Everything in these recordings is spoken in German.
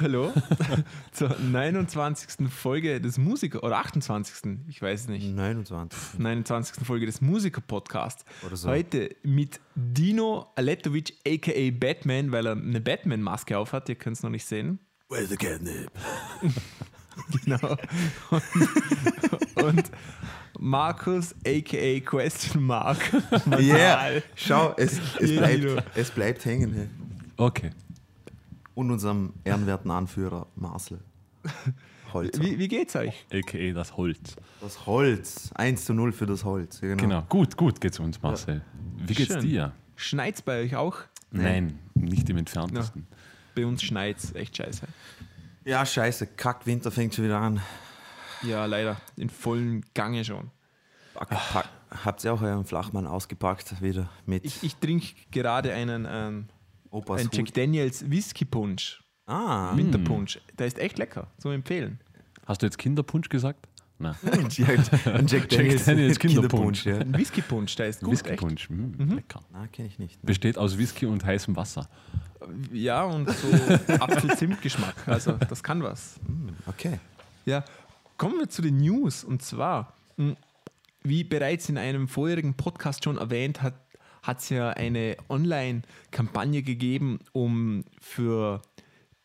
Und hallo zur 29. Folge des Musiker, oder 28. Ich weiß es nicht. 29. 29. Folge des Musiker-Podcasts. Oder so. Heute mit Dino Aletovic, aka Batman, weil er eine Batman-Maske auf hat. Ihr könnt es noch nicht sehen. Where's the catnip? Genau. Und, und Markus, aka Question Mark. Yeah, schau, es, es, bleibt, es bleibt hängen. Hey. Okay. Und unserem ehrenwerten Anführer Marcel. Holz. Wie, wie geht's euch? AKA das Holz. Das Holz. 1 zu 0 für das Holz. Ja, genau. Genau. Gut, gut geht's uns, Marcel. Wie geht's Schön. dir? Schneit's bei euch auch? Nein, nicht im entferntesten. Bei uns schneit's. Echt scheiße. Ja, scheiße. Kackwinter fängt schon wieder an. Ja, leider. In vollen Gange schon. Pack, pack. Habt ihr auch euren Flachmann ausgepackt? Wieder mit Ich, ich trinke gerade einen, ähm, Opas einen Jack Hut. Daniels Whisky Punch. Ah, Winterpunch. Der ist echt lecker. Zum Empfehlen. Hast du jetzt Kinderpunsch gesagt? Nein. Jack, ein Jack Daniels, Daniels Kinderpunsch. Kinderpunsch. Ja. Ein Whisky Punch, der ist gut. Whiskypunsch. Mm, Lecker. Na, kenne ich nicht. Besteht aus Whisky und heißem Wasser. Ja, und so Apfel-Zimt-Geschmack. Also, das kann was. Okay. Ja, kommen wir zu den News. Und zwar, wie bereits in einem vorherigen Podcast schon erwähnt, hat es ja eine Online-Kampagne gegeben, um für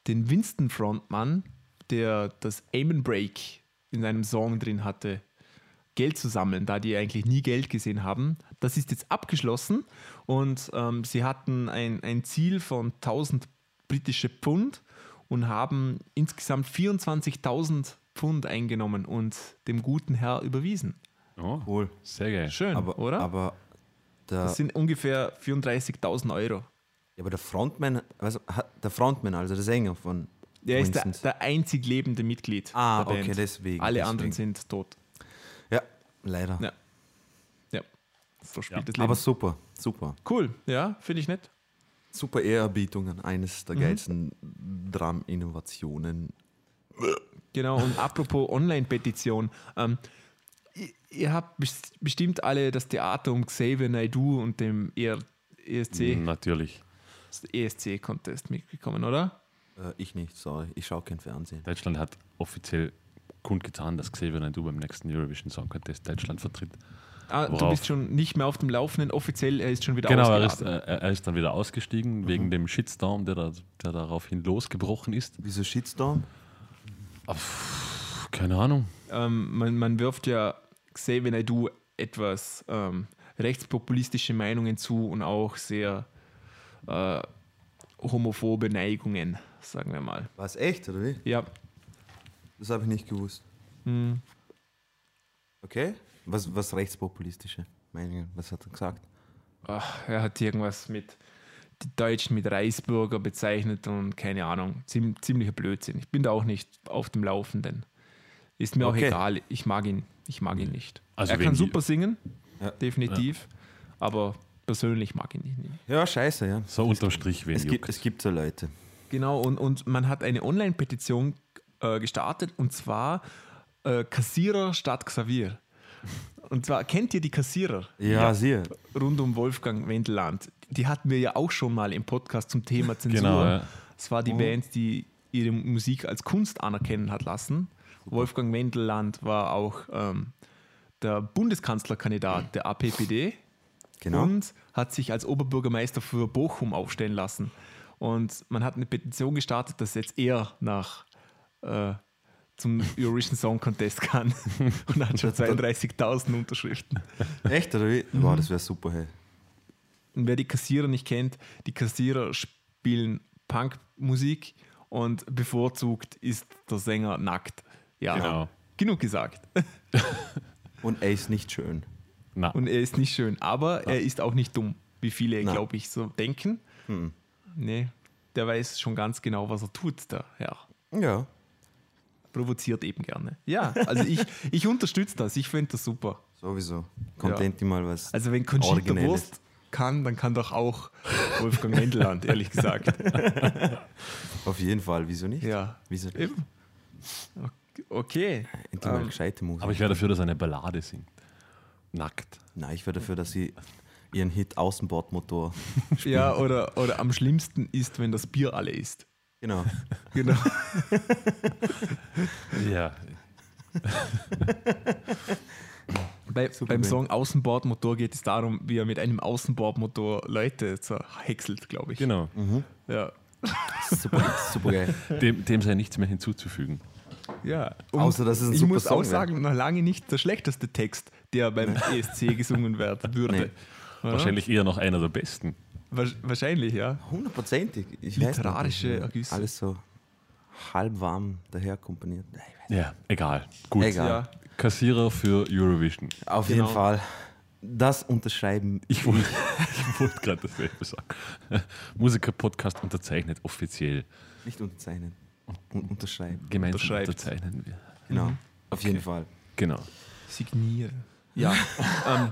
den Winston-Frontmann, der das Aim and Break in seinem Song drin hatte, Geld zu sammeln, da die eigentlich nie Geld gesehen haben. Das ist jetzt abgeschlossen und ähm, sie hatten ein, ein Ziel von 1000 britische Pfund und haben insgesamt 24.000 Pfund eingenommen und dem guten Herr überwiesen. Oh, Cool. Sehr geil. Schön, Aber, oder? aber das sind ungefähr 34.000 Euro. ja, aber der Frontman, also der Frontman, also der Sänger von Er ist der, der einzig lebende Mitglied Ah, der okay, deswegen, Alle deswegen. anderen sind tot. Ja, leider. Ja. Ja, so spielt Ja. das Leben. Aber super, super. cool, ja, finde ich nett. Super Ehrerbietungen, eines Mhm. der geilsten Drum-Innovationen. Genau, und apropos Online-Petition. Ähm, ihr, habt bes- bestimmt alle das Theater um Xavier Naidoo und dem ER ESC, Natürlich. ESC-Contest mitbekommen, oder? Äh, ich nicht, sorry, ich schaue kein Fernsehen. Deutschland hat offiziell kundgetan, dass Xavier Naidoo beim nächsten Eurovision Song Contest Deutschland vertritt. Ah, du bist schon nicht mehr auf dem Laufenden. Offiziell, er ist schon wieder Genau, er ist, ausgeladen. äh, er ist dann wieder ausgestiegen wegen dem Shitstorm, der, da, der daraufhin losgebrochen ist. Wieso Shitstorm? Keine Ahnung. ähm, man, man wirft ja Xavier Naidoo etwas ähm, rechtspopulistische Meinungen zu und auch sehr äh, homophobe Neigungen, sagen wir mal. War es echt, oder wie? Ja, Das habe ich nicht gewusst. hm, Okay. Was, was rechtspopulistische Meinungen? Was hat er gesagt? ach, er hat irgendwas mit die Deutschen mit Reichsbürger bezeichnet und keine Ahnung, ziem, ziemlicher Blödsinn. Ich bin da auch nicht auf dem Laufenden. Ist mir auch Okay. egal, ich mag ihn, ich mag ihn nicht. Also er kann die- super singen, Ja. definitiv, aber persönlich mag ich ihn nicht. Ja, scheiße, ja. So unterm Strich, wen Es gibt, es gibt so Leute. Genau, und, und man hat eine Online-Petition äh, gestartet und zwar äh, Kassierer statt Xavier. Und zwar kennt ihr die Kassierer Ja, siehe. rund um Wolfgang Wendeland? Die hatten wir ja auch schon mal im Podcast zum Thema Zensur. Genau, ja. Es war die Band, die ihre Musik als Kunst anerkennen hat lassen. Wolfgang Wendeland war auch ähm, der Bundeskanzlerkandidat der APPD Genau. und hat sich als Oberbürgermeister für Bochum aufstellen lassen. Und man hat eine Petition gestartet, dass jetzt er nach äh, zum Eurovision Song Contest kann und hat schon 32.000 Unterschriften. Echt, oder wie? Mhm. Wow, das wäre super, hey. Und wer die Kassierer nicht kennt, die Kassierer spielen Punkmusik und bevorzugt ist der Sänger nackt. Ja, Genau. genug gesagt. Und er ist nicht schön. Na, Und er ist nicht schön, aber er ist auch nicht dumm, wie viele, Na. glaube ich, so denken. Hm. Nee, der weiß schon ganz genau, was er tut, der Herr. Ja. Provoziert eben gerne. Ja, also ich, ich unterstütze das, ich finde das super. Sowieso. Content die mal was. Also wenn Conchita Originelles. Wurst kann, dann kann doch auch Wolfgang Wendeland, ehrlich gesagt. Auf jeden Fall, wieso nicht? Ja, Wieso nicht? eben. Okay. Endlich mal Ähm, gescheite Musik. aber ich wäre dafür, dass er eine Ballade singt. Nackt. Nein, ich wäre dafür, dass sie ihren Hit Außenbordmotor spielen. Ja, oder, oder am schlimmsten ist, wenn das Bier alle ist. Genau. Genau. Ja, Bei, beim. Song Außenbordmotor geht es darum, wie er mit einem Außenbordmotor Leute zerhäckselt, glaube ich. genau. Ja. Super, super geil. Dem, dem sei nichts mehr hinzuzufügen. Ja. Und Außer, dass es ein ich super muss Song auch sagen, noch lange nicht der schlechteste Text, der beim ESC gesungen werden würde. Nee. Wahrscheinlich eher noch einer der besten. Wahrscheinlich, ja. Hundertprozentig. Ich Literarische Ergüsse. Alles so halb warm daher komponiert. Ja, egal. Gut. Egal. Ja. Kassierer für Eurovision. Auf Genau. jeden Fall. Das unterschreiben. Ich wollte ich wollte gerade dasselbe sagen. Musiker-Podcast unterzeichnet offiziell. Nicht unterzeichnen. Un unterschreiben. Gemeinsam Unterschreibt. unterzeichnen wir. Genau. Mhm. Auf jeden Fall. Genau. Signieren. Ja. ähm,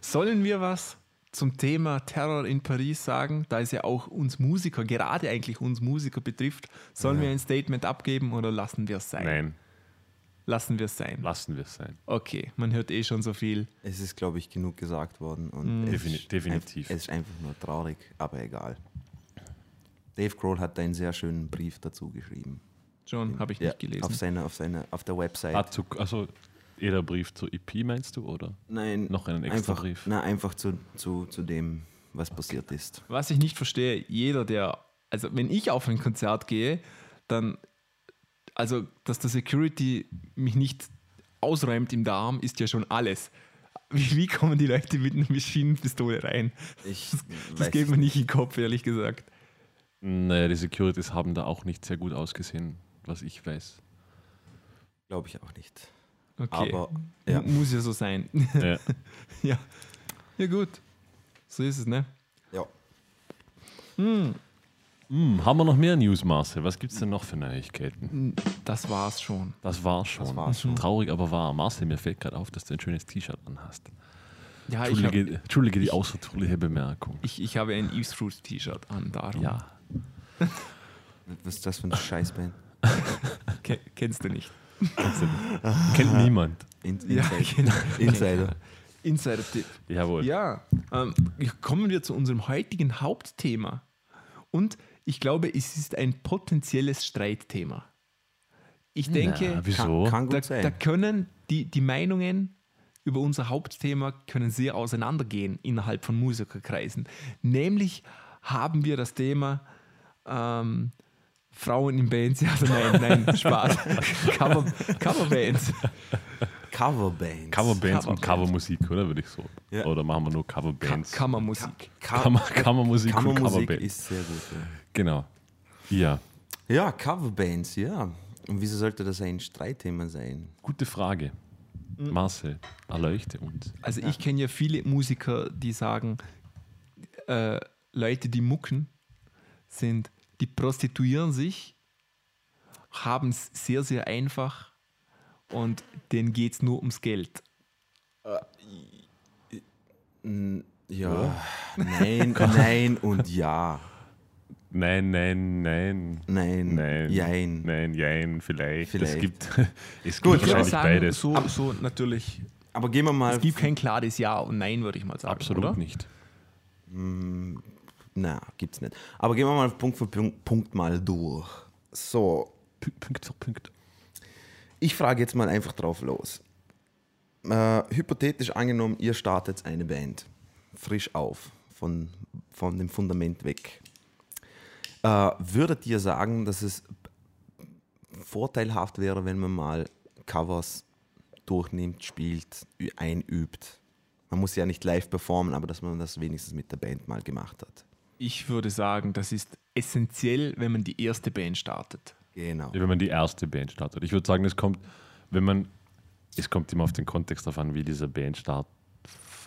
sollen wir was zum Thema Terror in Paris sagen, da es ja auch uns Musiker, gerade eigentlich uns Musiker betrifft? Sollen wir ein Statement abgeben oder lassen wir es sein? Nein, Lassen wir es sein. lassen wir es sein. Okay, man hört eh schon so viel. Es ist, glaube ich, genug gesagt worden. Und Mhm. es, Defini- ist definitiv. Ein, es ist einfach nur traurig, aber egal. Dave Grohl hat einen sehr schönen Brief dazu geschrieben. Schon, habe ich Ja, nicht gelesen. Auf, seiner, auf, seiner, auf der Website. Dazu, also jeder Brief zur EP meinst du, oder? Nein, Noch einen extra einfach, Brief? Na, einfach zu, zu, zu dem, was passiert ist. Was ich nicht verstehe, jeder, der, also wenn ich auf ein Konzert gehe, dann, also dass der Security mich nicht ausräumt im Darm, ist ja schon alles. Wie, wie kommen die Leute mit einer Maschinenpistole rein? Ich Das weiß geht mir nicht in den Kopf, ehrlich gesagt. Naja, die Securities haben da auch nicht sehr gut ausgesehen, was ich weiß. glaube ich auch nicht. Okay. Aber ja. Muss ja so sein. Ja. ja. Ja, gut. So ist es, ne? ja. Hm, haben wir noch mehr News, Marcel? Was gibt es denn noch für Neuigkeiten? Das war's schon. Das war's schon. Das war's schon. Traurig, aber wahr. Marcel, mir fällt gerade auf, dass du ein schönes T-Shirt anhast. Ja, ich, hab, Entschuldige, Entschuldige die außertuliche Bemerkung. ich, ich habe ein Eves Fruit T-Shirt an, darum. Ja. Was ist das für eine Scheißband? Ke kennst du nicht. Kennt niemand. In, Ja, Inside. genau. Insider. Insider-Tipp. Jawohl. Ja, ähm, kommen wir zu unserem heutigen Hauptthema. Und ich glaube, es ist ein potenzielles Streitthema. Ich denke, Na, wieso? Kann, kann da, da können die, die Meinungen über unser Hauptthema können sehr auseinandergehen innerhalb von Musikerkreisen. Nämlich haben wir das Thema ähm, Frauen in Bands, ja oder nein, nein, Spaß. Cover, Coverbands. Coverbands. Coverbands und Coverbands. Covermusik, oder würde ich so? Ja. Oder machen wir nur Coverbands? Kammermusik. Ka Kammer, Kammermusik, und Kammermusik Coverbands. ist sehr gut. Genau. Ja, Ja. ja, Coverbands, ja. Und wieso sollte das ein Streitthema sein? gute Frage. Mhm. Marcel, erleuchte uns. Also ich kenne ja viele Musiker, die sagen, äh, Leute, die mucken, sind, die prostituieren sich, haben es sehr, sehr einfach und denen geht es nur ums Geld. Ja, nein, nein und ja. Nein, nein, nein. Nein, Nein. jein. Nein, jein, vielleicht. Es Vielleicht. gibt, es Gut, gibt wahrscheinlich sagen, beides. so, so natürlich, Aber gehen wir mal. es gibt kein klares Ja und Nein, würde ich mal sagen. Absolut oder? nicht. Na, gibt's nicht. Aber gehen wir mal Punkt für Punkt, Punkt mal durch. So, P- Punkt für Punkt. ich frage jetzt mal einfach drauf los. Äh, hypothetisch angenommen, ihr startet eine Band. Frisch auf, von, von dem Fundament weg. Äh, würdet ihr sagen, dass es vorteilhaft wäre, wenn man mal Covers durchnimmt, spielt, einübt? Man muss ja nicht live performen, aber dass man das wenigstens mit der Band mal gemacht hat. Ich würde sagen, das ist essentiell, wenn man die erste Band startet. Genau. Ja, wenn man die erste Band startet. Ich würde sagen, es kommt, wenn man, es kommt immer auf den Kontext darauf an, wie dieser Bandstart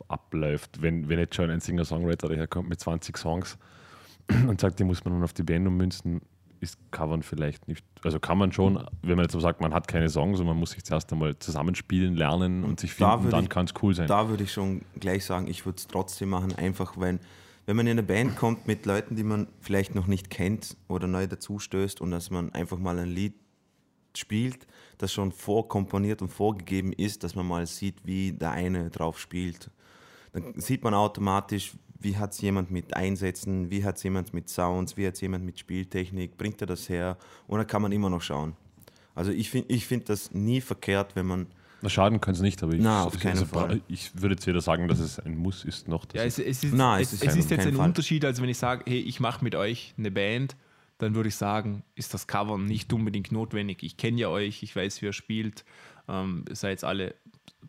abläuft. Wenn, wenn jetzt schon ein Singer-Songwriter daherkommt mit 20 Songs und sagt, die muss man dann auf die Band ummünzen, ist Covern vielleicht nicht, also kann man schon, wenn man jetzt so sagt, man hat keine Songs und man muss sich zuerst einmal zusammenspielen, lernen und, sich da finden, würde dann kann es cool sein. Da würde ich schon gleich sagen, ich würde es trotzdem machen, einfach wenn, wenn man in eine Band kommt mit Leuten, die man vielleicht noch nicht kennt oder neu dazustößt und dass man einfach mal ein Lied spielt, das schon vorkomponiert und vorgegeben ist, dass man mal sieht, wie der eine drauf spielt. Dann sieht man automatisch, wie hat es jemand mit Einsätzen, wie hat es jemand mit Sounds, wie hat es jemand mit Spieltechnik, bringt er das her? Und dann kann man immer noch schauen. Also ich finde ich find das nie verkehrt, wenn man Na, schaden kann es nicht, aber ich, Na, auf keinen also, Fall. ich würde jetzt weder sagen, dass es ein Muss ist, noch dass Ja, es, es ist, Nein, es, es es ist ist, jetzt ein Fall. Unterschied, als wenn ich sage, hey, ich mache mit euch eine Band, dann würde ich sagen, ist das Cover nicht unbedingt notwendig. Ich kenne ja euch, ich weiß, wie ihr spielt, ähm, ihr seid alle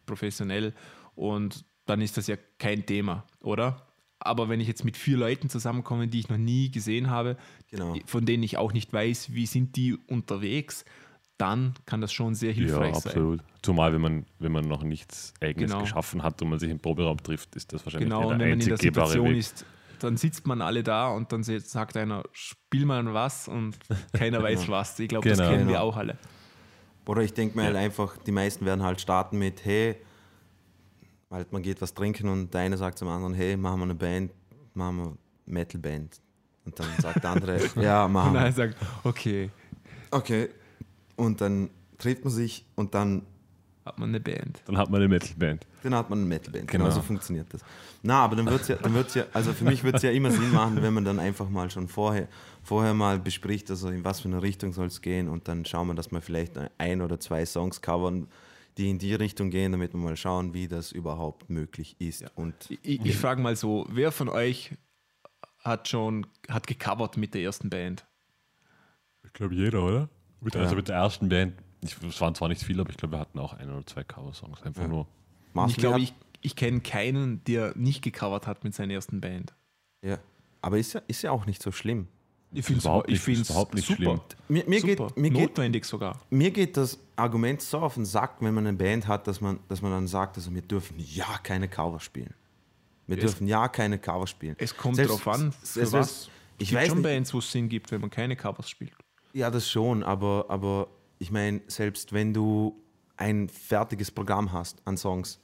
professionell und dann ist das ja kein Thema, oder? Aber wenn ich jetzt mit vier Leuten zusammenkomme, die ich noch nie gesehen habe, Genau. von denen ich auch nicht weiß, wie sind die unterwegs, dann kann das schon sehr ja, hilfreich sein. absolut. Zumal, wenn man, wenn man noch nichts Eigenes Genau. geschaffen hat und man sich im Proberaum trifft, ist das wahrscheinlich Genau, der und wenn man in der Situation Weg. ist, dann sitzt man alle da und dann sagt einer, spiel mal was und keiner weiß was. Ich glaube, das Genau. kennen wir Genau. auch alle. Oder ich denke mir halt einfach, die meisten werden halt starten mit, hey, halt man geht was trinken und der eine sagt zum anderen, hey, machen wir eine Band, machen wir Metal-Band. Und dann sagt der andere, ja, Und machen wir. dann sagt, okay, Okay. Und dann trifft man sich und dann, hat man eine Band. Dann hat man eine Metalband. dann hat man eine Metal-Band. Genau. Genau so funktioniert das. Na, aber dann wird es ja, dann wird's ja, also für mich wird es ja immer Sinn machen, wenn man dann einfach mal schon vorher, vorher mal bespricht, also in was für eine Richtung soll es gehen und dann schauen wir, dass wir vielleicht ein oder zwei Songs covern, die in die Richtung gehen, damit wir mal schauen, wie das überhaupt möglich ist. Und Ich, ich frage mal so, wer von euch hat schon hat gecovert mit der ersten Band? Ich glaube, jeder, oder? Mit, Also mit der ersten Band, ich, es waren zwar nicht viele, aber ich glaube, wir hatten auch ein oder zwei Cover-Songs. Einfach nur. Ich glaube, ich, ich kenne keinen, der nicht gecovert hat mit seiner ersten Band. ja. Aber ist ja, ist ja auch nicht so schlimm. Ich finde ich ist überhaupt nicht super. schlimm. Mir, mir, super. geht, mir, geht, Notwendig sogar. mir geht das Argument so auf den Sack, wenn man eine Band hat, dass man, dass man dann sagt, also wir dürfen ja keine Cover spielen. Wir Es- dürfen ja keine Cover spielen. Es kommt Selbst- darauf an, es- für es- was. Ich es gibt weiß schon nicht. Bands, wo es Sinn gibt, wenn man keine Covers spielt. Ja, das schon, aber, aber ich meine, selbst wenn du ein fertiges Programm hast an Songs,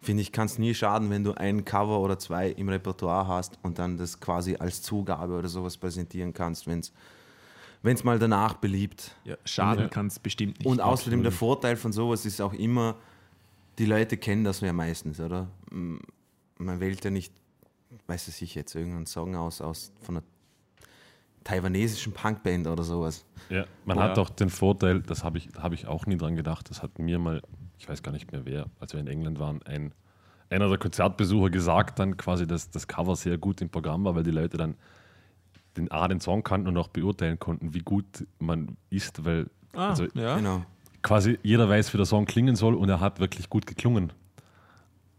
finde ich, kann es nie schaden, wenn du ein Cover oder zwei im Repertoire hast und dann das quasi als Zugabe oder sowas präsentieren kannst, wenn es mal danach beliebt. Ja, schaden Ja. kann es bestimmt nicht. Und außerdem der. Vorteil von sowas ist auch immer, die Leute kennen das ja meistens, oder? Man wählt ja nicht, weiß es ich jetzt, irgendeinen Song aus, aus von einer taiwanesischen Punkband oder sowas. Ja, man Ja. hat doch den Vorteil, das habe ich, hab ich auch nie dran gedacht, das hat mir mal, ich weiß gar nicht mehr wer, als wir in England waren, ein, einer der Konzertbesucher gesagt dann quasi, dass das Cover sehr gut im Programm war, weil die Leute dann den, A, den Song kannten und auch beurteilen konnten, wie gut man ist, weil Ah, also ja. Genau. quasi jeder weiß, wie der Song klingen soll und er hat wirklich gut geklungen.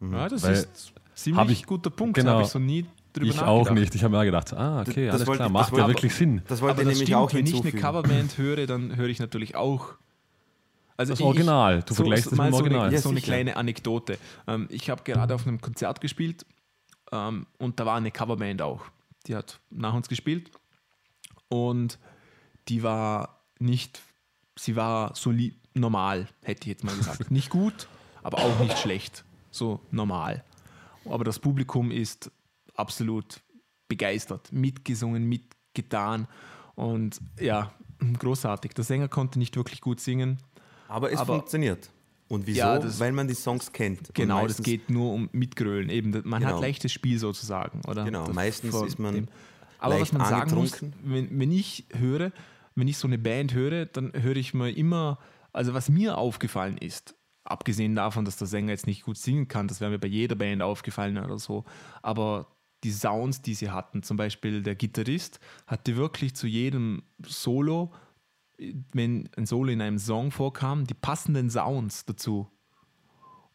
ja, das Weil- ist ziemlich ich- guter Punkt. genau. Habe ich so nie drüber ich nachgedacht. auch nicht. Ich habe mir gedacht, ah, okay, Das alles wollte- klar, macht ja wirklich Sinn. Das wollte Aber ich das nämlich stimmt, auch wenn ich eine. Coverband höre, dann höre ich natürlich auch. Also Das ich- Original. Du so, vergleichst das mal mit dem so Original. Eine, Ja, so eine kleine Anekdote. Ähm, ich habe gerade auf einem Konzert gespielt ähm, und da war eine Coverband auch. Die hat nach uns gespielt und die war nicht, sie war soli normal, hätte ich jetzt mal gesagt. nicht gut, aber auch nicht schlecht. So normal. Aber das Publikum ist absolut begeistert, mitgesungen, mitgetan und ja, großartig. Der Sänger konnte nicht wirklich gut singen. Aber es Aber- funktioniert. Und wieso? Ja, das- Weil man die Songs kennt. Genau, das geht nur um Mitgrölen. Eben, man Genau. hat leichtes Spiel sozusagen, oder? Genau, Das meistens ist man dem- Aber was man sagen muss, wenn, wenn ich höre, wenn ich so eine Band höre, dann höre ich mir immer, also was mir aufgefallen ist, abgesehen davon, dass der Sänger jetzt nicht gut singen kann, das wäre mir bei jeder Band aufgefallen oder so, aber die Sounds, die sie hatten, zum Beispiel der Gitarrist, hatte wirklich zu jedem Solo, wenn ein Solo in einem Song vorkam, die passenden Sounds dazu.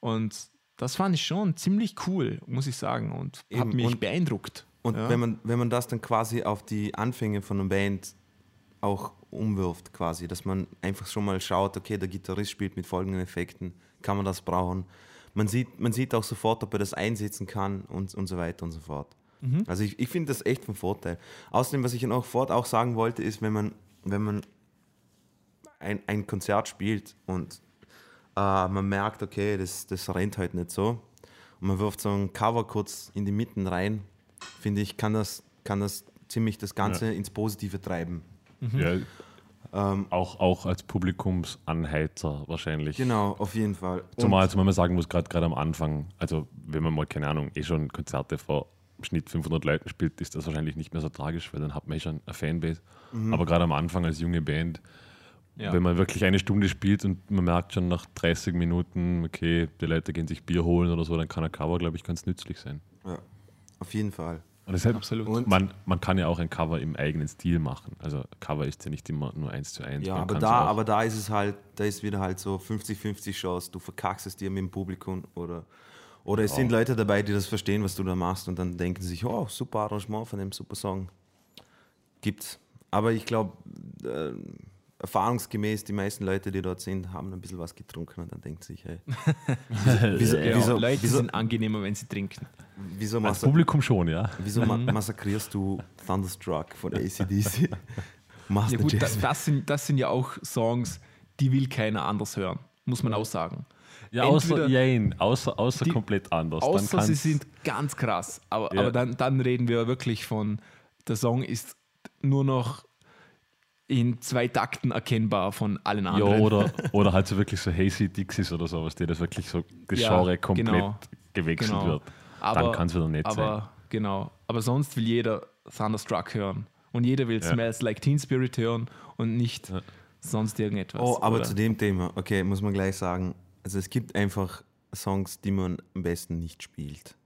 Und das fand ich schon ziemlich cool, muss ich sagen, und hat mich und- beeindruckt. Und Ja. wenn, man, wenn man das dann quasi auf die Anfänge von einer Band auch umwirft, quasi, dass man einfach schon mal schaut, okay, der Gitarrist spielt mit folgenden Effekten, kann man das brauchen. Man sieht, man sieht auch sofort, ob er das einsetzen kann und, und so weiter und so fort. Also ich, ich finde das echt von Vorteil. Außerdem, was ich noch fort auch sagen wollte, ist, wenn man, wenn man ein, ein Konzert spielt und äh, man merkt, okay, das, das rennt halt nicht so. Und man wirft so ein Cover kurz in die Mitten rein, finde ich, kann das, kann das ziemlich das Ganze ins Positive treiben. Ja, Ähm, auch, auch als Publikumsanheizer wahrscheinlich. genau, auf jeden Fall. Zumal, zumal man sagen muss, gerade gerade am Anfang, also wenn man mal, keine Ahnung, eh schon Konzerte vor Schnitt 500 Leuten spielt, ist das wahrscheinlich nicht mehr so tragisch, weil dann hat man eh schon eine Fanbase. Mhm. Aber gerade am Anfang als junge Band, Ja. wenn man wirklich eine Stunde spielt und man merkt schon nach 30 Minuten, okay, die Leute gehen sich Bier holen oder so, dann kann ein Cover, glaube ich, ganz nützlich sein. Ja, auf jeden Fall. Und deshalb, Absolut. Und- man, man kann ja auch ein Cover im eigenen Stil machen. Also Cover ist ja nicht immer nur eins zu eins. Ja, Man aber da, aber da ist es halt, da ist wieder halt so 50-50 Chance, du verkackst es dir mit dem Publikum oder, oder es sind Leute dabei, die das verstehen, was du da machst und dann denken sie sich, oh, super Arrangement von dem super Song. Gibt's. Aber ich glaube, äh, erfahrungsgemäß, die meisten Leute, die dort sind, haben ein bisschen was getrunken und dann denkt sich, hey, wieso, Ja, wieso, Leute wieso, sind angenehmer, wenn sie trinken. wieso, Als Publikum schon, ja. wieso ma massakrierst du Thunderstruck von ACDC? Master Ja gut, das, das, sind, das sind ja auch Songs, die will keiner anders hören, muss man auch sagen. Ja, außer Jane, außer, außer Die- komplett anders. Außer dann sie sind ganz krass. Aber, Ja. aber dann, dann reden wir wirklich von, der Song ist nur noch in zwei Takten erkennbar von allen Ja, anderen. oder, oder halt so wirklich so Hazy Dixies oder sowas, die das wirklich so das Ja, Genre komplett genau. gewechselt Genau. wird. aber, Dann kann es wieder nett sein. aber, Genau. Aber sonst will jeder Thunderstruck hören. Und jeder will Ja. Smells Like Teen Spirit hören und nicht Ja. sonst irgendetwas. Oh, aber oder? zu dem Thema, okay, muss man gleich sagen, also es gibt einfach Songs, die man am besten nicht spielt.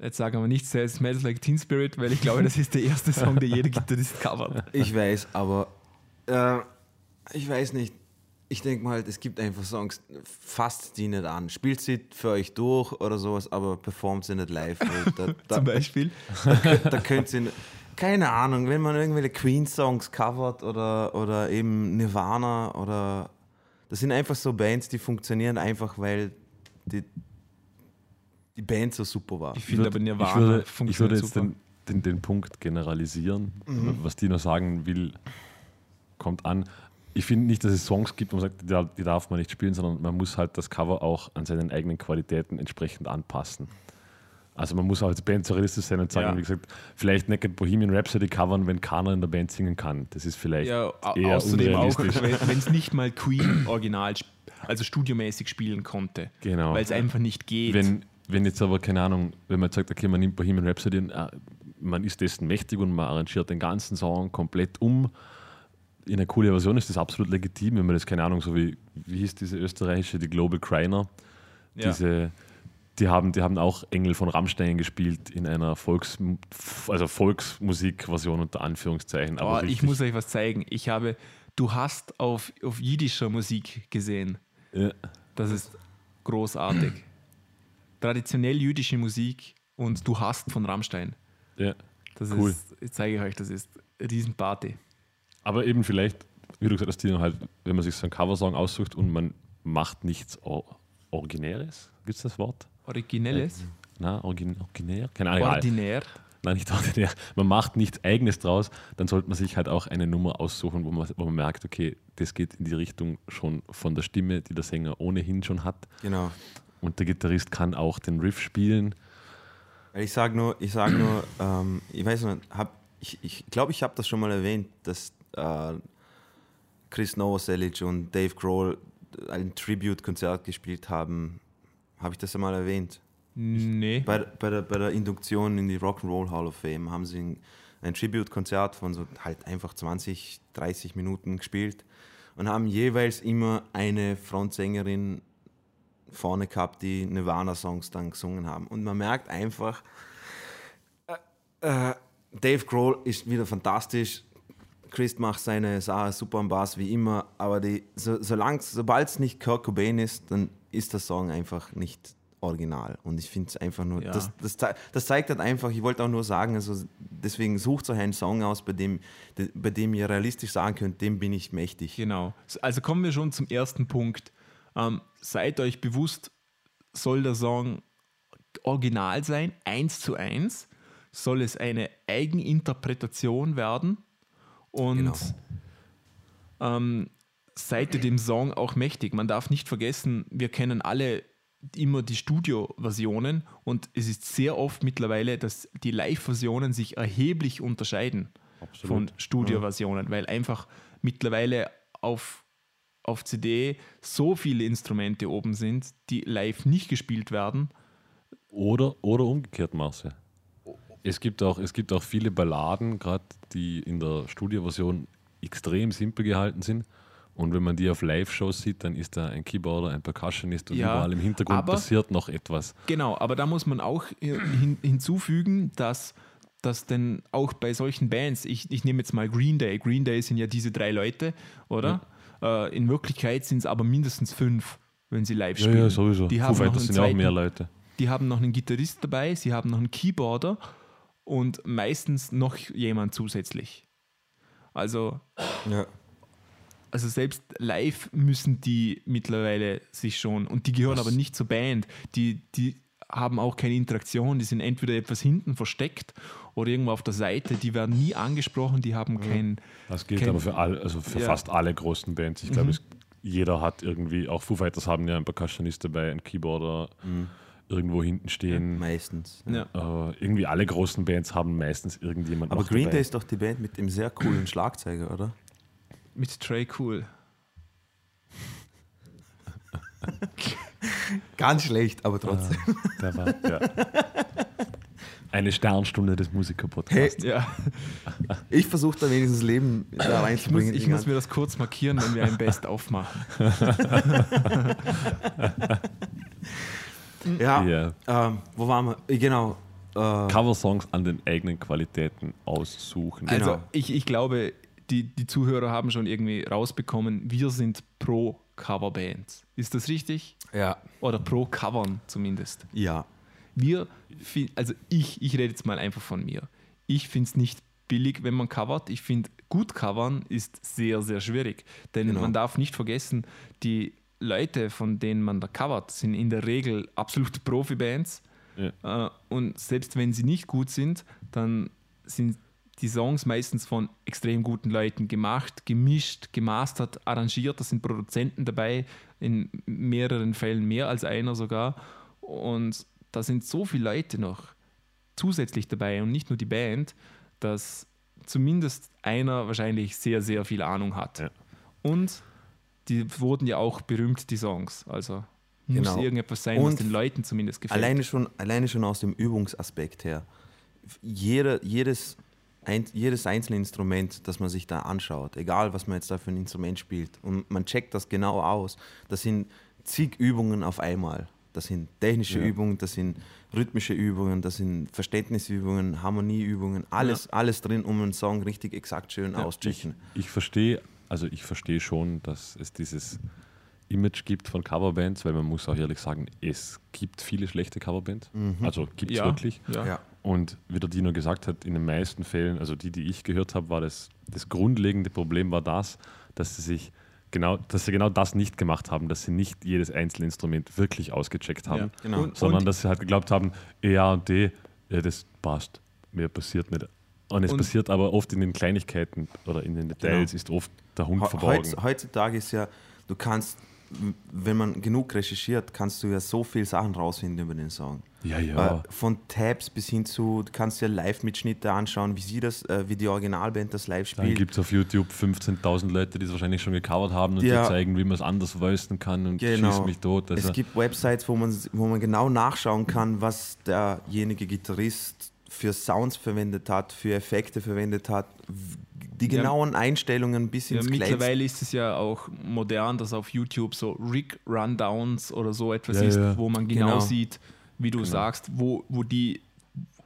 Jetzt sagen wir nicht sehr Smells Like Teen Spirit, weil ich glaube, das ist der erste Song, der jeder Gitarrist covert. Ich weiß, aber äh, ich weiß nicht. Ich denke mal, es gibt einfach Songs, fasst die nicht an. Spielt sie für euch durch oder sowas, aber performt sie nicht live. Da, da, Zum Beispiel. da könnt sie, keine Ahnung, wenn man irgendwelche Queen-Songs covert oder, oder eben Nirvana oder das sind einfach so Bands, die funktionieren einfach, weil die, die Band so super war. Ich finde aber ich Nirvana würde, ich funktioniert würde jetzt super. den, den, den Punkt generalisieren. Mhm. Was Dino sagen will, kommt an. Ich finde nicht, dass es Songs gibt, wo man sagt, die, darf man nicht spielen, sondern man muss halt das Cover auch an seinen eigenen Qualitäten entsprechend anpassen. Also man muss auch als Band so realistisch sein und sagen, Ja. wie gesagt, vielleicht Naked Bohemian Rhapsody covern, wenn keiner in der Band singen kann. Das ist vielleicht Ja, eher außerdem auch, unrealistisch. wenn es nicht mal Queen original, also studiomäßig spielen konnte. Genau. Weil es einfach nicht geht. Wenn, wenn jetzt aber, keine Ahnung, wenn man jetzt sagt, okay, man nimmt Bohemian Rhapsody, äh, man ist dessen mächtig und man arrangiert den ganzen Song komplett um in eine coole Version, ist das absolut legitim, wenn man das, keine Ahnung, so wie, wie hieß diese österreichische, die Global Criner, ja. diese, die haben, die haben auch Engel von Rammstein gespielt in einer Volks, also Volksmusikversion unter Anführungszeichen. Oh, Aber ich muss euch was zeigen. Ich habe Du hast auf, auf jiddischer Musik gesehen. ja, Das ist großartig. Traditionell jüdische Musik und Du hast von Rammstein. ja. Das Cool. ist, ich zeige euch, das ist Riesenparty. Aber eben vielleicht, wie du gesagt hast, Tino, halt, wenn man sich so einen Coversong aussucht und man macht nichts Or Originäres, gibt es das Wort? Originelles, Na, origin originär? Keine Ahnung. ordinär. Nein, nicht ordinär. Man macht nichts Eigenes draus, dann sollte man sich halt auch eine Nummer aussuchen, wo man, wo man merkt, okay, das geht in die Richtung schon von der Stimme, die der Sänger ohnehin schon hat. Genau. Und der Gitarrist kann auch den Riff spielen. Ich sage nur, ich sage nur, ähm, ich weiß nicht, hab, ich glaube, ich, glaub, ich habe das schon mal erwähnt, dass äh, Chris Novoselic und Dave Grohl ein Tribute-Konzert gespielt haben. Habe ich das einmal erwähnt? Nee. Bei, bei, der, bei der Induktion in die Rock'n'Roll Hall of Fame haben sie ein, ein Tribute-Konzert von so halt einfach 20, 30 Minuten gespielt und haben jeweils immer eine Frontsängerin vorne gehabt, die Nirvana-Songs dann gesungen haben. Und man merkt einfach, äh, äh, Dave Grohl ist wieder fantastisch. Chris macht seine Sache super am Bass wie immer, aber die, so, sobald es nicht Kurt Cobain ist, dann ist der Song einfach nicht original. Und ich finde es einfach nur, Ja. das, das, das zeigt halt einfach, ich wollte auch nur sagen, also deswegen sucht euch einen Song aus, bei dem, de, bei dem ihr realistisch sagen könnt, dem bin ich mächtig. Genau. Also kommen wir schon zum ersten Punkt. Ähm, seid euch bewusst, soll der Song original sein, eins zu eins? Soll es eine Eigeninterpretation werden? Und Genau. ähm, seid ihr dem Song auch mächtig? Man darf nicht vergessen, wir kennen alle immer die Studio-Versionen und es ist sehr oft mittlerweile, dass die Live-Versionen sich erheblich unterscheiden von Studio-Versionen, weil einfach mittlerweile auf, auf CD so viele Instrumente oben sind, die live nicht gespielt werden. Oder, oder umgekehrt, Marcel. Es gibt auch, es gibt auch viele Balladen, gerade die in der Studioversion extrem simpel gehalten sind. Und wenn man die auf Live-Shows sieht, dann ist da ein Keyboarder, ein Percussionist und Ja, überall im Hintergrund aber- passiert noch etwas. Genau, aber da muss man auch hin, hinzufügen, dass, dass denn auch bei solchen Bands, ich, ich nehme jetzt mal Green Day, Green Day sind ja diese drei Leute, oder? Äh, in Wirklichkeit sind es aber mindestens fünf, wenn sie live spielen. Die Foo haben, noch Fighters einen sind ja auch zweiten, mehr Leute. die haben noch einen Gitarrist dabei, sie haben noch einen Keyboarder und meistens noch jemand zusätzlich. Also Ja. also selbst live müssen die mittlerweile sich schon, und die gehören Was? aber nicht zur Band, die, die haben auch keine Interaktion, die sind entweder etwas hinten versteckt oder irgendwo auf der Seite, die werden nie angesprochen, die haben kein, Das gilt Kein- aber für, all, also für Ja. fast alle großen Bands. Ich glaube, es- jeder hat irgendwie, auch Foo Fighters haben ja einen Percussionist dabei, einen Keyboarder irgendwo hinten stehen. Meistens. ja. Äh, irgendwie alle großen Bands haben meistens irgendjemand Aber Green dabei. Day ist doch die Band mit dem sehr coolen Schlagzeuger, oder? mit Trey Cool. Ganz schlecht, aber trotzdem. Der war, ja. Eine Sternstunde des Hey, Musiker-Podcasts. Ja, ich versuche da wenigstens Leben da ich muss, reinzubringen. ich muss mir das kurz markieren, wenn wir ein Best aufmachen. ja, Ja. ähm, wo waren wir? Äh, Genau. Äh, Coversongs an den eigenen Qualitäten aussuchen. Genau. Also ich, ich glaube, die, die Zuhörer haben schon irgendwie rausbekommen, wir sind pro Coverbands. Ist das richtig? ja. Oder pro Covern zumindest. Ja. Wir, also ich, ich rede jetzt mal einfach von mir. Ich finde es nicht billig, wenn man covert. Ich finde, gut covern ist sehr, sehr schwierig. Denn Genau. man darf nicht vergessen, die Leute, von denen man da covert, sind in der Regel absolute Profibands. Ja. Äh, und selbst wenn sie nicht gut sind, dann sind die Songs meistens von extrem guten Leuten gemacht, gemischt, gemastert, arrangiert. Da sind Produzenten dabei, in mehreren Fällen mehr als einer sogar. Und da sind so viele Leute noch zusätzlich dabei und nicht nur die Band, dass zumindest einer wahrscheinlich sehr, sehr viel Ahnung hat. Ja. Und die wurden ja auch berühmt, die Songs. Also muss Genau. irgendetwas sein, was Und den Leuten zumindest gefällt. Alleine schon, alleine schon aus dem Übungsaspekt her. Jeder, jedes, ein, jedes einzelne Instrument, das man sich da anschaut, egal was man jetzt da für ein Instrument spielt, und man checkt das genau aus, das sind zig Übungen auf einmal. Das sind technische Ja. Übungen, das sind rhythmische Übungen, das sind Verständnisübungen, Harmonieübungen, alles, alles drin, um einen Song richtig exakt schön Ich, auschecken. ich verstehe, also ich verstehe schon, dass es dieses Image gibt von Coverbands, weil man muss auch ehrlich sagen, es gibt viele schlechte Coverbands. Also gibt es Ja. wirklich. Ja. Und wie der Dino gesagt hat, in den meisten Fällen, also die, die ich gehört habe, war das, das grundlegende Problem war das, dass sie sich genau, dass sie genau das nicht gemacht haben, dass sie nicht jedes einzelne Instrument wirklich ausgecheckt haben, Ja. Genau. Und, sondern und, dass sie halt geglaubt haben, E, A und D, ja, das passt, mehr passiert nicht. Und es Und- passiert aber oft in den Kleinigkeiten oder in den Details Genau. ist oft der Hund verborgen. Heutz, heutzutage ist ja, du kannst, wenn man genug recherchiert, kannst du ja so viele Sachen rausfinden über den Song. Ja, ja. Äh, von Tabs bis hin zu, du kannst dir Live-Mitschnitte anschauen, wie sie das, äh, wie die Originalband das live Dann spielt. gibt es auf YouTube 15.000 Leute, die es wahrscheinlich schon gecovert haben und Ja. die zeigen, wie man es anders voicen kann und Genau. schießt mich tot. Also, es gibt Websites, wo man, wo man genau nachschauen kann, was derjenige Gitarrist für Sounds verwendet hat, für Effekte verwendet hat, die Ja. genauen Einstellungen bis ja, ins Kleinste. mittlerweile ist es ja auch modern, dass auf YouTube so Rig-Rundowns oder so etwas Ja, ist, ja. wo man genau, Genau. sieht, wie du sagst, wo, wo die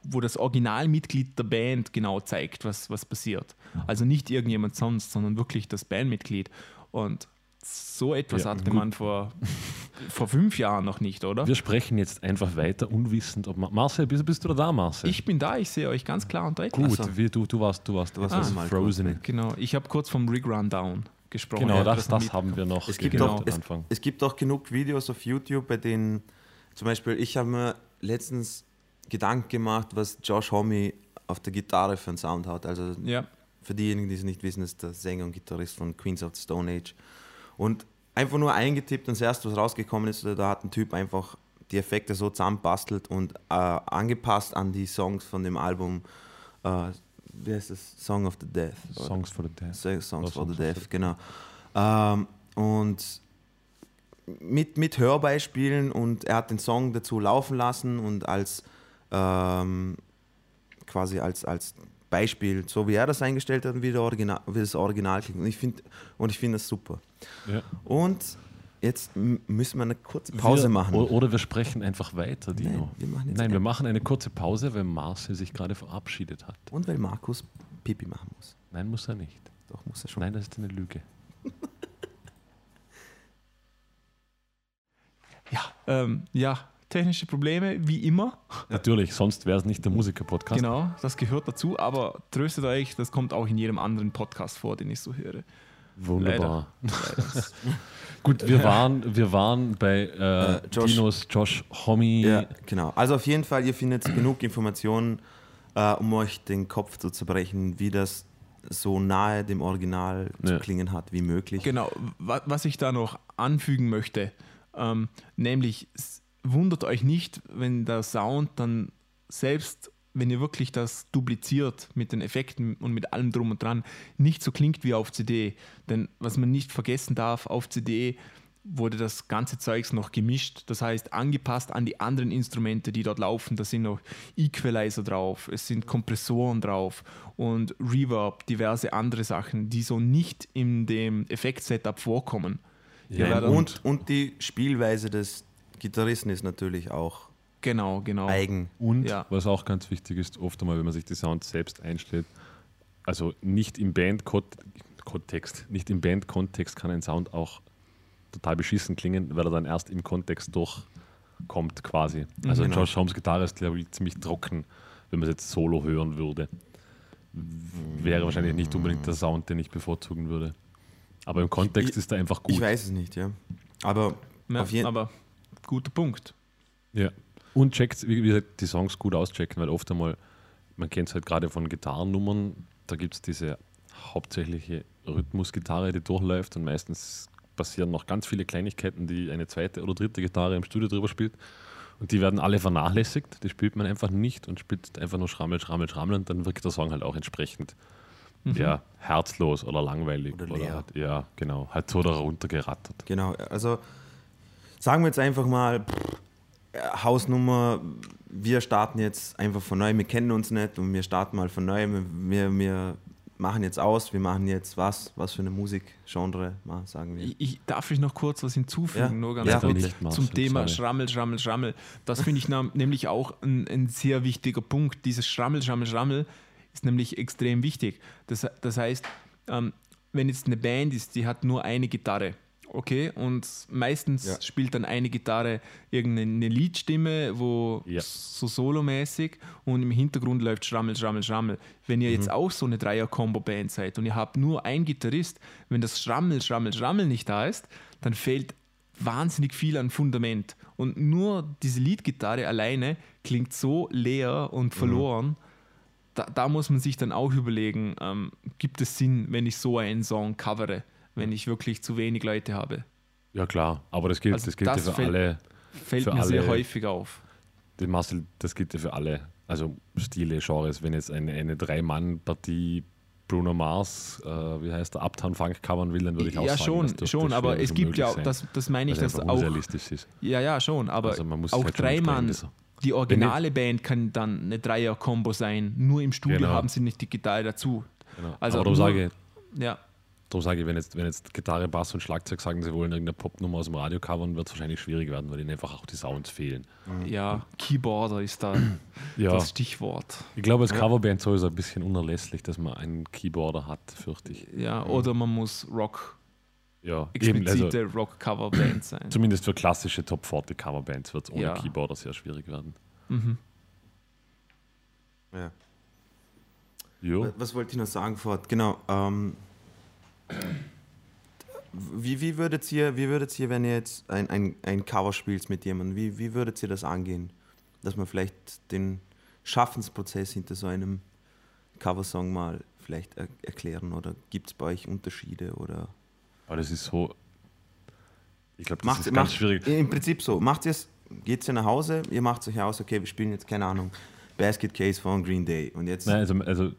wo das Originalmitglied der Band genau zeigt, was, was passiert. Also nicht irgendjemand sonst, sondern wirklich das Bandmitglied. Und so etwas Ja, hatte gut. man vor, vor fünf Jahren noch nicht, oder? wir sprechen jetzt einfach weiter, unwissend, ob Ma- Marcel, bist, bist du da, Marcel? Ich bin da, ich sehe euch ganz klar und deutlich. Gut, wie, du, du warst, du warst, du warst Ah. also Mal Frozen. kurz Genau, ich habe kurz vom Rig Rundown gesprochen. Genau, das, das haben wir noch Es gibt, gehört auch, am es, Anfang. es gibt auch genug Videos auf YouTube, bei denen zum Beispiel, ich habe mir letztens Gedanken gemacht, was Josh Homme auf der Gitarre für einen Sound hat. Also Ja, für diejenigen, die es nicht wissen, ist der Sänger und Gitarrist von Queens of the Stone Age. Und einfach nur eingetippt und das erste, was rausgekommen ist, da hat ein Typ einfach die Effekte so zusammenbastelt und äh, angepasst an die Songs von dem Album, äh, wie heißt das? Song of the Death. Songs for the Dead. Songs, Songs for the Deaf, genau. Ähm, und mit, mit Hörbeispielen und er hat den Song dazu laufen lassen und als ähm, quasi als, als Beispiel, so wie er das eingestellt hat, wie, der Original, wie das Original klingt. Und ich finde und ich find das super. Ja. Und jetzt müssen wir eine kurze Pause wir, machen. Oder wir sprechen einfach weiter, Dino. Nein, wir machen Nein, wir machen eine kurze Pause, weil Marcel sich gerade verabschiedet hat. Und weil Markus Pipi machen muss. Nein, muss er nicht. Doch, muss er schon. Nein, das ist eine Lüge. Ja, ähm, ja, technische Probleme, wie immer. Natürlich, sonst wäre es nicht der Musiker-Podcast. Genau, das gehört dazu, aber tröstet euch, das kommt auch in jedem anderen Podcast vor, den ich so höre. Wunderbar. Gut, wir waren, wir waren bei äh, Äh, Josh. Dinos Josh Homme. Ja, genau. Also auf jeden Fall, ihr findet genug Informationen, äh, um euch den Kopf zu zerbrechen, wie das so nahe dem Original zu Ja. klingen hat wie möglich. Genau, wa was ich da noch anfügen möchte, ähm, nämlich wundert euch nicht, wenn der Sound dann selbst, wenn ihr wirklich das dupliziert mit den Effekten und mit allem drum und dran, nicht so klingt wie auf CD. Denn was man nicht vergessen darf, auf CD wurde das ganze Zeugs noch gemischt, das heißt angepasst an die anderen Instrumente, die dort laufen. Da sind noch Equalizer drauf, es sind Kompressoren drauf und Reverb, diverse andere Sachen, die so nicht in dem Effekt-Setup vorkommen. Ja, und, und die Spielweise des Gitarristen ist natürlich auch Genau, genau. eigen. Und Ja. was auch ganz wichtig ist, oft einmal, wenn man sich die Sounds selbst einstellt, also nicht im Band-Kontext, nicht im Band-Kontext kann ein Sound auch total beschissen klingen, weil er dann erst im Kontext durchkommt quasi. Also Genau. Josh Holmes Gitarre ist, glaube ich, ziemlich trocken, wenn man es jetzt solo hören würde. Wäre wahrscheinlich nicht unbedingt der Sound, den ich bevorzugen würde. Aber im Kontext Ich- ist er einfach gut. Ich weiß es nicht, ja. Aber Ja, auf jeden aber guter Punkt. Ja. Und checkt, wie gesagt, die Songs gut auschecken, weil oft einmal, man kennt es halt gerade von Gitarrennummern, da gibt es diese hauptsächliche Rhythmusgitarre, die durchläuft und meistens passieren noch ganz viele Kleinigkeiten, die eine zweite oder dritte Gitarre im Studio drüber spielt. Und die werden alle vernachlässigt, die spielt man einfach nicht und spielt einfach nur Schrammel, Schrammel, Schrammel und dann wirkt der Song halt auch entsprechend ja, herzlos oder langweilig. Oder leer. halt, ja, genau, halt so da runtergerattert. Genau, also sagen wir jetzt einfach mal, pff, Hausnummer, wir starten jetzt einfach von neu, wir kennen uns nicht und wir starten mal von neu, wir, wir machen jetzt aus, wir machen jetzt was, was für eine Musikgenre, mal sagen wir. Ich, ich, darf ich noch kurz was hinzufügen? Ja. Nur ganz Ja, kurz bitte. Zum Thema sorry. Schrammel, Schrammel, Schrammel. Das finde ich nämlich auch ein, ein sehr wichtiger Punkt. Dieses Schrammel, Schrammel, Schrammel ist nämlich extrem wichtig. Das, das heißt, ähm, wenn jetzt eine Band ist, die hat nur eine Gitarre, okay, und meistens Ja. spielt dann eine Gitarre irgendeine Liedstimme, wo Ja. so solomäßig und im Hintergrund läuft Schrammel, Schrammel, Schrammel. Wenn ihr jetzt auch so eine Dreier-Combo-Band seid und ihr habt nur einen Gitarrist, wenn das Schrammel, Schrammel, Schrammel nicht da ist, dann fehlt wahnsinnig viel an Fundament. Und nur diese Leadgitarre alleine klingt so leer und verloren. Da, da muss man sich dann auch überlegen, ähm, gibt es Sinn, wenn ich so einen Song covere, wenn ich wirklich zu wenig Leute habe? Ja klar, aber das gilt, Also das gilt das ja für fällt- alle. Fällt Für mir sehr alle- häufig auf. Den Marcel, das gilt ja für alle, also Stile, Genres. Wenn jetzt eine, eine Drei-Mann-Partie Bruno Mars, äh, wie heißt der, Uptown Funk covern will, dann würde ich auch Ja, sagen, schon, das schon, aber es gibt ja, das, das meine ich, dass einfach auch, unrealistisch ist. ja, ja, schon, aber Also man muss auch halt drei Mann, entsprechend- die originale Band kann dann eine Dreier-Kombo sein, nur im Studio Genau. haben sie nicht die Gitarre dazu. Genau. Also aber darum nur- sage, ich, Ja, darum sage ich, wenn jetzt, wenn jetzt Gitarre, Bass und Schlagzeug sagen, sie wollen irgendeine Popnummer aus dem Radio covern, wird es wahrscheinlich schwierig werden, weil ihnen einfach auch die Sounds fehlen. ja, Keyboarder ist da Ja, das Stichwort. ich glaube, als Coverband sowieso ein bisschen unerlässlich, dass man einen Keyboarder hat, fürchte ich. Ja, oder man muss Rock, Ja, eben, also explizite Rock-Cover-Band sein. zumindest für klassische Top 40 Coverbands wird es ohne Ja. Keyboarder sehr schwierig werden. Mhm. Ja. Jo. Was wollte ich noch sagen, Ford? Genau. Ähm, wie, wie, würdet ihr, wie würdet ihr, wenn ihr jetzt ein, ein, ein Cover spielt mit jemandem, wie, wie würdet ihr das angehen? Dass man vielleicht den Schaffensprozess hinter so einem Coversong mal vielleicht er erklären oder gibt es bei euch Unterschiede oder Aber das ist so. Ich glaube, das macht, ist ganz macht schwierig. im Prinzip so, macht ihr es, geht ihr nach Hause, ihr macht euch aus, okay, wir spielen jetzt, keine Ahnung, Basket Case von Green Day und jetzt Nein, also, also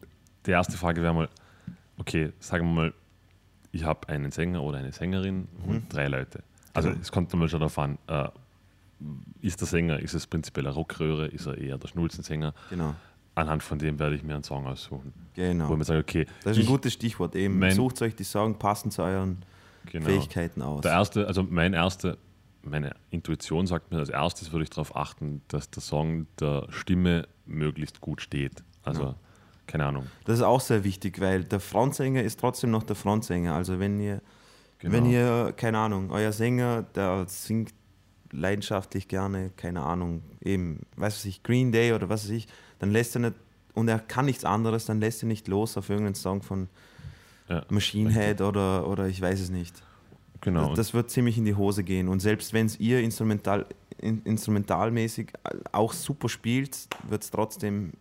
die erste Frage wäre mal, okay, sagen wir mal, ich habe einen Sänger oder eine Sängerin und drei Leute. Also es kommt dann mal schon darauf an, äh, ist der Sänger, ist es prinzipiell eine Rockröhre, ist er eher der Schnulzensänger? genau. anhand von dem werde ich mir einen Song aussuchen. Genau. Wo man sagt, okay, Das ist ein ich- gutes Stichwort eben. mein- Sucht euch die Song passend zu euren genau. Fähigkeiten aus. Der erste, also mein erste, meine Intuition sagt mir, als erstes würde ich darauf achten, dass der Song der Stimme möglichst gut steht. Also, Ja. Keine Ahnung. Das ist auch sehr wichtig, weil der Frontsänger ist trotzdem noch der Frontsänger. Also wenn ihr, Genau. wenn ihr, keine Ahnung, euer Sänger, der singt leidenschaftlich gerne, keine Ahnung, eben, weiß ich, Green Day oder was weiß ich, dann lässt er nicht, und er kann nichts anderes, dann lässt er nicht los auf irgendeinen Song von Ja, Machine Head oder, oder ich weiß es nicht. genau. Das, das wird ziemlich in die Hose gehen. Und selbst wenn es ihr instrumental, in, instrumentalmäßig auch super spielt, wird es trotzdem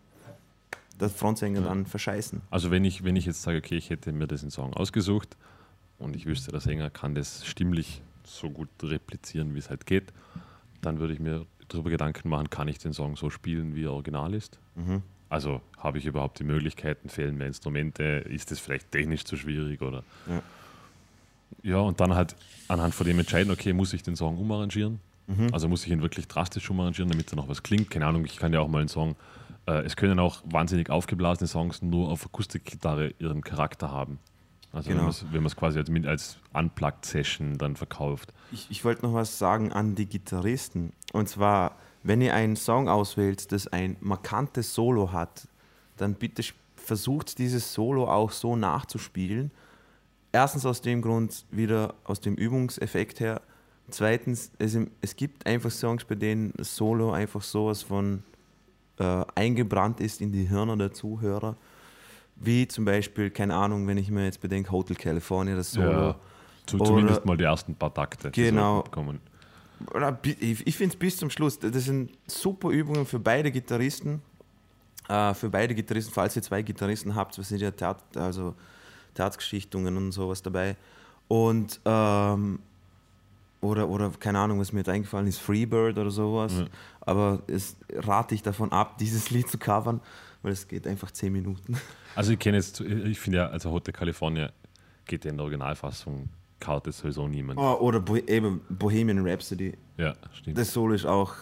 der Frontsänger dann verscheißen. Also wenn ich, wenn ich jetzt sage, okay, ich hätte mir diesen Song ausgesucht und ich wüsste, der Sänger kann das stimmlich so gut replizieren, wie es halt geht, dann würde ich mir darüber Gedanken machen, kann ich den Song so spielen, wie er original ist? Mhm. Also habe ich überhaupt die Möglichkeiten, fehlen mir Instrumente, ist es vielleicht technisch zu schwierig oder Ja. ja, und dann halt anhand von dem entscheiden, okay, muss ich den Song umarrangieren? Mhm. Also muss ich ihn wirklich drastisch umarrangieren, damit er noch was klingt? Keine Ahnung, ich kann ja auch mal einen Song, es können auch wahnsinnig aufgeblasene Songs nur auf Akustikgitarre ihren Charakter haben. Also Genau. wenn man es quasi als, als Unplugged-Session dann verkauft. Ich, ich wollte noch was sagen an die Gitarristen. Und zwar, wenn ihr einen Song auswählt, das ein markantes Solo hat, dann bitte versucht dieses Solo auch so nachzuspielen. Erstens aus dem Grund, wieder aus dem Übungseffekt her. Zweitens, es, es gibt einfach Songs, bei denen Solo einfach sowas von äh, eingebrannt ist in die Hirne der Zuhörer. Wie zum Beispiel, keine Ahnung, wenn ich mir jetzt bedenke, Hotel California, das Solo. Ja, zu, Oder- zumindest mal die ersten paar Takte. Genau. ich finde es bis zum Schluss. Das sind super Übungen für beide Gitarristen. Äh, für beide Gitarristen, falls ihr zwei Gitarristen habt, was sind ja Theat also Theatergeschichtungen und sowas dabei. Und ähm, oder, oder keine Ahnung, was mir jetzt eingefallen ist, Freebird oder sowas. Ja. Aber es rate ich davon ab, dieses Lied zu covern, weil es geht einfach zehn Minuten. Also ich kenne jetzt, ich finde ja, also Hotel California geht ja in der Originalfassung, kaut es sowieso niemand. Oh, oder Bo eben Bohemian Rhapsody. Ja, stimmt. Das Solo ist auch.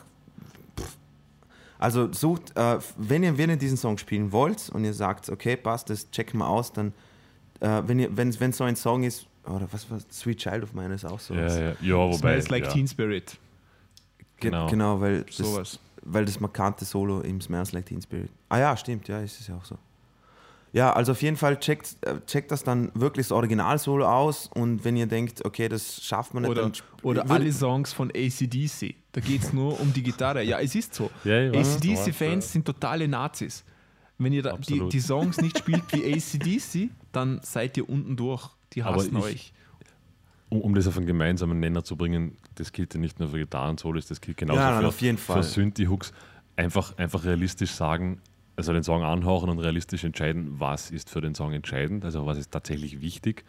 pff. Also sucht, äh, wenn, ihr, wenn ihr diesen Song spielen wollt und ihr sagt, okay, passt, das checken wir aus, dann, äh, wenn ihr, wenn wenn so ein Song ist, oder was war Sweet Child of Mine ist auch so. ja, ja, ja, wobei. Smells like ja. Teen Spirit. genau. genau. weil das, Sowas. weil das markante Solo im Smells Like Teen Spirit. Ah ja, stimmt, ja, ist es ja auch so. Ja, also auf jeden Fall checkt, äh, checkt das dann wirklich das Original-Solo aus und wenn ihr denkt, okay, das schafft man nicht, Oder, oder alle Songs von ACDC. Da geht es nur um die Gitarre. Ja, es ist so. Ja, ACDC-Fans ja. sind totale Nazis. Wenn ihr da die, die Songs nicht spielt wie ACDC, dann seid ihr unten durch. Die Aber hassen ich- euch. Um, um das auf einen gemeinsamen Nenner zu bringen, das gilt ja nicht nur für Gitarren-Solos, das gilt genauso Ja, nein, für, auf jeden Fall. für Synthi-Hooks. Einfach, einfach realistisch sagen, also den Song anhören und realistisch entscheiden, was ist für den Song entscheidend, also was ist tatsächlich wichtig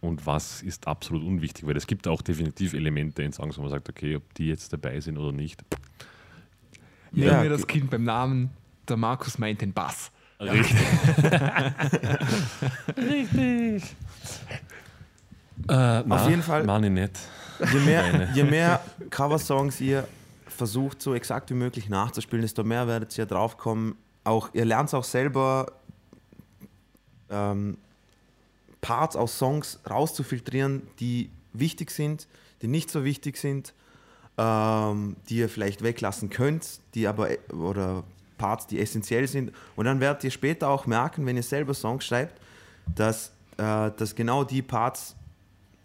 und was ist absolut unwichtig, weil es gibt auch definitiv Elemente in Songs, wo man sagt, okay, ob die jetzt dabei sind oder nicht. Nennen Ja, wir das Kind beim Namen. Der Markus meint den Bass. Richtig. Richtig. Äh, Auf jeden Fall- Mach ich nicht. Je mehr, je mehr Coversongs ihr versucht, so exakt wie möglich nachzuspielen, desto mehr werdet ihr drauf kommen. Auch, ihr lernt auch selber ähm, Parts aus Songs rauszufiltrieren, die wichtig sind, die nicht so wichtig sind, ähm, die ihr vielleicht weglassen könnt, die aber oder Parts, die essentiell sind. Und dann werdet ihr später auch merken, wenn ihr selber Songs schreibt, dass, äh, dass genau die Parts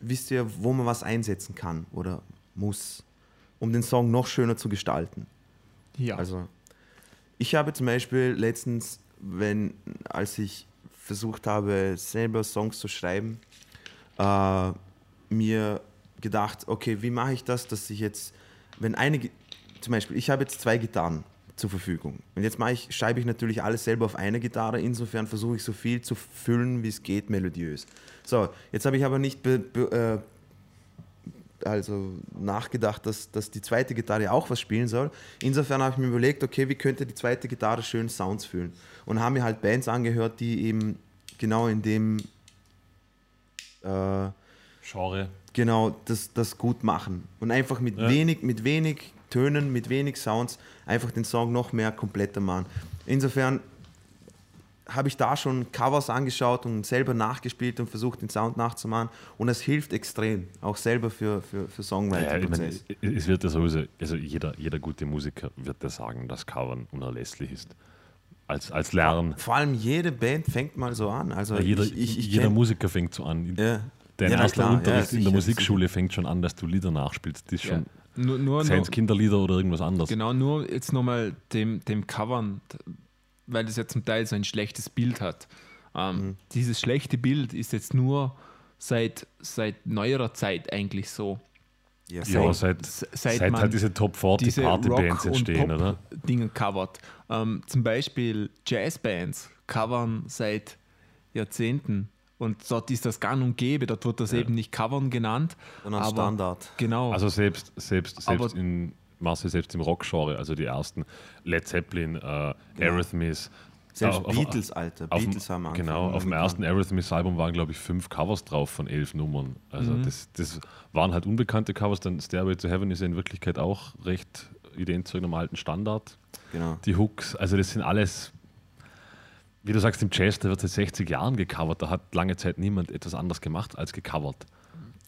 wisst ihr, wo man was einsetzen kann oder muss, um den Song noch schöner zu gestalten. Ja. Also, ich habe zum Beispiel letztens, wenn, als ich versucht habe, selber Songs zu schreiben, äh, mir gedacht, okay, wie mache ich das, dass ich jetzt, wenn eine, Gi- zum Beispiel, ich habe jetzt zwei Gitarren zur Verfügung. Und jetzt mache ich, schreibe ich natürlich alles selber auf einer Gitarre, insofern versuche ich so viel zu füllen, wie es geht, melodiös. So, jetzt habe ich aber nicht be, be, äh, also nachgedacht, dass, dass die zweite Gitarre auch was spielen soll. Insofern habe ich mir überlegt, okay, wie könnte die zweite Gitarre schön Sounds füllen? Und haben mir halt Bands angehört, die eben genau in dem äh, Genre. genau das, das gut machen. Und einfach mit, Ja. wenig, mit wenig Tönen, mit wenig Sounds einfach den Song noch mehr kompletter machen. Insofern habe ich da schon Covers angeschaut und selber nachgespielt und versucht, den Sound nachzumachen. Und es hilft extrem, auch selber für, für, für Ja, Songwriting-Prozess. ich meine, es wird ja sowieso, also jeder, jeder gute Musiker wird ja sagen, dass Covern unerlässlich ist. Als, als Lernen. Vor allem jede Band fängt mal so an. Also Ja, jeder, ich, ich, ich jeder Musiker fängt so an. ja. Dein Ja, erster klar, Unterricht ja, in der Musikschule fängt schon an, dass du Lieder nachspielst. Das ist Ja. schon, Nur, nur, seien es Kinderlieder oder irgendwas anderes. Genau, nur jetzt nochmal dem, dem Covern, weil das ja zum Teil so ein schlechtes Bild hat. Ähm, Mhm. Dieses schlechte Bild ist jetzt nur seit, seit neuerer Zeit eigentlich so. Ja, Ja, seit, seit, seit man halt diese Top 40 diese Partybands Rock- entstehen, und oder? Pop-Dinge covert. Ähm, zum Beispiel Jazzbands covern seit Jahrzehnten. Und dort ist das gang und gäbe, dort wird das eben nicht covern genannt. Sondern aber- Standard. Genau. Also selbst, selbst, selbst Aber- in Marcel, selbst im Rock-Genre, also die ersten Led Zeppelin, äh, Aerosmith. Selbst auf- auf- Beatles, Alter. Auf, Beatles haben angefangen genau, auf dem ersten Aerosmith-Album waren, glaube ich, fünf Covers drauf von elf Nummern. Also das, das waren halt unbekannte Covers. Dann Stairway to Heaven ist ja in Wirklichkeit auch recht ident zu einem alten Standard. Genau. Die Hooks, also das sind alles, wie du sagst, im Jazz, da wird seit 60 Jahren gecovert. Da hat lange Zeit niemand etwas anderes gemacht als gecovert.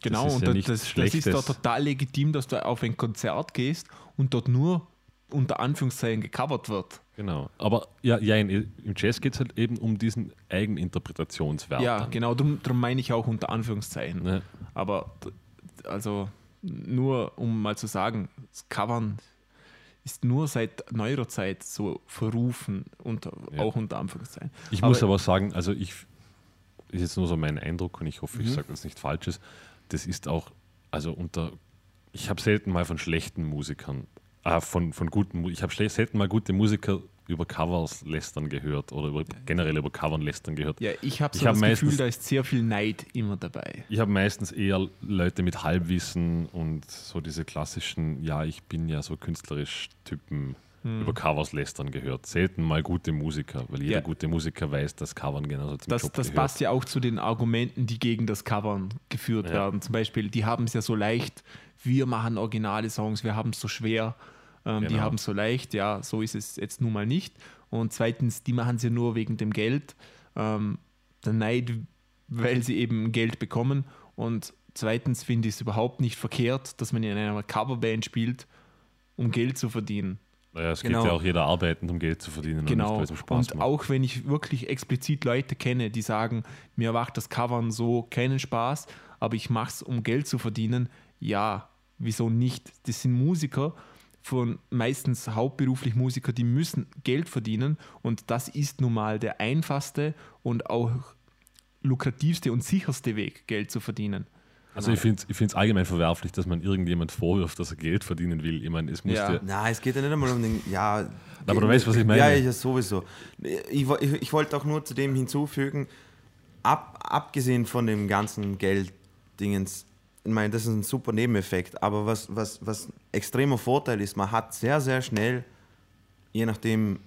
Genau, ist und ja das, das, das ist doch total legitim, dass du auf ein Konzert gehst und dort nur unter Anführungszeichen gecovert wird. Genau. Aber ja, ja im Jazz geht es halt eben um diesen Eigeninterpretationswert. Ja, dann. genau, darum, meine ich auch unter Anführungszeichen. Ne? Aber also nur um mal zu sagen, das Covern ist nur seit neuerer Zeit so verrufen, unter, Ja. auch unter Anführungszeichen. Ich muss aber sagen, also ich, ist jetzt nur so mein Eindruck und ich hoffe, ich sage das nicht Falsches, das ist auch, also unter, ich habe selten mal von schlechten Musikern, äh, von, von guten, ich habe selten mal gute Musiker über Covers lästern gehört oder über, generell über Covern lästern gehört. Ja, ich habe Ich so hab das Gefühl, meistens- da ist sehr viel Neid immer dabei. Ich habe meistens eher Leute mit Halbwissen und so diese klassischen, ja, ich bin ja so künstlerisch Typen über Covers lästern gehört. Selten mal gute Musiker, weil jeder Ja. gute Musiker weiß, dass Covern genauso zum Das, Job das gehört. passt ja auch zu den Argumenten, die gegen das Covern geführt Ja. werden. Zum Beispiel, die haben es ja so leicht, wir machen originale Songs, wir haben es so schwer, ähm, die Genau. haben es so leicht, ja, so ist es jetzt nun mal nicht. Und zweitens, die machen es ja nur wegen dem Geld, ähm, der Neid, weil sie eben Geld bekommen. Und zweitens finde ich es überhaupt nicht verkehrt, dass man in einer Coverband spielt, um Geld zu verdienen. Naja, es Genau. geht ja auch jeder arbeiten, um Geld zu verdienen und Genau. Und macht. auch wenn ich wirklich explizit Leute kenne, die sagen, mir macht das Covern so keinen Spaß, aber ich mache es, um Geld zu verdienen, ja, wieso nicht? Das sind Musiker, von meistens hauptberuflich Musiker, die müssen Geld verdienen und das ist nun mal der einfachste und auch lukrativste und sicherste Weg, Geld zu verdienen. Also ich finde es allgemein verwerflich, dass man irgendjemand vorwirft, dass er Geld verdienen will. Ich meine, es muss Ja. Na, es geht ja nicht einmal um den. Ja, Aber du weißt, was ich meine. Ja, ja, sowieso. Ich, ich, ich wollte auch nur zu dem hinzufügen, ab, abgesehen von dem ganzen Gelddingens, ich meine, das ist ein super Nebeneffekt, aber was, was, was extremer Vorteil ist, man hat sehr, sehr schnell, je nachdem,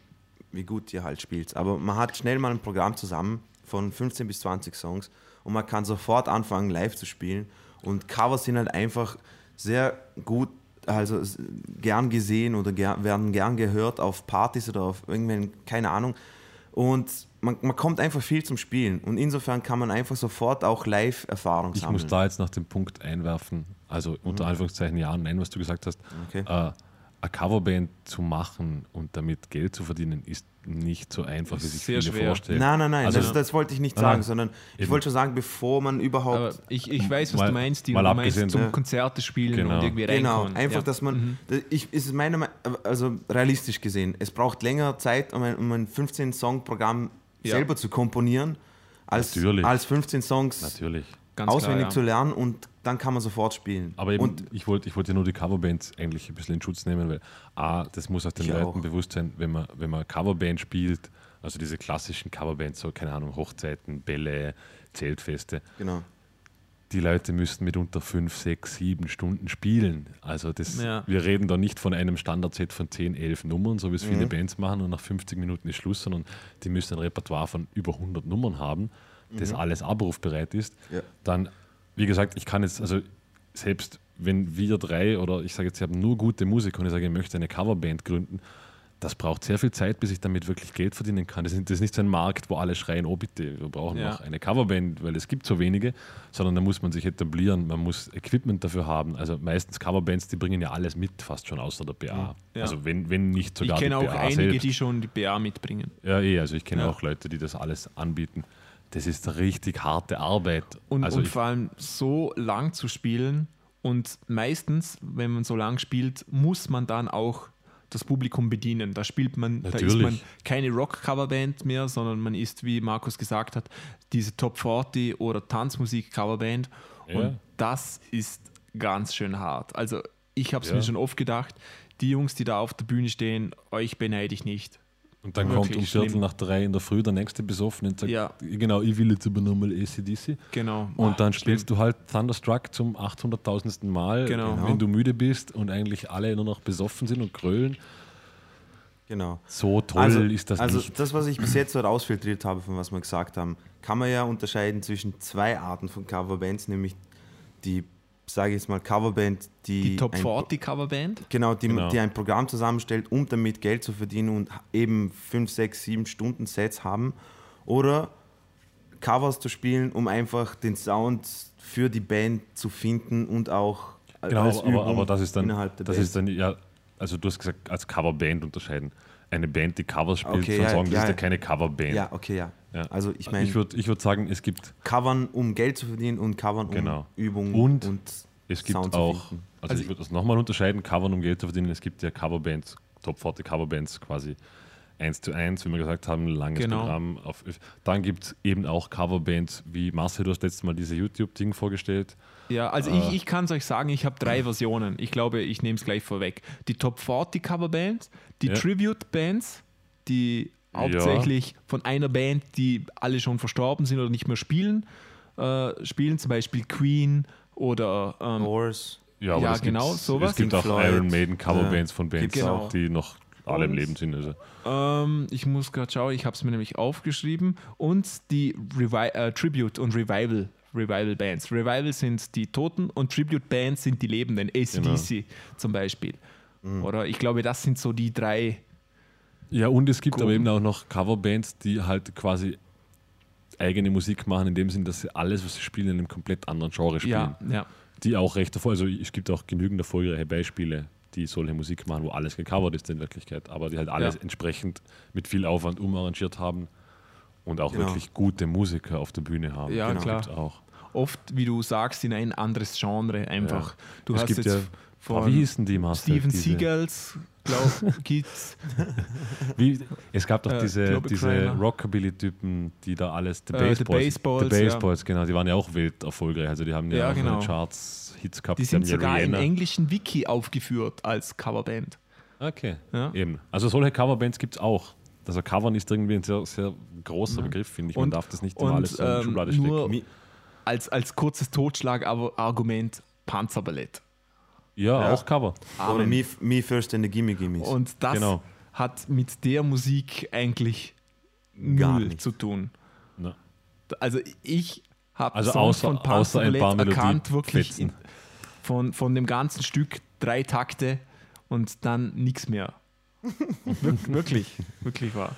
wie gut ihr halt spielt, aber man hat schnell mal ein Programm zusammen von 15 bis 20 Songs und man kann sofort anfangen, live zu spielen. Und Covers sind halt einfach sehr gut, also gern gesehen oder ger werden gern gehört auf Partys oder auf irgendwelchen, keine Ahnung. Und man, man kommt einfach viel zum Spielen. Und insofern kann man einfach sofort auch Live-Erfahrung Ich sammeln. muss da jetzt nach dem Punkt einwerfen, also unter Anführungszeichen ja, nein, was du gesagt hast. Okay. Äh, eine Coverband zu machen und damit Geld zu verdienen, ist nicht so einfach, wie sich viele schwer. vorstellen. Nein, nein, nein, Also- das, das wollte ich nicht sagen, nein. sondern ich Eben. wollte schon sagen, bevor man überhaupt Aber ich, ich weiß, was Mal- du meinst, die mal du meinst abgesehen- zum Ja. Konzerte spielen Genau. und irgendwie Genau, reinkommen. einfach, ja. dass man, das- ich, ist meine, Me- also realistisch gesehen, es braucht länger Zeit, um ein, um ein 15-Song-Programm Ja. selber zu komponieren, als, Natürlich. als 15 Songs Natürlich. Ganz auswendig klar, zu ja. lernen und dann kann man sofort spielen. Aber eben, und ich wollte ich wollte ja nur die Coverbands eigentlich ein bisschen in Schutz nehmen, weil A, das muss auch den Ich Leuten auch. bewusst sein, wenn man, wenn man Coverband spielt, also diese klassischen Coverbands, so keine Ahnung, Hochzeiten, Bälle, Zeltfeste, genau. Die Leute müssten mitunter fünf, sechs, sieben Stunden spielen. Also das, Ja. wir reden da nicht von einem Standardset von 10, 11 Nummern, so wie es Mhm. viele Bands machen und nach 50 Minuten ist Schluss, sondern die müssen ein Repertoire von über 100 Nummern haben, das alles abrufbereit ist. Mhm. Ja. Dann, wie gesagt, ich kann jetzt, also selbst wenn wir drei oder ich sage jetzt, ich habe nur gute Musiker und ich sage, ich möchte eine Coverband gründen, das braucht sehr viel Zeit, bis ich damit wirklich Geld verdienen kann. Das ist, nicht so ein Markt, wo alle schreien, oh bitte, wir brauchen Ja. noch eine Coverband, weil es gibt so wenige, sondern da muss man sich etablieren, man muss Equipment dafür haben. Also meistens Coverbands, die bringen ja alles mit, fast schon außer der BA. Ja. Also wenn, wenn nicht Ich sogar kenne die auch BA einige, selbst. die schon die BA mitbringen. Ja, eh, also ich kenne Ja. auch Leute, die das alles anbieten. Das ist richtig harte Arbeit. Und, also und ich, vor allem so lang zu spielen und meistens, wenn man so lang spielt, muss man dann auch das Publikum bedienen. Da spielt man, da ist Natürlich. man keine Rock-Coverband mehr, sondern man ist, wie Markus gesagt hat, diese Top 40 oder Tanzmusik-Coverband. Ja. Und das ist ganz schön hart. Also ich habe es Ja. mir schon oft gedacht, die Jungs, die da auf der Bühne stehen, euch beneide ich nicht. Und dann kommt um Viertel schlimm. nach drei in der Früh der nächste besoffen und sagt, Ja. genau, ich will jetzt aber nochmal ACDC. Genau. Und dann Schlimm. spielst du halt Thunderstruck zum 800.000. Mal, Genau. wenn du müde bist und eigentlich alle nur noch besoffen sind und grölen. Genau. So toll also, ist das also nicht. das, was ich bis jetzt so rausfiltriert habe, von was wir gesagt haben, kann man ja unterscheiden zwischen zwei Arten von Coverbands, nämlich die, sage ich jetzt mal, Coverband, die, die Top ein, 40 Coverband. Genau, die, Genau. die ein Programm zusammenstellt, um damit Geld zu verdienen und eben 5, 6, 7 Stunden Sets haben. Oder Covers zu spielen, um einfach den Sound für die Band zu finden und auch Genau, als aber, Übung aber das ist dann, innerhalb der das Band. ist dann, ja, also du hast gesagt, als Coverband unterscheiden. Eine Band, die Covers spielt, Okay, von ja, sagen, das ja, ist ja keine Coverband. ja, okay, ja. Ja. Also ich meine, ich würde ich würd sagen, es gibt, covern, um Geld zu verdienen und covern, um Genau. Übung Und und es gibt Sound zu auch, also, Also ich würde das nochmal unterscheiden, Covern, um Geld zu verdienen. Es gibt ja Coverbands, Top 40 Coverbands quasi eins zu eins, wie wir gesagt haben, langes Genau. Programm. Auf, dann gibt es eben auch Coverbands wie Marcel, du hast letztes Mal diese YouTube-Ding vorgestellt. Ja, also Ah. ich, ich kann es euch sagen, ich habe drei Versionen. Ich glaube, ich nehme es gleich vorweg. Die Top 40 Coverbands, die Ja. Tribute-Bands, die hauptsächlich von einer Band, die alle schon verstorben sind oder nicht mehr spielen, äh, spielen, zum Beispiel Queen oder ähm, Doors. Ja, Ja, genau, sowas. Es gibt Pink auch Floyd. Iron Maiden Coverbands Ja. von Bands, auch. die noch alle im Und- Leben sind. Also. Ähm, ich muss gerade schauen, ich habe es mir nämlich aufgeschrieben. Und die Revi äh, Tribute und Revival. Revival Bands. Revival sind die Toten und Tribute Bands sind die Lebenden. ACDC zum Beispiel. Oder ich glaube, das sind so die drei. Ja, und es gibt Cool. aber eben auch noch Coverbands, die halt quasi eigene Musik machen, in dem Sinn, dass sie alles, was sie spielen, in einem komplett anderen Genre spielen. Ja, ja. Die auch recht davor, also es gibt auch genügend erfolgreiche Beispiele, die solche Musik machen, wo alles gecovert ist in Wirklichkeit, aber die halt alles Ja. entsprechend mit viel Aufwand umarrangiert haben und auch Genau. wirklich gute Musiker auf der Bühne haben. Ja, Das klar. auch. Oft, wie du sagst, in ein anderes Genre einfach. Du Es hast gibt jetzt ja- von wie hießen die Marcel? Steven Seagals, glaube gibt's. Wie, es gab doch Äh, diese, diese Crimer. Rockabilly-Typen, die da alles, The Äh, The Baseballs, Baseballs, The Baseballs genau, die waren ja auch wild erfolgreich, also die haben ja, Ja, auch genau. Charts Hits gehabt. Die sind sogar im Rihanna- englischen Wiki aufgeführt als Coverband. Okay, Ja. eben. Also solche Coverbands gibt es auch. Also Covern ist irgendwie ein sehr, sehr großer Begriff, finde ich. Man Und- darf das nicht immer alles so in die ähm, Schublade nur- stecken. Als, als kurzes Totschlagargument Panzerballett. Ja, Ja. auch Cover. Oder Amen. me, me First and the Gimme Gimmes. Und das Genau. hat mit der Musik eigentlich Gar null nichts. zu tun. Ja. Also ich habe Also Songs außer- von außer ein Panzerballett paar Melodien erkannt, wirklich in, von, von dem ganzen Stück drei Takte und dann nichts mehr. Wir- wirklich, wirklich wahr.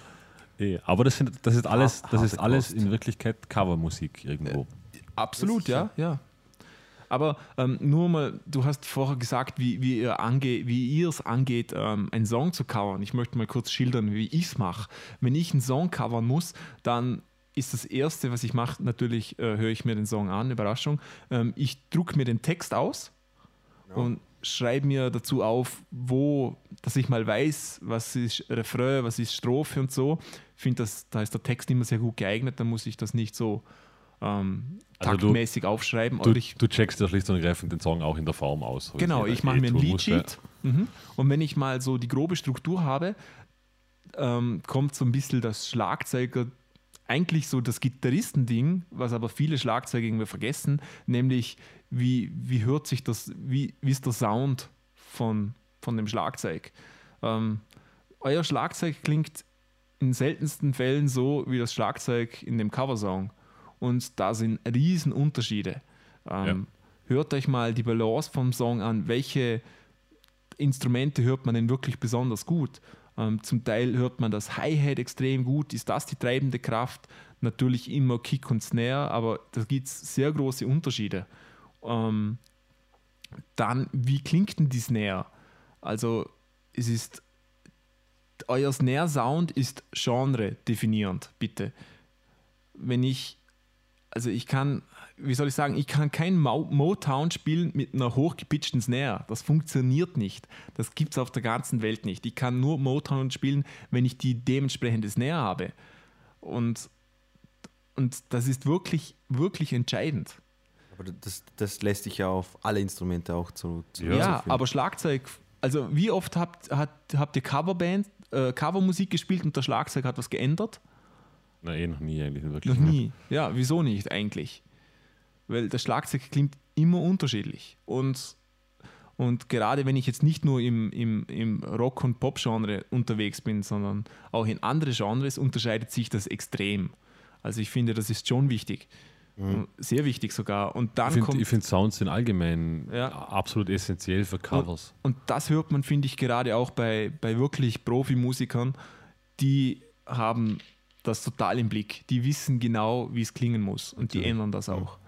Eh, Aber das, sind, das ist alles, das ist alles in Wirklichkeit Covermusik irgendwo. Absolut, ja, ja. Aber ähm, nur mal, du hast vorher gesagt, wie, wie ihr ange wie ihr es angeht, ähm, einen Song zu covern. Ich möchte mal kurz schildern, wie ich es mache. Wenn ich einen Song covern muss, dann ist das Erste, was ich mache, natürlich äh, höre ich mir den Song an, Überraschung. Ähm, ich drucke mir den Text aus und schreibe mir dazu auf, wo, dass ich mal weiß, was ist Refrain, was ist Strophe und so. Ich finde, dass- da ist der Text immer sehr gut geeignet, da muss ich das nicht so ähm, Also du- taktmäßig aufschreiben. Du, ich, du checkst ja schlicht und ergreifend den Song auch in der Form aus. genau, ich mache mir ein eh. Leadsheet mhm. und wenn ich mal so die grobe Struktur habe, ähm, kommt so ein bisschen das Schlagzeuger, eigentlich so das Gitarristending, was aber viele Schlagzeuger irgendwie vergessen, nämlich wie, wie hört sich das, wie, wie ist der Sound von, von dem Schlagzeug. Ähm, euer Schlagzeug klingt in seltensten Fällen so wie das Schlagzeug in dem Coversong. Und da sind riesen Unterschiede. Ähm, Hört euch mal die Balance vom Song an. Welche Instrumente hört man denn wirklich besonders gut? Ähm, zum Teil hört man das Hi-Hat extrem gut. Ist das die treibende Kraft? Natürlich immer Kick und Snare, aber da gibt es sehr große Unterschiede. Ähm, dann, wie klingt denn die Snare? Also, es ist, euer Snare-Sound ist Genre-definierend, bitte. Wenn ich, also ich kann, wie soll ich sagen, ich kann kein Motown spielen mit einer hochgepitchten Snare. Das funktioniert nicht. Das gibt es auf der ganzen Welt nicht. Ich kann nur Motown spielen, wenn ich die dementsprechende Snare habe. Und, und das ist wirklich, wirklich entscheidend. Aber das, das lässt sich ja auf alle Instrumente auch zu. zu ja, ja aber Schlagzeug, also wie oft habt, hat, habt ihr Coverband, äh, Covermusik gespielt und der Schlagzeug hat was geändert? Na, eh noch nie eigentlich. Wirklich noch nie. Ja, wieso nicht eigentlich? Weil das Schlagzeug klingt immer unterschiedlich. Und, und gerade wenn ich jetzt nicht nur im, im, im Rock- und Pop-Genre unterwegs bin, sondern auch in andere Genres, unterscheidet sich das extrem. Also ich finde, das ist schon wichtig. Mhm. Sehr wichtig sogar. Und dann ich finde find Sounds sind allgemein ja. absolut essentiell für Covers. Und, und das hört man, finde ich, gerade auch bei, bei wirklich Profimusikern, die haben das total im Blick. Die wissen genau, wie es klingen muss und die ändern das auch.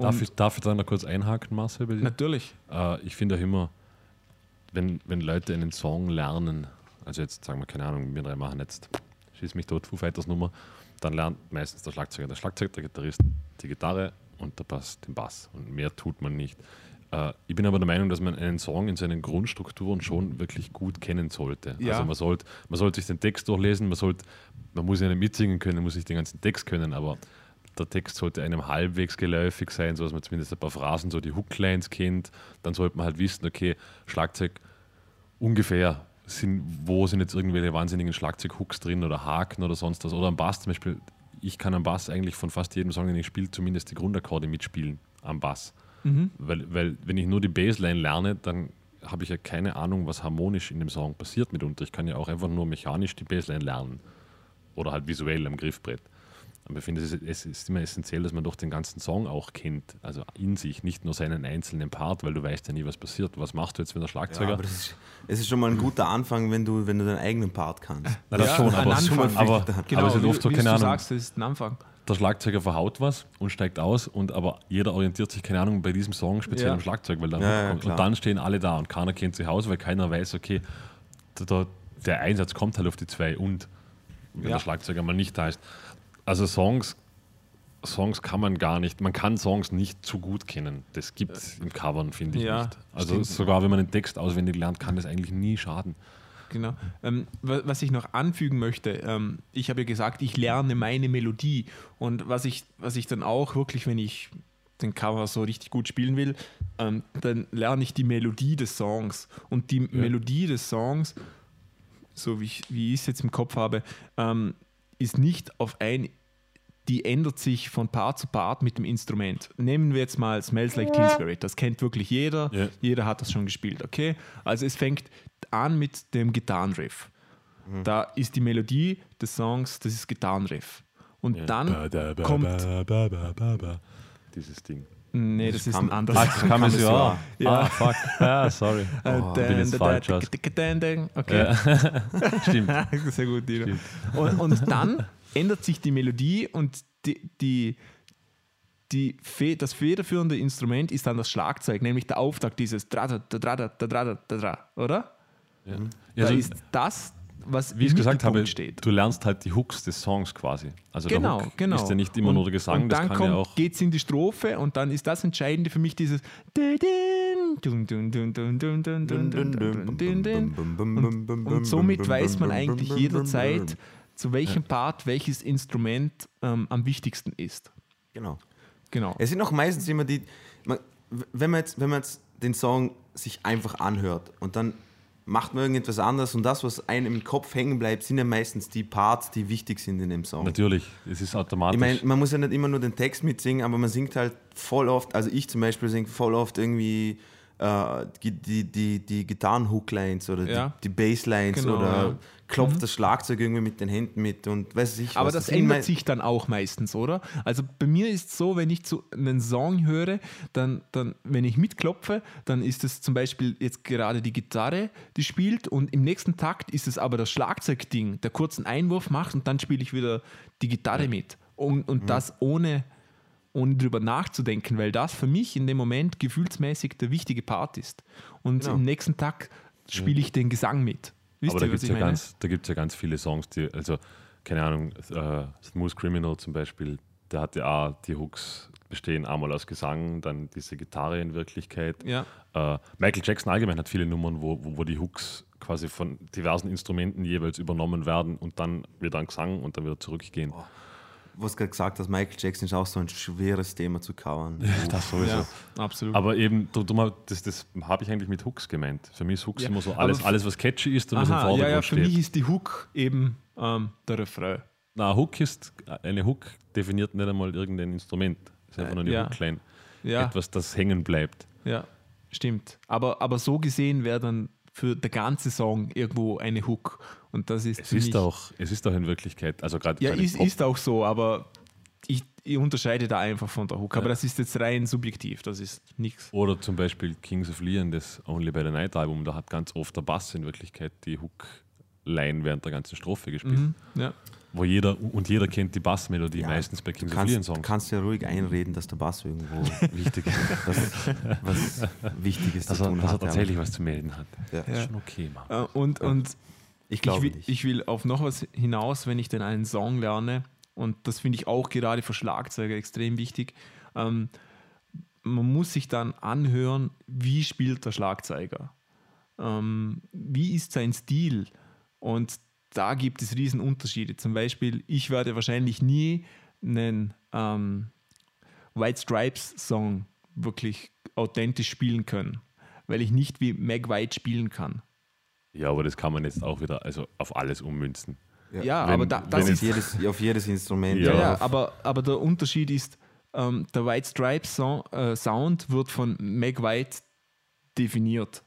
Darf, ich, darf ich da noch kurz einhaken, Marcel? Dir? Natürlich. Äh, ich finde auch immer, wenn, wenn Leute einen Song lernen, also jetzt sagen wir, keine Ahnung, wir drei machen jetzt Schieß mich tot, Foo Fighters Nummer, dann lernt meistens der Schlagzeuger, der Schlagzeug, der Gitarrist die Gitarre und der Bass den Bass. Und mehr tut man nicht. Äh, ich bin aber der Meinung, dass man einen Song in seinen Grundstrukturen schon wirklich gut kennen sollte. Ja. Also man sollte man sollte sich den Text durchlesen, man, sollte, man muss ja nicht mitsingen können, man muss nicht den ganzen Text können, aber der Text sollte einem halbwegs geläufig sein, sodass man zumindest ein paar Phrasen, so die Hooklines kennt. Dann sollte man halt wissen, okay, Schlagzeug ungefähr sind, wo sind jetzt irgendwelche wahnsinnigen Schlagzeughooks drin oder Haken oder sonst was. Oder am Bass zum Beispiel, ich kann am Bass eigentlich von fast jedem Song, den ich spiele, zumindest die Grundakkorde mitspielen am Bass. Mhm. Weil, weil wenn ich nur die Bassline lerne, dann habe ich ja keine Ahnung, was harmonisch in dem Song passiert mitunter. Ich kann ja auch einfach nur mechanisch die Bassline lernen. Oder halt visuell am Griffbrett. Aber ich finde, es ist, es ist immer essentiell, dass man doch den ganzen Song auch kennt, also in sich, nicht nur seinen einzelnen Part, weil du weißt ja nie, was passiert. Was machst du jetzt, wenn der Schlagzeuger. Ja, aber ist, es ist schon mal ein guter Anfang, wenn du, wenn du deinen eigenen Part kannst. Na, das ja, schon, aber, schon mal aber, genau, aber es ist oft so, keine Ahnung. Sagst, das ist ein Anfang. Der Schlagzeuger verhaut was und steigt aus, und aber jeder orientiert sich, keine Ahnung, bei diesem Song speziell ja. am Schlagzeug, weil dann ja, kommt, und dann stehen alle da und keiner kennt sich aus, weil keiner weiß, okay, der, der Einsatz kommt halt auf die zwei und wenn der Schlagzeuger mal nicht da ist. Also Songs Songs kann man gar nicht, man kann Songs nicht zu gut kennen. Das gibt es im Covern, finde ich ja, nicht. Also stimmt. sogar wenn man den Text auswendig lernt, kann das eigentlich nie schaden. Genau. Ähm, was ich noch anfügen möchte, ähm, ich habe ja gesagt, ich lerne meine Melodie. Und was ich, was ich dann auch wirklich, wenn ich den Cover so richtig gut spielen will, ähm, dann lerne ich die Melodie des Songs. Und die ja. Melodie des Songs, so wie ich, wie ich es jetzt im Kopf habe, ähm, ist nicht auf ein die ändert sich von Part zu Part mit dem Instrument. Nehmen wir jetzt mal Smells Like Teen Spirit. Das kennt wirklich jeder. Yeah. Jeder hat das schon gespielt, okay? Also es fängt an mit dem Gitarrenriff. Mhm. Da ist die Melodie des Songs, das ist Gitarrenriff. Und yeah. dann ba, da, ba, kommt... Ba, Dieses Ding. Nee, das, das ist ein anderes. Ach, das kam es ja. ja. Ah, fuck. Ah, sorry. Oh, bin jetzt falsch Okay. Stimmt. Sehr gut, Dino. Und, und dann ändert sich die Melodie und die, die, die Fe das federführende Instrument ist dann das Schlagzeug, nämlich der Auftakt dieses dra dra dra dra dra dra dra, oder? Ja. Da also, ist das, was wie ich gesagt habe, steht. du lernst halt die Hooks des Songs quasi. Also genau, der Hook genau. ist ja nicht immer und, nur der Gesang, und dann das kann kommt, ja auch. geht's in die Strophe und dann ist das Entscheidende für mich dieses und, und somit weiß man eigentlich jederzeit, zu welchem ja. Part welches Instrument ähm, am wichtigsten ist. Genau. genau. Es sind auch meistens immer die, man, wenn, man jetzt, wenn man jetzt den Song sich einfach anhört und dann macht man irgendetwas anderes und das, was einem im Kopf hängen bleibt, sind ja meistens die Parts, die wichtig sind in dem Song. Natürlich, es ist automatisch. Ich meine, man muss ja nicht immer nur den Text mitsingen, aber man singt halt voll oft, also ich zum Beispiel singe voll oft irgendwie äh, die, die, die, die Gitarren-Hooklines oder Ja. die, die Basslines Genau, oder ja. Klopft das Schlagzeug irgendwie mit den Händen mit und weiß ich Aber was. das, sind ändert sich dann auch meistens, oder? Also bei mir ist es so, wenn ich zu einen Song höre, dann, dann, wenn ich mitklopfe, dann ist es zum Beispiel jetzt gerade die Gitarre, die spielt und im nächsten Takt ist es aber das Schlagzeugding, der kurzen Einwurf macht und dann spiele ich wieder die Gitarre mit. Und, und das ohne, ohne drüber nachzudenken, weil das für mich in dem Moment gefühlsmäßig der wichige Part ist. Und Genau. im nächsten Tag spiele ich den Gesang mit. Wisst Aber da ihr, gibt was es ja, ganz, da gibt's ja ganz viele Songs, die, also, keine Ahnung, äh, Smooth Criminal zum Beispiel, der hat ja auch, die Hooks bestehen einmal aus Gesang, dann diese Gitarre in Wirklichkeit. Ja. Äh, Michael Jackson allgemein hat viele Nummern, wo, wo, wo die Hooks quasi von diversen Instrumenten jeweils übernommen werden und dann wieder ein Gesang und dann wieder zurückgehen. Was gerade gesagt hast, Michael Jackson ist auch so ein schweres Thema zu covern. Das sowieso. Ja, absolut. Aber eben, du, du mal, das, das habe ich eigentlich mit Hooks gemeint. Für mich ist Hooks Ja, immer so alles, alles, was catchy ist und was im Aha, Vordergrund ja, ja, für steht. mich ist die Hook eben ähm, der Refrain. Na, Hook ist, eine Hook definiert nicht einmal irgendein Instrument. Es ist einfach nur eine ja. Hookline. Ja, Etwas, das hängen bleibt. ja, stimmt. Aber, aber so gesehen wäre dann für der ganze Song irgendwo eine Hook. Und das ist Es ist, auch, es ist auch in Wirklichkeit, also gerade Ja, ist, Pop- ist auch so, aber ich, ich unterscheide da einfach von der Hook. Aber Ja. das ist jetzt rein subjektiv, das ist nichts. Oder zum Beispiel Kings of Leon, das Only by the Night Album, da hat ganz oft der Bass in Wirklichkeit die Hook-Line während der ganzen Strophe gespielt. Mhm. Ja. Wo jeder, und jeder kennt die Bassmelodie Ja, meistens bei Kings of Leon kannst, du Songs. kannst ja ruhig einreden, dass der Bass irgendwo Wichtig, was, was Wichtiges dass zu er, tun dass er hat. tatsächlich was zu melden hat. Ja. Das ist schon okay, Mann. Äh, Und, und Ich ich, glaube will, nicht. ich will auf noch was hinaus, wenn ich denn einen Song lerne. Und das finde ich auch gerade für Schlagzeuger extrem wichtig. Ähm, man muss sich dann anhören, wie spielt der Schlagzeuger? Ähm, wie ist sein Stil? Und da gibt es riesen Unterschiede. Zum Beispiel, ich werde wahrscheinlich nie einen ähm, White Stripes Song wirklich authentisch spielen können, weil ich nicht wie Meg White spielen kann. Ja, aber das kann man jetzt auch wieder also auf alles ummünzen. Ja, Wenn- aber da, das ist jedes, auf jedes Instrument. Ja, Ja. ja, aber, aber der Unterschied ist, ähm, der White Stripes Song, äh, Sound wird von Meg White definiert.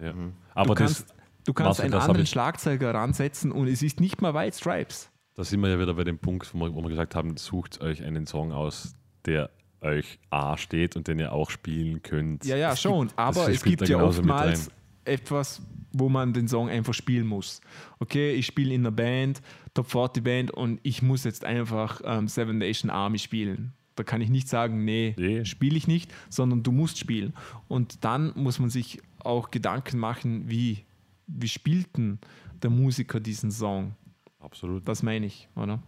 Ja. Du Aber kannst, das, du kannst einen anderen Schlagzeuger ransetzen und es ist nicht mal White Stripes. da sind wir ja wieder bei dem Punkt, wo wir, wo wir gesagt haben, sucht euch einen Song aus, der euch A steht und den ihr auch spielen könnt. Ja, ja, schon. Aber es gibt ja oftmals etwas, wo man den Song einfach spielen muss. Okay, ich spiele in einer Band, Top 40 Band und ich muss jetzt einfach ähm, Seven Nation Army spielen. Da kann ich nicht sagen, nee, Nee. spiele ich nicht, sondern du musst spielen. Und dann muss man sich auch Gedanken machen, wie, wie spielt denn der Musiker diesen Song? Absolut. Das meine ich, oder?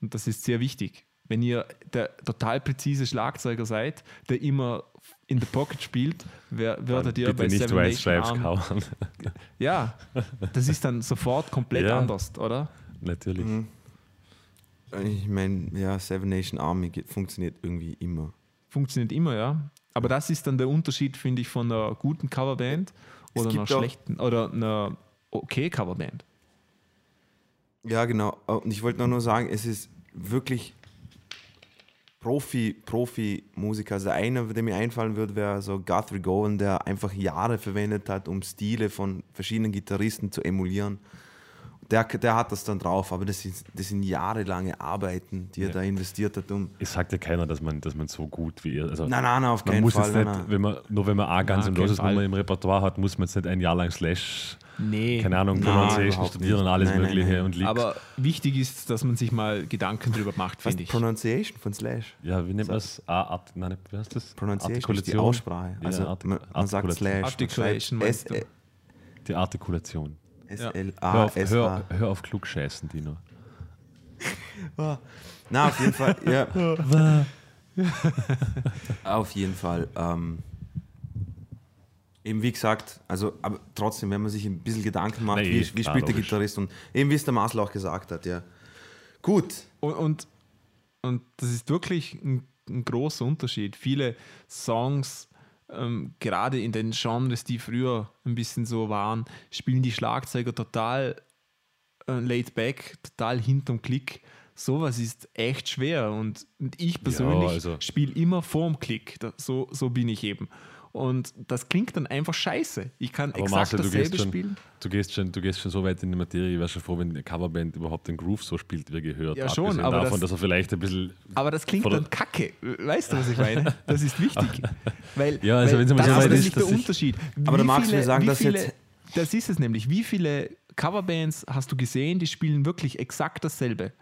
Und das ist sehr wichtig. Wenn ihr der total präzise Schlagzeuger seid, der immer in der Pocket spielt, wer, werdet ihr bei nicht Seven Nation Stripes kauen. Ja, das ist dann sofort komplett Ja. anders, oder? Natürlich. Mhm. Ich meine, ja, Seven Nation Army geht, funktioniert irgendwie immer. Funktioniert immer, ja. Aber das ist dann der Unterschied, finde ich, von einer guten Coverband oder einer schlechten oder einer okay Coverband. Ja, genau. Und ich wollte nur nur sagen, es ist wirklich Profi, Profi-Musiker. Also einer, der mir einfallen würde, wäre so Guthrie Gowan, der einfach Jahre verwendet hat, um Stile von verschiedenen Gitarristen zu emulieren. Der, der hat das dann drauf, aber das, ist, das sind jahrelange Arbeiten, die er Ja. da investiert hat, um. Es sagt ja keiner, dass man, dass man so gut wie ihr. Also Nein, nein, nein, auf man keinen muss Fall. jetzt nein, nicht, nein. wenn man, nur wenn man A ganz und loses. Nummer im Repertoire hat, muss man jetzt nicht ein Jahr lang Slash, Nee. keine Ahnung, Pronunciation studieren und alles Nein, Mögliche nein. und Leaks. Aber wichtig ist, dass man sich mal Gedanken drüber macht, Was finde ich. Pronunciation von Slash? ja, wie nennt man es? A, Art, nein, wie heißt das? Pronunciation ist die Aussprache. Ja, Also Artik- man, man sagt Artikulation. Slash. Articulation? S- Die Artikulation. S- Ja. L Hör A auf, S hör, hör auf klug scheißen, Dino. Na, auf jeden Fall, ja. auf jeden Fall. Ähm, eben wie gesagt, also, aber trotzdem, wenn man sich ein bisschen Gedanken macht, Nee, wie, wie klar, spielt der logisch. Gitarrist und eben wie es der Masel auch gesagt hat, ja. Gut. Und, und, und das ist wirklich ein, ein großer Unterschied. Viele Songs, ähm, gerade in den Genres, die früher ein bisschen so waren, spielen die Schlagzeuger total äh, laid back, total hinterm Klick. sowas ist echt schwer und und ich persönlich also- spiele immer vorm Klick. Da- So, so bin ich eben. Und das klingt dann einfach scheiße. Ich kann Aber exakt Marcel, du dasselbe gehst, schon, spielen. du, gehst schon, du gehst schon so weit in die Materie, ich wäre schon froh, wenn eine Coverband überhaupt den Groove so spielt, wie er gehört. Ja, schon, aber davon, das- dass er vielleicht ein bisschen. Aber das klingt der- dann kacke. Weißt du, was ich meine? Das ist wichtig. Weil, Ja, also weil wenn es mal das so ist weit ist, der dass ich- Unterschied. Aber da magst du sagen, wie dass viele, jetzt- Das ist es nämlich. Wie viele Coverbands hast du gesehen, die spielen wirklich exakt dasselbe?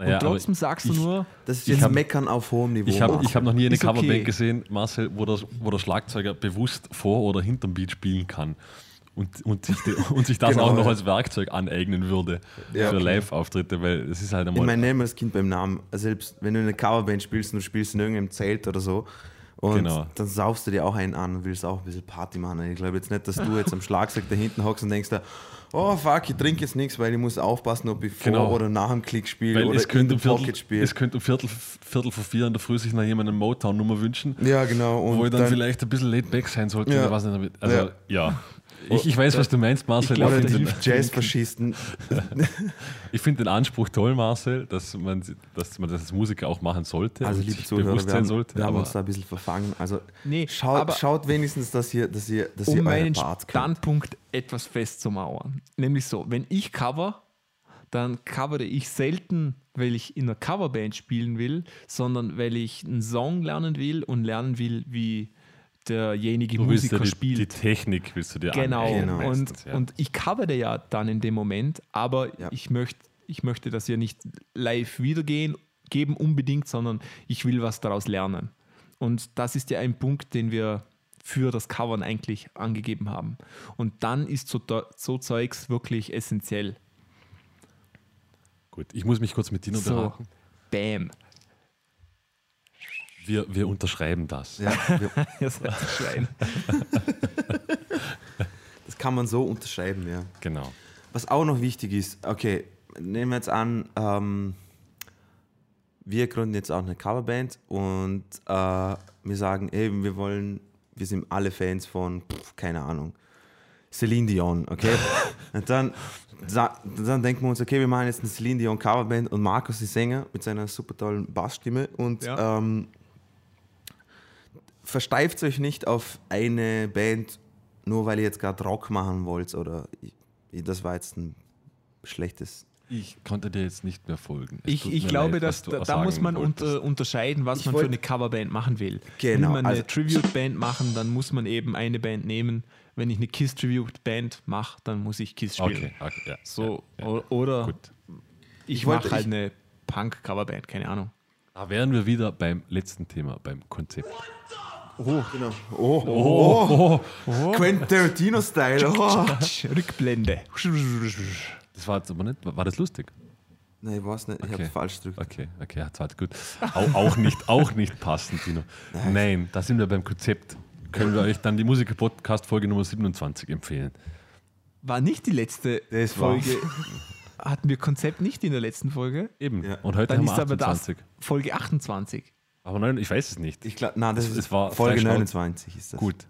Naja, Und trotzdem sagst du ich- nur, Das ist Ich jetzt hab- Meckern auf hohem Niveau. Ich habe ich hab noch nie eine Ist okay. Coverband gesehen, Marcel, wo, das, wo der Schlagzeuger bewusst vor oder hinterm Beat spielen kann und, und, sich, und sich das Genau, auch noch als Werkzeug aneignen würde Ja, für okay. Live-Auftritte, weil es ist halt Ich einmal. meine, nennen wir das Kind beim Namen. Selbst wenn du eine Coverband spielst und du spielst in irgendeinem Zelt oder so, und Genau. dann saufst du dir auch einen an und willst auch ein bisschen Party machen. Ich glaube jetzt nicht, dass du jetzt am Schlagzeug da hinten hockst und denkst, da, oh fuck, ich trinke jetzt nichts, weil ich muss aufpassen, ob ich vor Genau. oder nach dem Klick spiele oder es in könnte, um Viertel, Pocket spiele. es könnte um Viertel, Viertel vor vier in der Früh sich nach jemandem eine Motown-Nummer wünschen, Ja, genau. Und wo ich dann, dann, vielleicht ein bisschen laid back sein sollte. Ja. nicht. Also, ja. Ja. Ich, ich weiß, was du meinst, Marcel. Ich glaube, finde den, Jazzfaschisten. ich find den Anspruch toll, Marcel, dass man, dass man das als Musiker auch machen sollte. Also, liebe Zuhörer, bewusst wir sein haben, sollte. wir haben uns da ein bisschen verfangen. Also, Nee, schaut, aber- schaut wenigstens, dass ihr, dass ihr, dass ihr um eure meinen. Standpunkt etwas festzumauern. Nämlich so, wenn ich cover, dann covere ich selten, weil ich in einer Coverband spielen will, sondern weil ich einen Song lernen will und lernen will, wie derjenige du willst ja Musiker die, spielt. die Technik willst du dir Genau. Genau. Und, ja. und ich covere ja dann in dem Moment, aber Ja. ich, möcht, ich möchte das ja nicht live wiedergehen geben unbedingt, sondern ich will was daraus lernen. Und das ist ja ein Punkt, den wir für das Covern eigentlich angegeben haben. Und dann ist so, so Zeugs wirklich essentiell. Gut, ich muss mich kurz mit Dino So, beraten. bam. Wir, wir unterschreiben das. Ja, wir, Schwein. das kann man so unterschreiben, ja. Genau. Was auch noch wichtig ist, okay, nehmen wir jetzt an, ähm, wir gründen jetzt auch eine Coverband und äh, wir sagen, ey, wir wollen, wir sind alle Fans von, pff, keine Ahnung, Celine Dion, okay? und dann, dann denken wir uns, okay, wir machen jetzt eine Celine Dion Coverband und Markus ist Sänger mit seiner super tollen Bassstimme und Ja. ähm, versteift euch nicht auf eine Band, nur weil ihr jetzt gerade Rock machen wollt oder ich, das war jetzt ein schlechtes. Ich konnte dir jetzt nicht mehr folgen. Es Ich, ich glaube, leid, dass da, da muss man unter, unterscheiden, was Ich man wollt- für eine Coverband machen will. Genau, Will man eine also- Tribute-Band machen, dann muss man eben eine Band nehmen. Wenn ich eine Kiss-Tribute-Band mache, dann muss ich Kiss spielen. Okay, okay ja, So, ja, ja. oder Gut. ich, Ich mache halt eine Punk-Coverband, keine Ahnung. Da wären wir wieder beim letzten Thema, beim Konzept. Oh, genau. Oh, oh, oh. Quentin Tarantino-Style. Oh. Rückblende. Das war jetzt aber nicht, war das lustig? Nein, ich weiß nicht, ich Okay. habe falsch gedrückt. Okay, okay, ja, zwar gut. Auch, auch, nicht, auch nicht passend, Tino. Nein, da sind wir beim Konzept. Können wir euch dann die Musiker-Podcast-Folge Nummer 27 empfehlen. War nicht die letzte Das Folge. Hatten wir Konzept nicht in der letzten Folge? Eben. Ja. Und heute Dann haben ist wir aber das 28. Folge 28. Aber nein, ich weiß es nicht. Ich glaube, nein, das Es- ist war Folge fresh out. 29 ist das. Gut.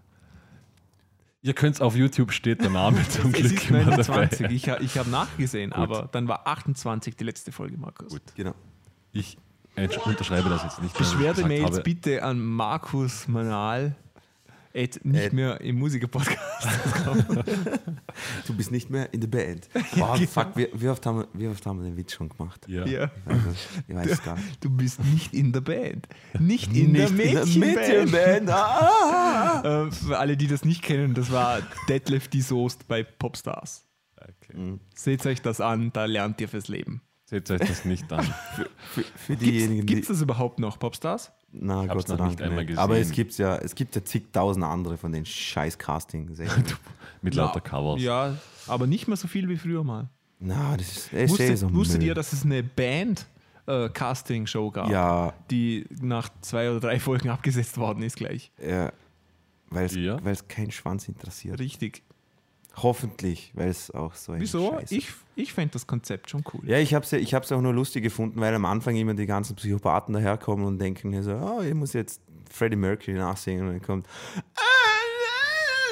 Ihr könnt es auf YouTube steht der Name zum Glück ist immer 29. dabei. Ich, ich habe nachgesehen, aber dann war 28 die letzte Folge, Markus. Gut. Genau. Ich unterschreibe das jetzt nicht. Beschwerdemails bitte an Markus Manal. At nicht At- mehr im Musiker-Podcast. Du bist nicht mehr in der Band. Wow, fuck, wie, wie, oft haben wir, wie oft haben wir den Witz schon gemacht? Ja. ja. Also, ich weiß es gar nicht. Du bist nicht in der Band. Nicht in der Mädchenband. Mädchenband. Ah! Äh, für alle, die das nicht kennen, das war Detlef die Soest bei Popstars. Okay. Seht euch das an, da lernt ihr fürs Leben. Seht euch das nicht an. Für, für diejenigen, Gibt es die. das überhaupt noch, Popstars? Na, Gott sei Dank. einmal nicht. gesehen. Aber es gibt ja, es gibt ja zigtausend andere von den scheiß casting Mit lauter Covers. Ja, aber nicht mehr so viel wie früher mal. Na, das ist, eh Wusstet, so wusstet Müll. ihr, dass es eine Band-Casting-Show gab, Ja, die nach zwei oder drei Folgen abgesetzt worden ist gleich? ja weil es Ja. keinen Schwanz interessiert. Richtig. Hoffentlich, weil es auch so ein Wieso? Scheiß Ich, ich fände das Konzept schon cool. Ja, ich habe es ja, ich hab's auch nur lustig gefunden, weil am Anfang immer die ganzen Psychopathen daherkommen und denken so, oh, ich muss jetzt Freddie Mercury nachsingen und dann kommt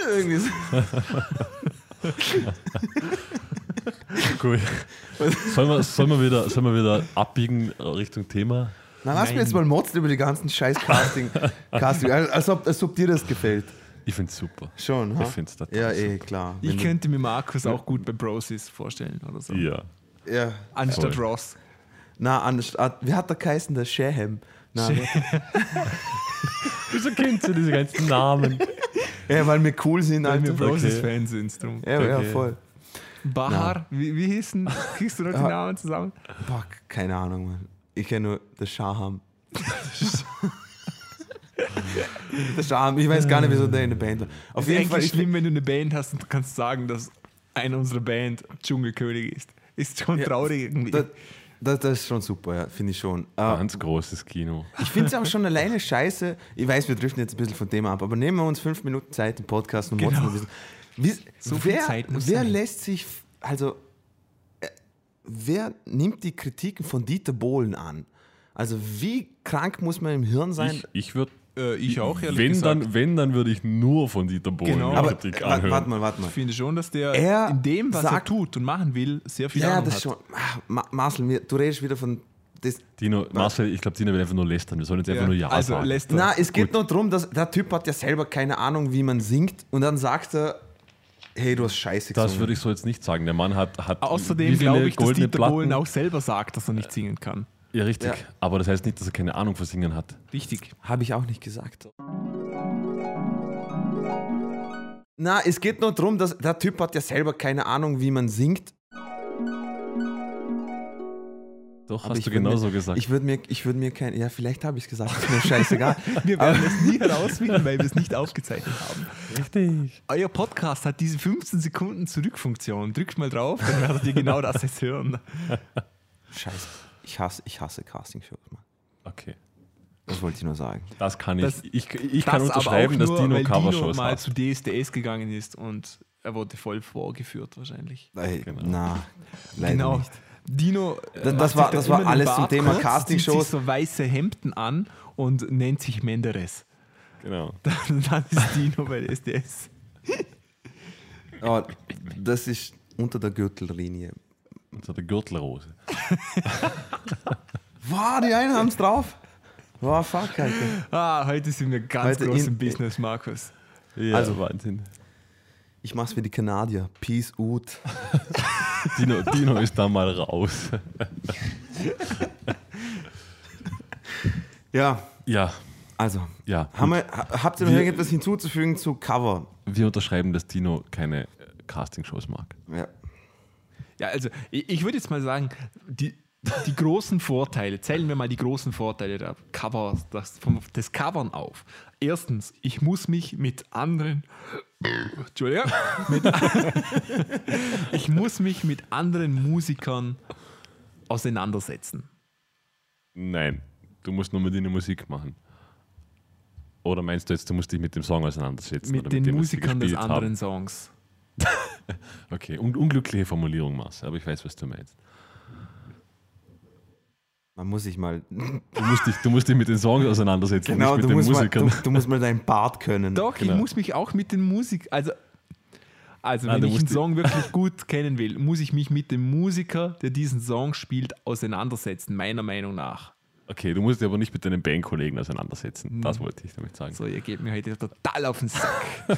irgendwie so. Cool. Sollen wir, sollen, wir wieder, sollen wir wieder abbiegen Richtung Thema? Na, lass mir jetzt mal motzen über die ganzen scheiß Casting. Casting als, ob, als ob dir das gefällt. Ich finde es super. Schon, ha? Ich find's total Ja, eh, klar. Ich Wenn du- könnte mir Markus auch gut bei Brosis vorstellen oder so. Ja. ja. Anstatt Voll. Ross. Na, anstatt, wie hat der geheißen, der Shaham? Na, Wieso kennt ihr diese ganzen Namen? ja, weil wir cool sind, Weil wir. Brosis-Fans sind. Drum. Ja, ja, Okay. voll. Bahar, wie, wie hießen? Kriegst du noch die Ja. Namen zusammen? Boah, keine Ahnung, Mann. Ich kenne nur der Shaham. der Shaham, ich weiß gar nicht, wieso der in der Band war. Auf Ist jeden Fall, ich, schlimm, wenn du eine Band hast und du kannst sagen, dass einer unserer Band Dschungelkönig ist. Ist schon Ja, traurig irgendwie. das, das, das ist schon super, ja, finde ich schon. Äh, Ganz großes Kino. Ich finde es auch schon alleine scheiße. Ich weiß, wir driften jetzt ein bisschen vom Thema ab, aber nehmen wir uns fünf Minuten Zeit im Podcast und Genau. ein bisschen. Wie, So viel wer Zeit muss wer sein. lässt sich, also, äh, wer nimmt die Kritiken von Dieter Bohlen an? Also, wie krank muss man im Hirn sein? Ich, ich würde, äh, ich auch, ehrlich wenn gesagt. dann, wenn dann würde ich nur von Dieter Bohlen Genau. die aber Kritik anhören. warte mal, warte mal. Ich finde schon, dass der Er in dem, was er sagt- tut und machen will, sehr viel Ja, Ahnung das hat. schon. Ah, Ma Marcel, du redest wieder von. Das, Dino, Marcel, ich glaube, Dino will einfach nur lästern. Wir sollen jetzt einfach Ja, nur Ja also sagen. lässt er. Na, es geht Gut. nur darum, dass der Typ hat ja selber keine Ahnung, wie man singt und dann sagt er, hey, du hast scheiße Das gesungen. würde ich so jetzt nicht sagen. Der Mann hat, hat wie Außerdem viele glaube ich, dass Dieter Platten. Bohlen auch selber sagt, dass er nicht singen kann. Ja, richtig. Ja. Aber das heißt nicht, dass er keine Ahnung von Singen hat. Richtig. Habe ich auch nicht gesagt. Na, es geht nur darum, dass der Typ hat ja selber keine Ahnung, wie man singt. Doch, Aber hast du würd genauso mir, gesagt. Ich würde mir, ich würde mir kein, ja, vielleicht habe ich es gesagt, ist mir scheißegal. Wir werden es nie herausfinden, weil wir es nicht aufgezeichnet haben. richtig. Euer Podcast hat diese 15 Sekunden Zurückfunktion. Drückt mal drauf, dann werdet ihr genau das jetzt hören. Scheiße. Ich hasse, ich hasse Castingshows, Mann. Okay. Das wollte ich nur sagen. Das kann Das- ich. Ich, ich kann Das aber unterschreiben, dass Dino Covershows mal hat. zu DSDS gegangen ist und er wurde voll vorgeführt wahrscheinlich. Ey, Genau. Na, leider genau. nicht. Dino, äh, Das- das war- das war alles zum Thema kurz, Castingshows. so weiße Hemden an und nennt sich Menderes. Genau. Dann, dann ist Dino bei DSDS. Oh, das ist unter der Gürtellinie. So der Gürtelrose. Wow, die einen haben es drauf. Wow, fuck, Alter. Ah, heute sind wir ganz Heute groß in- im Business, Markus. Ja, Also- Wahnsinn. Ich mach's wie die Kanadier. Peace out. Dino, Dino ist da mal raus. Ja, Ja, also. ja. Haben wir, ha- habt ihr noch Wir- irgendetwas hinzuzufügen zu Cover? Wir unterschreiben, dass Dino keine Castingshows mag. Ja. Ja, also ich, ich würde jetzt mal sagen, die, die großen Vorteile, zählen wir mal die großen Vorteile der Cover, das, vom, des Covern auf. Erstens, ich muss mich mit anderen, Entschuldigung, mit, ich muss mich mit anderen Musikern auseinandersetzen. Nein, du musst nur mit ihnen Musik machen. Oder meinst du jetzt, du musst dich mit dem Song auseinandersetzen? Mit den dem, was sie Musikern des gespielt haben? anderen Songs. Okay, un unglückliche Formulierung, Marcel, aber ich weiß, was du meinst. Man muss sich mal. Du musst dich, du musst dich mit den Songs auseinandersetzen, Genau, nicht du mit den musst, mal, Musikern. du, du musst mal deinen Bart können. Doch, Genau. ich muss mich auch mit den Musik, also also Ah, wenn ich einen Song wirklich gut kennen will, muss ich mich mit dem Musiker, der diesen Song spielt, auseinandersetzen, meiner Meinung nach. Okay, du musst dich aber nicht mit deinen Bandkollegen auseinandersetzen. Das wollte ich damit sagen. So, ihr geht mir heute total auf den Sack.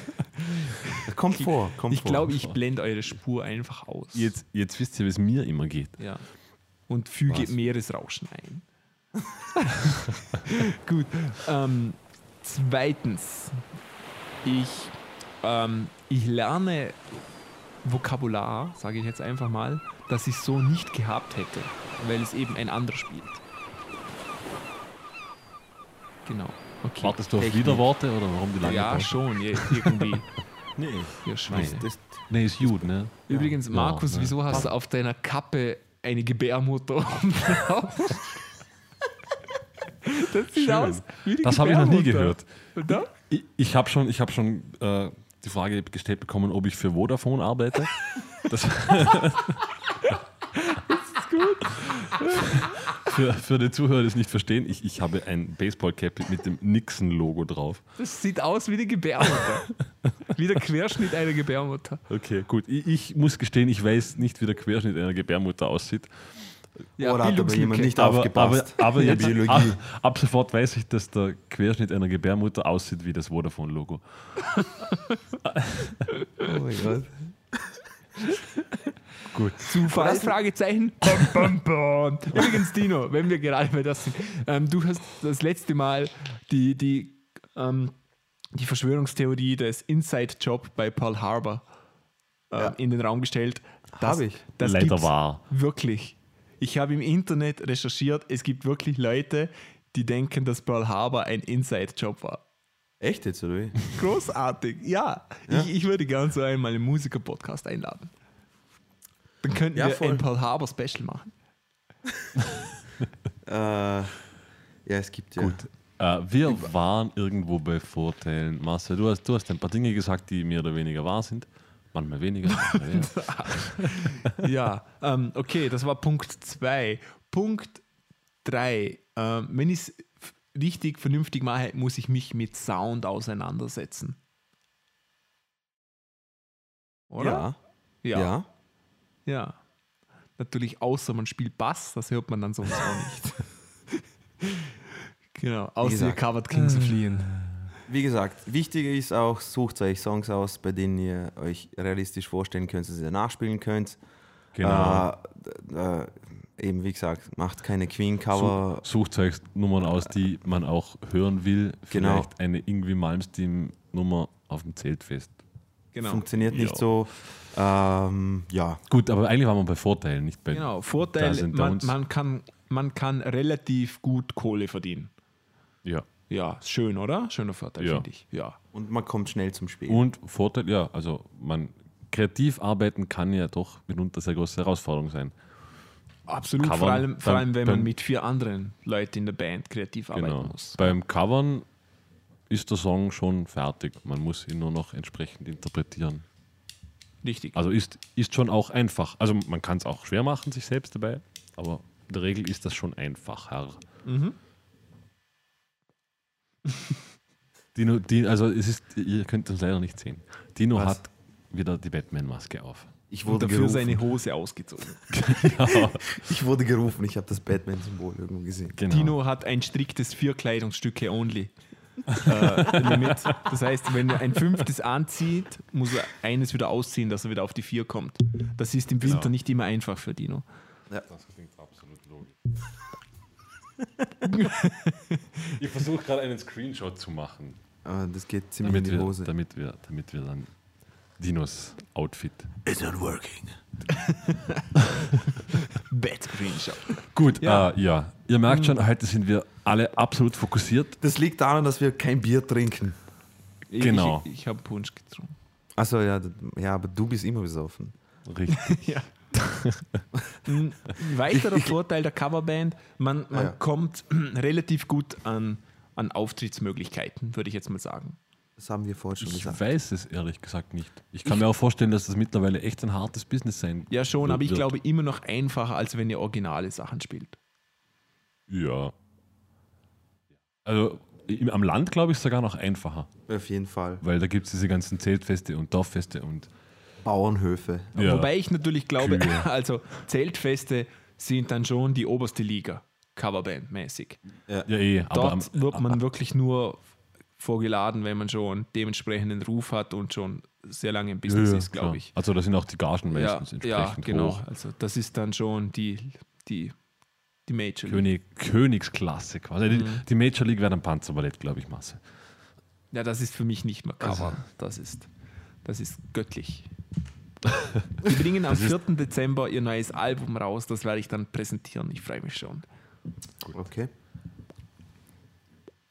Kommt vor, kommt Ich vor. glaube, ich blende eure Spur einfach aus. Jetzt, jetzt wisst ihr, wie es mir immer geht. Ja. Und füge Was? Meeresrauschen ein. Gut. Ähm, zweitens, ich, ähm, ich lerne Vokabular, sage ich jetzt einfach mal, das ich so nicht gehabt hätte, weil es eben ein anderer spielt. Genau. Okay. Wartest du auf Technik. Widerworte oder warum die lange ja, Pause? schon, je- irgendwie. Nee. Ihr Schweine. Das, Nee, ist gut, ne? Übrigens, Ja, Markus, ne. wieso hast du auf deiner Kappe eine Gebärmutter oben drauf? Das sieht Schön. aus wie die Das habe ich noch nie gehört. Oder? Ich, ich habe schon, ich hab schon äh, die Frage gestellt bekommen, ob ich für Vodafone arbeite. Das, ist gut. Für, für die Zuhörer, die es nicht verstehen, ich, ich habe ein Baseball-Cap mit dem Nixon-Logo drauf. Das sieht aus wie die Gebärmutter. Wie der Querschnitt einer Gebärmutter. Okay, gut. Ich, ich muss gestehen, ich weiß nicht, wie der Querschnitt einer Gebärmutter aussieht. Ja, Oder hat aber jemand nicht Aber, aber, aufgepasst? aber der jetzt, Biologie. ab, ab sofort weiß ich, dass der Querschnitt einer Gebärmutter aussieht wie das Vodafone-Logo. Oh mein Gott. Gut. Zufall? Fragezeichen. Bam, bam, bam. Übrigens, Dino, wenn wir gerade bei das sind, ähm, du hast das letzte Mal die, die, ähm, die Verschwörungstheorie des Inside-Job bei Pearl Harbor äh, Ja. in den Raum gestellt. Das, Hab ich. Das Leider wahr. Wirklich. Ich habe im Internet recherchiert, es gibt wirklich Leute, die denken, dass Pearl Harbor ein Inside-Job war. Echt jetzt, oder wie? Großartig, ja. Ja. Ich, ich würde gerne so einmal einen Musiker-Podcast einladen. Dann könnten Ja, wir voll. ein Pearl Harbor Special machen. äh, ja, es gibt ja. Gut. Äh, wir waren irgendwo bei Vorteilen. Marcel, du hast, du hast ein paar Dinge gesagt, die mehr oder weniger wahr sind. Manchmal weniger. Manchmal. Ja, ähm, okay, das war Punkt 2. Punkt 3. Ähm, wenn ich es richtig vernünftig mache, muss ich mich mit Sound auseinandersetzen. Oder? Ja. Ja. Ja. Natürlich, außer man spielt Bass, das hört man dann sonst auch nicht. genau, außer ihr gesagt. covert Kings of Leon. Wie gesagt, wichtiger ist auch, sucht euch Songs aus, bei denen ihr euch realistisch vorstellen könnt, dass ihr nachspielen könnt. Genau. Äh, äh, eben wie gesagt, macht keine Queen-Cover. Sucht euch Nummern aus, die man auch hören will. Genau. Vielleicht eine Ingwie Malmsteen-Nummer auf dem Zeltfest. Genau. Funktioniert nicht Ja. so. Ähm, ja, Gut, aber eigentlich waren wir bei Vorteilen, nicht bei. Genau, Vorteil, man, man, kann, man kann relativ gut Kohle verdienen. Ja. Ja, schön, oder? Schöner Vorteil, Ja. finde ich. Ja. und man kommt schnell zum Spiel. Und Vorteil, ja, also man kreativ arbeiten kann ja doch mitunter sehr große Herausforderung sein. Absolut, Covern vor allem, vor allem wenn man beim- mit vier anderen Leuten in der Band kreativ arbeiten Genau. muss. Beim Covern ist der Song schon fertig. Man muss ihn nur noch entsprechend interpretieren. Richtig. Also ist, ist schon auch einfach. Also man kann es auch schwer machen, sich selbst dabei, aber in der Regel ist das schon einfacher. Mhm. Dino, die, also es ist, ihr könnt uns leider nicht sehen. Dino Was? hat wieder die Batman-Maske auf. ich, Und wurde dafür gerufen. seine Hose ausgezogen. ich wurde gerufen, ich habe das Batman-Symbol irgendwo gesehen. Genau. Tino hat ein striktes vier Kleidungsstücke only. Äh, Limit. Das heißt, wenn er ein fünftes anzieht, muss er eines wieder ausziehen, dass er wieder auf die vier kommt. Das ist im Winter Genau. nicht immer einfach für Dino. Das klingt absolut logisch. ich versuche gerade einen Screenshot zu machen, Aber das geht ziemlich damit in die wir, Hose. damit, wir, damit wir dann Dinos Outfit. It's not working. Bad Screenshot. Gut, Ja. äh, ja. ihr merkt schon, heute sind wir alle absolut fokussiert. Das liegt daran, dass wir kein Bier trinken. Ich- Genau. Ich, ich habe Punsch getrunken. Achso, ja, ja, aber du bist immer besoffen. Richtig. Ja. Ein weiterer Vorteil der Coverband, man, man Ja. kommt relativ gut an, an Auftrittsmöglichkeiten, würde ich jetzt mal sagen. Das haben wir vorhin schon Ich gesagt. weiß es ehrlich gesagt nicht. Ich kann mir auch vorstellen, dass das mittlerweile echt ein hartes Business sein Ja, schon, wird- aber ich wird. glaube immer noch einfacher, als wenn ihr originale Sachen spielt. Ja. Also im, am Land glaube ich sogar noch einfacher, Auf jeden Fall. weil da gibt es diese ganzen Zeltfeste und Dorffeste und Bauernhöfe. Ja. Wobei ich natürlich glaube, Kühe. also Zeltfeste sind dann schon die oberste Liga, Coverband-mäßig. ja eh, aber Dort am, wird man wirklich nur vorgeladen, wenn man schon dementsprechenden Ruf hat und schon sehr lange im Business ja, ist, glaube ich. Also da sind auch die Gagen Ja, meistens ja, entsprechend genau. hoch. Also das ist dann schon die, die, die Major League. König, Königsklasse quasi. Mhm. Die, die Major League wäre dann Panzerballett, glaube ich, Masse. Ja, das ist für mich nicht mehr Cover. Also Das, ist, das ist göttlich. Die bringen am 4. Dezember ihr neues Album raus. Das werde ich dann präsentieren. Ich freue mich schon. Okay.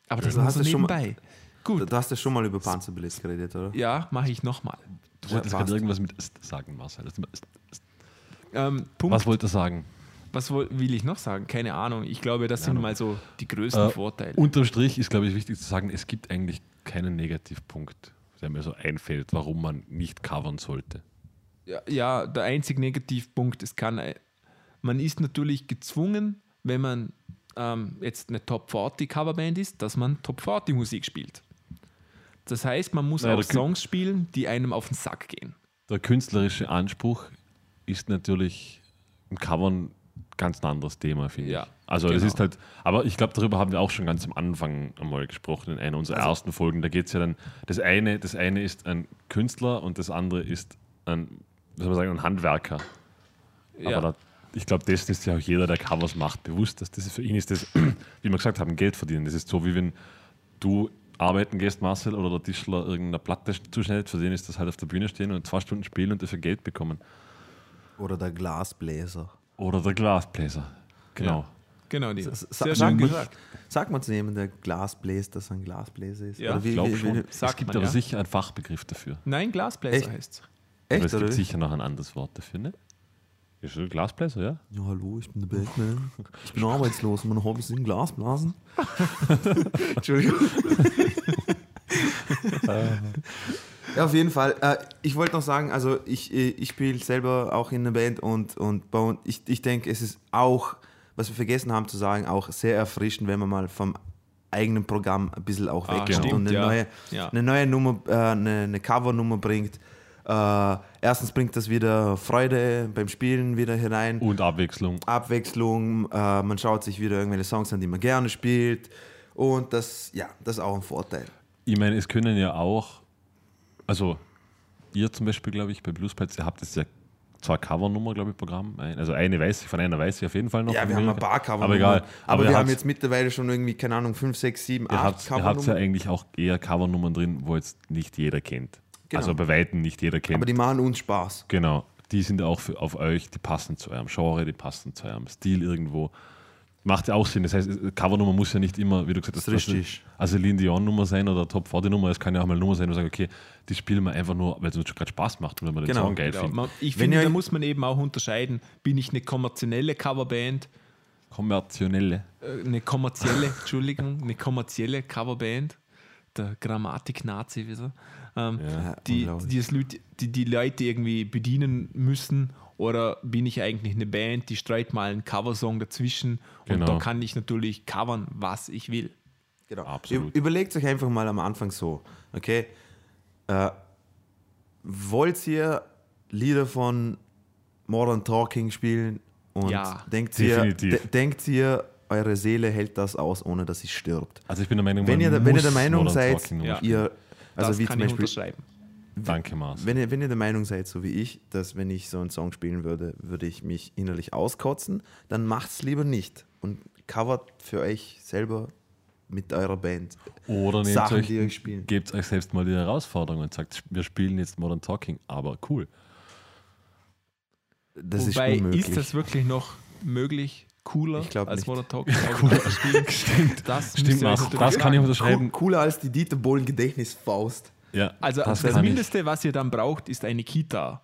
Aber das Du muss hast so es schon mal- nebenbei. Du, Gut, du hast ja schon mal über Panzerbillets geredet, oder? ja, mache ich nochmal. Du Ja, wolltest passt. gerade irgendwas mit Ist sagen, Marcel. Das- Ist- Ist- Ähm, Punkt, Was wollte er sagen? was will ich noch sagen? Keine Ahnung. Ich glaube, das sind Ahnung. mal so die größten Äh, Vorteile. Unterm Strich ist, glaube ich, wichtig zu sagen, es gibt eigentlich keinen Negativpunkt, der mir so einfällt, warum man nicht covern sollte. Ja, ja, der einzige Negativpunkt, es kann, äh, man ist natürlich gezwungen, wenn man ähm, jetzt eine Top 40 Coverband ist, dass man Top 40 Musik spielt. Das heißt, man muss Naja, auch Songs spielen, die einem auf den Sack gehen. Der künstlerische Anspruch ist natürlich im Covern ganz ein anderes Thema, finde Ja, ich. Also das genau. ist halt, aber ich glaube, darüber haben wir auch schon ganz am Anfang einmal gesprochen in einer unserer Also ersten Folgen. Da geht es ja dann, das eine, das eine ist ein Künstler und das andere ist ein, was soll man sagen, ein Handwerker. Ja. Aber da, ich glaube, dessen ist ja auch jeder, der Covers macht, bewusst, dass das für ihn ist das, wie wir gesagt haben, Geld verdienen. Das ist so, wie wenn du arbeiten gehst, Marcel, oder der Tischler irgendeine Platte zuschneidet, für den ist das halt auf der Bühne stehen und zwei Stunden spielen und dafür Geld bekommen. Oder der Glasbläser. Oder der Glasbläser. Genau. Genau, die. S- Sehr Sag schön man, gesagt. sagt man zu jemandem, der Glas bläst, dass er ein Glasbläser ist? Ja, Oder wie, Ich glaube wie, schon. wie, es sagt gibt man, aber ja. sicher einen Fachbegriff dafür. Nein, Glasbläser heißt aber echt, es oder? gibt wie? sicher noch ein anderes Wort dafür, ne? Ist ein Glasbläser, ja? Ja, hallo, ich bin der Batman. Ich bin arbeitslos und meine Hobbys sind Glasblasen. Entschuldigung. ja, auf jeden Fall. Äh, ich wollte noch sagen, also ich, äh, ich spiele selber auch in einer Band und, und ich, ich denke, es ist auch, was wir vergessen haben zu sagen, auch sehr erfrischend, wenn man mal vom eigenen Programm ein bisschen auch Ah, wegkommt stimmt, und eine, ja. neue, Ja. eine neue Nummer, äh, eine, eine Cover-Nummer bringt. Äh, erstens bringt das wieder Freude beim Spielen wieder hinein. Und Abwechslung. Abwechslung, äh, man schaut sich wieder irgendwelche Songs an, die man gerne spielt. Und das, ja, das ist auch ein Vorteil. Ich meine, es können ja auch, also ihr zum Beispiel, glaube ich, bei Bluespets, ihr habt jetzt ja zwar Covernummer, glaube ich, Programm. Also eine weiß ich, von einer weiß ich auf jeden Fall noch. Ja, wir haben ein paar Cover. Aber egal. Aber, ihr wir haben jetzt mittlerweile schon irgendwie, keine Ahnung, 5, 6, 7, Ihr 8 habt, ihr habt ja Covernummern. eigentlich auch eher Covernummern drin, wo jetzt nicht jeder kennt. Genau. Also bei Weitem nicht jeder kennt. Aber die machen uns Spaß. Genau. Die sind auch für, auf euch, die passen zu eurem Genre, die passen zu eurem Stil irgendwo. Macht ja auch Sinn. Das heißt, Covernummer muss ja nicht immer, wie du gesagt hast, Das richtig. also Celine Dion Nummer sein oder Top 40 Nummer. Es kann ja auch mal eine Nummer sein, wo man sagt, okay, die spielen wir einfach nur, weil es uns schon gerade Spaß macht und wenn man den Genau, Song geil Ja, findet. ich Wenn finde, da muss man eben auch unterscheiden, bin ich eine kommerzielle Coverband, Kommerzielle. äh, eine kommerzielle, Entschuldigung, eine kommerzielle Coverband, der Grammatik-Nazi wieder, ähm, Ja, die, die, das Leute, die die Leute irgendwie bedienen müssen oder bin ich eigentlich eine Band, die streut mal einen Coversong dazwischen und Genau. da kann ich natürlich covern, was ich will. Genau. Absolut. Überlegt euch einfach mal am Anfang so, okay? Äh, wollt ihr Lieder von Modern Talking spielen und Ja, denkt, ihr, definitiv. de denkt ihr, eure Seele hält das aus, ohne dass sie stirbt? Also ich bin der Meinung, Wenn man ihr, wenn ihr der Meinung Modern seid, Ja. ihr, also das wie kann zum ich Beispiel, unterschreiben. Danke, Mars. wenn ihr, wenn ihr der Meinung seid, so wie ich, dass wenn ich so einen Song spielen würde, würde ich mich innerlich auskotzen, dann macht's lieber nicht und covert für euch selber mit eurer Band Oder nehmt Sachen, euch, die ihr spielen. gebt euch selbst mal die Herausforderung und sagt, wir spielen jetzt Modern Talking, aber cool. Das Wobei, ist ist das wirklich noch möglich, cooler Ich als zu spielen? Stimmt, das Stimmt, natürlich das kann ich unterschreiben. Cool, cooler als die Dieter Bohlen Gedächtnisfaust. Ja, Also das, ich. Mindeste, was ihr dann braucht, ist eine Kita.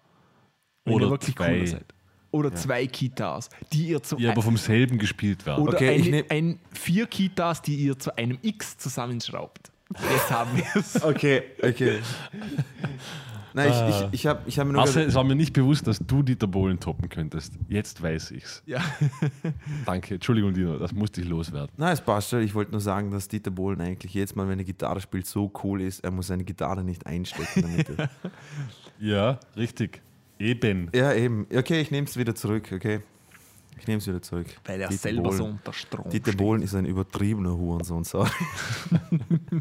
Wenn Oder ihr wirklich zwei. cooler seid. Oder zwei Kitas, die ihr zu Die aber vom selben gespielt werden. oder Okay, ich eine, nehm- ein, vier Kitas, die ihr zu einem X zusammenschraubt. Das haben wir. Okay, okay. Nein, ich, ich, ich habe ich hab mir nur gedacht- es war mir nicht bewusst, dass du Dieter Bohlen toppen könntest. Jetzt weiß ich's. ja. Danke. Entschuldigung, Dino, das musste ich loswerden. Nein, es passt schon. Ich wollte nur sagen, dass Dieter Bohlen eigentlich jedes Mal, wenn er Gitarre spielt, so cool ist, er muss seine Gitarre nicht einstecken. Damit Ja, richtig. Eben. ja, eben. Okay, ich nehme es wieder zurück, okay? Ich nehme es wieder zurück. Weil er Dieter selber Bohlen. so unter Strom Dieter steht. Bohlen ist ein übertriebener Hurensohn, sorry.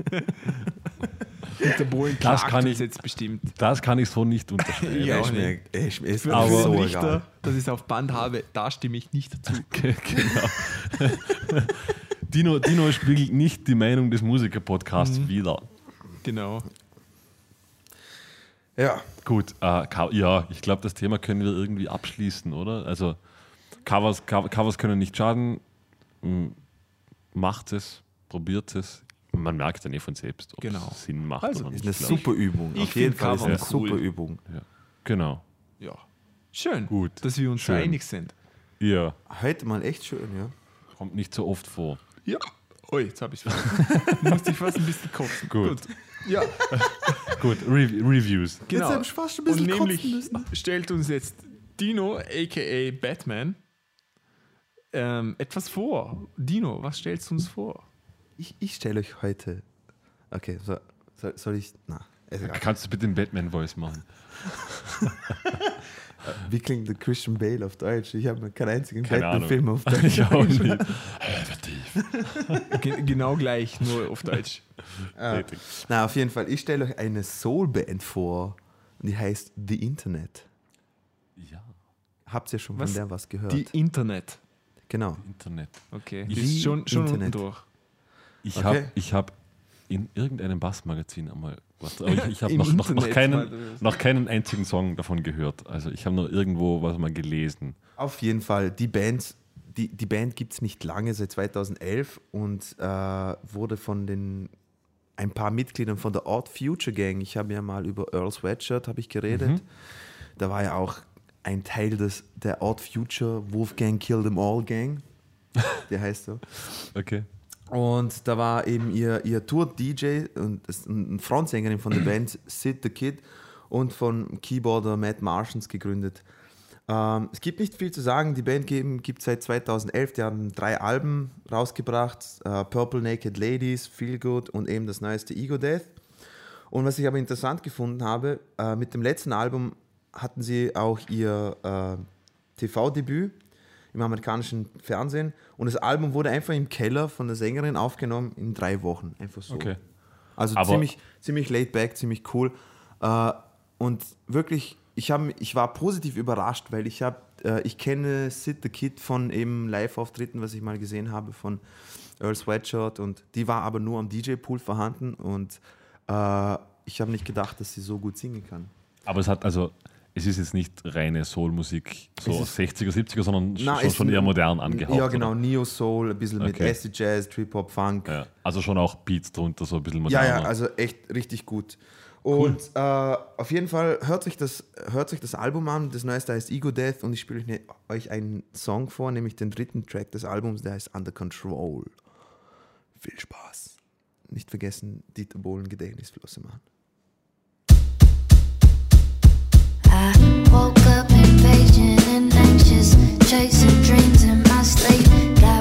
Dieter Bohlen Das kann ich- jetzt bestimmt. Das kann ich so nicht unterschreiben. Ja, ist mir, ist ist mir Aber- so Richter, egal. dass ich es auf Band habe, da stimme ich nicht dazu. genau. Dino, Dino spiegelt nicht die Meinung des Musiker-Podcasts Mhm. wider. Genau. Ja, Gut, äh, ja, ich glaube, das Thema können wir irgendwie abschließen, oder? Also, Covers, Co- Covers können nicht schaden. Macht es, probiert es. Man merkt dann eh von selbst, ob Genau. es Sinn macht Also, oder ist nicht. eine glaub ich. super Übung. ich Auf jeden Fall ist eine cool. super Übung. Ja. Genau. Ja. Schön, Gut. dass wir uns Schön. einig sind. Ja, Heute mal echt schön, ja. kommt nicht so oft vor. Ja. Ui, jetzt habe ich es Musste ich fast ein bisschen kotzen. Gut. Ja, Gut, Re Reviews. genau. hab ich fast ein Und bisschen kotzen nämlich müssen. stellt uns jetzt Dino, a.k.a. Batman, ähm, etwas vor. Dino, was stellst du uns vor? Ich, ich stelle euch heute. Okay, so. Soll, soll ich. Na. Kannst du bitte den Batman-Voice machen? Wie klingt der Christian Bale auf Deutsch? Ich habe keinen einzigen. Batman-Film auf Deutsch. ich auch nicht. Genau gleich, nur auf Deutsch. Ah. Na, auf jeden Fall. Ich stelle euch eine Soul-Band vor. Die heißt The Internet. Ja, Habt ihr schon Was? von der was gehört? Die Internet. Genau. Internet. Okay. Die Die ist schon, schon unten Internet. durch. Ich Okay. habe ich hab in irgendeinem Bassmagazin einmal was. Aber ich, ich habe noch, noch, noch, keinen, noch keinen einzigen Song davon gehört. Also ich habe nur irgendwo was mal gelesen. Auf jeden Fall. Die Band, die, die Band gibt es nicht lange, seit 2011 und äh, wurde von den ein paar Mitgliedern von der Odd Future Gang, ich habe ja mal über Earl Sweatshirt habe ich geredet, da war ja auch ein Teil des, der Odd Future Wolfgang Kill Them All Gang, der heißt so. Okay. Und da war eben ihr, ihr Tour-DJ und eine Frontsängerin von der Band, Sid the Kid, und von Keyboarder Matt Martians gegründet. Ähm, es gibt nicht viel zu sagen. Die Band gibt seit 2011. Die haben drei Alben rausgebracht: äh, Purple Naked Ladies, Feel Good und eben das neueste Ego Death. Und was ich aber interessant gefunden habe, äh, mit dem letzten Album hatten sie auch ihr äh, TV-Debüt im amerikanischen Fernsehen und das Album wurde einfach im Keller von der Sängerin aufgenommen in drei Wochen. Einfach so. Okay. Also Aber- ziemlich, ziemlich laid back, ziemlich cool. Äh, und wirklich, ich, hab, ich war positiv überrascht, weil ich habe, äh, ich kenne Sid the Kid von eben Live-Auftritten, was ich mal gesehen habe von Earl Sweatshirt und die war aber nur am DJ-Pool vorhanden und äh, ich habe nicht gedacht, dass sie so gut singen kann. Aber es hat also, es ist jetzt nicht reine Soul-Musik, so aus 60er, 70er, sondern Na, schon, schon eher modern angehaucht. Ja, genau? Neo-Soul, ein bisschen mit Okay. Acid Jazz, Trip-Hop, Funk. Ja, also schon auch Beats drunter, so ein bisschen Ja, moderner. ja, also echt richtig gut. Und äh, auf jeden Fall hört sich, das, hört sich das Album an. Das neueste heißt Ego Death und ich spiele euch, ne, euch einen Song vor, nämlich den dritten Track des Albums, der heißt Under Control. Viel Spaß. Nicht vergessen, Dieter Bohlen Gedächtnisflosse machen. I woke up impatient and anxious, chasing dreams in my sleep. Got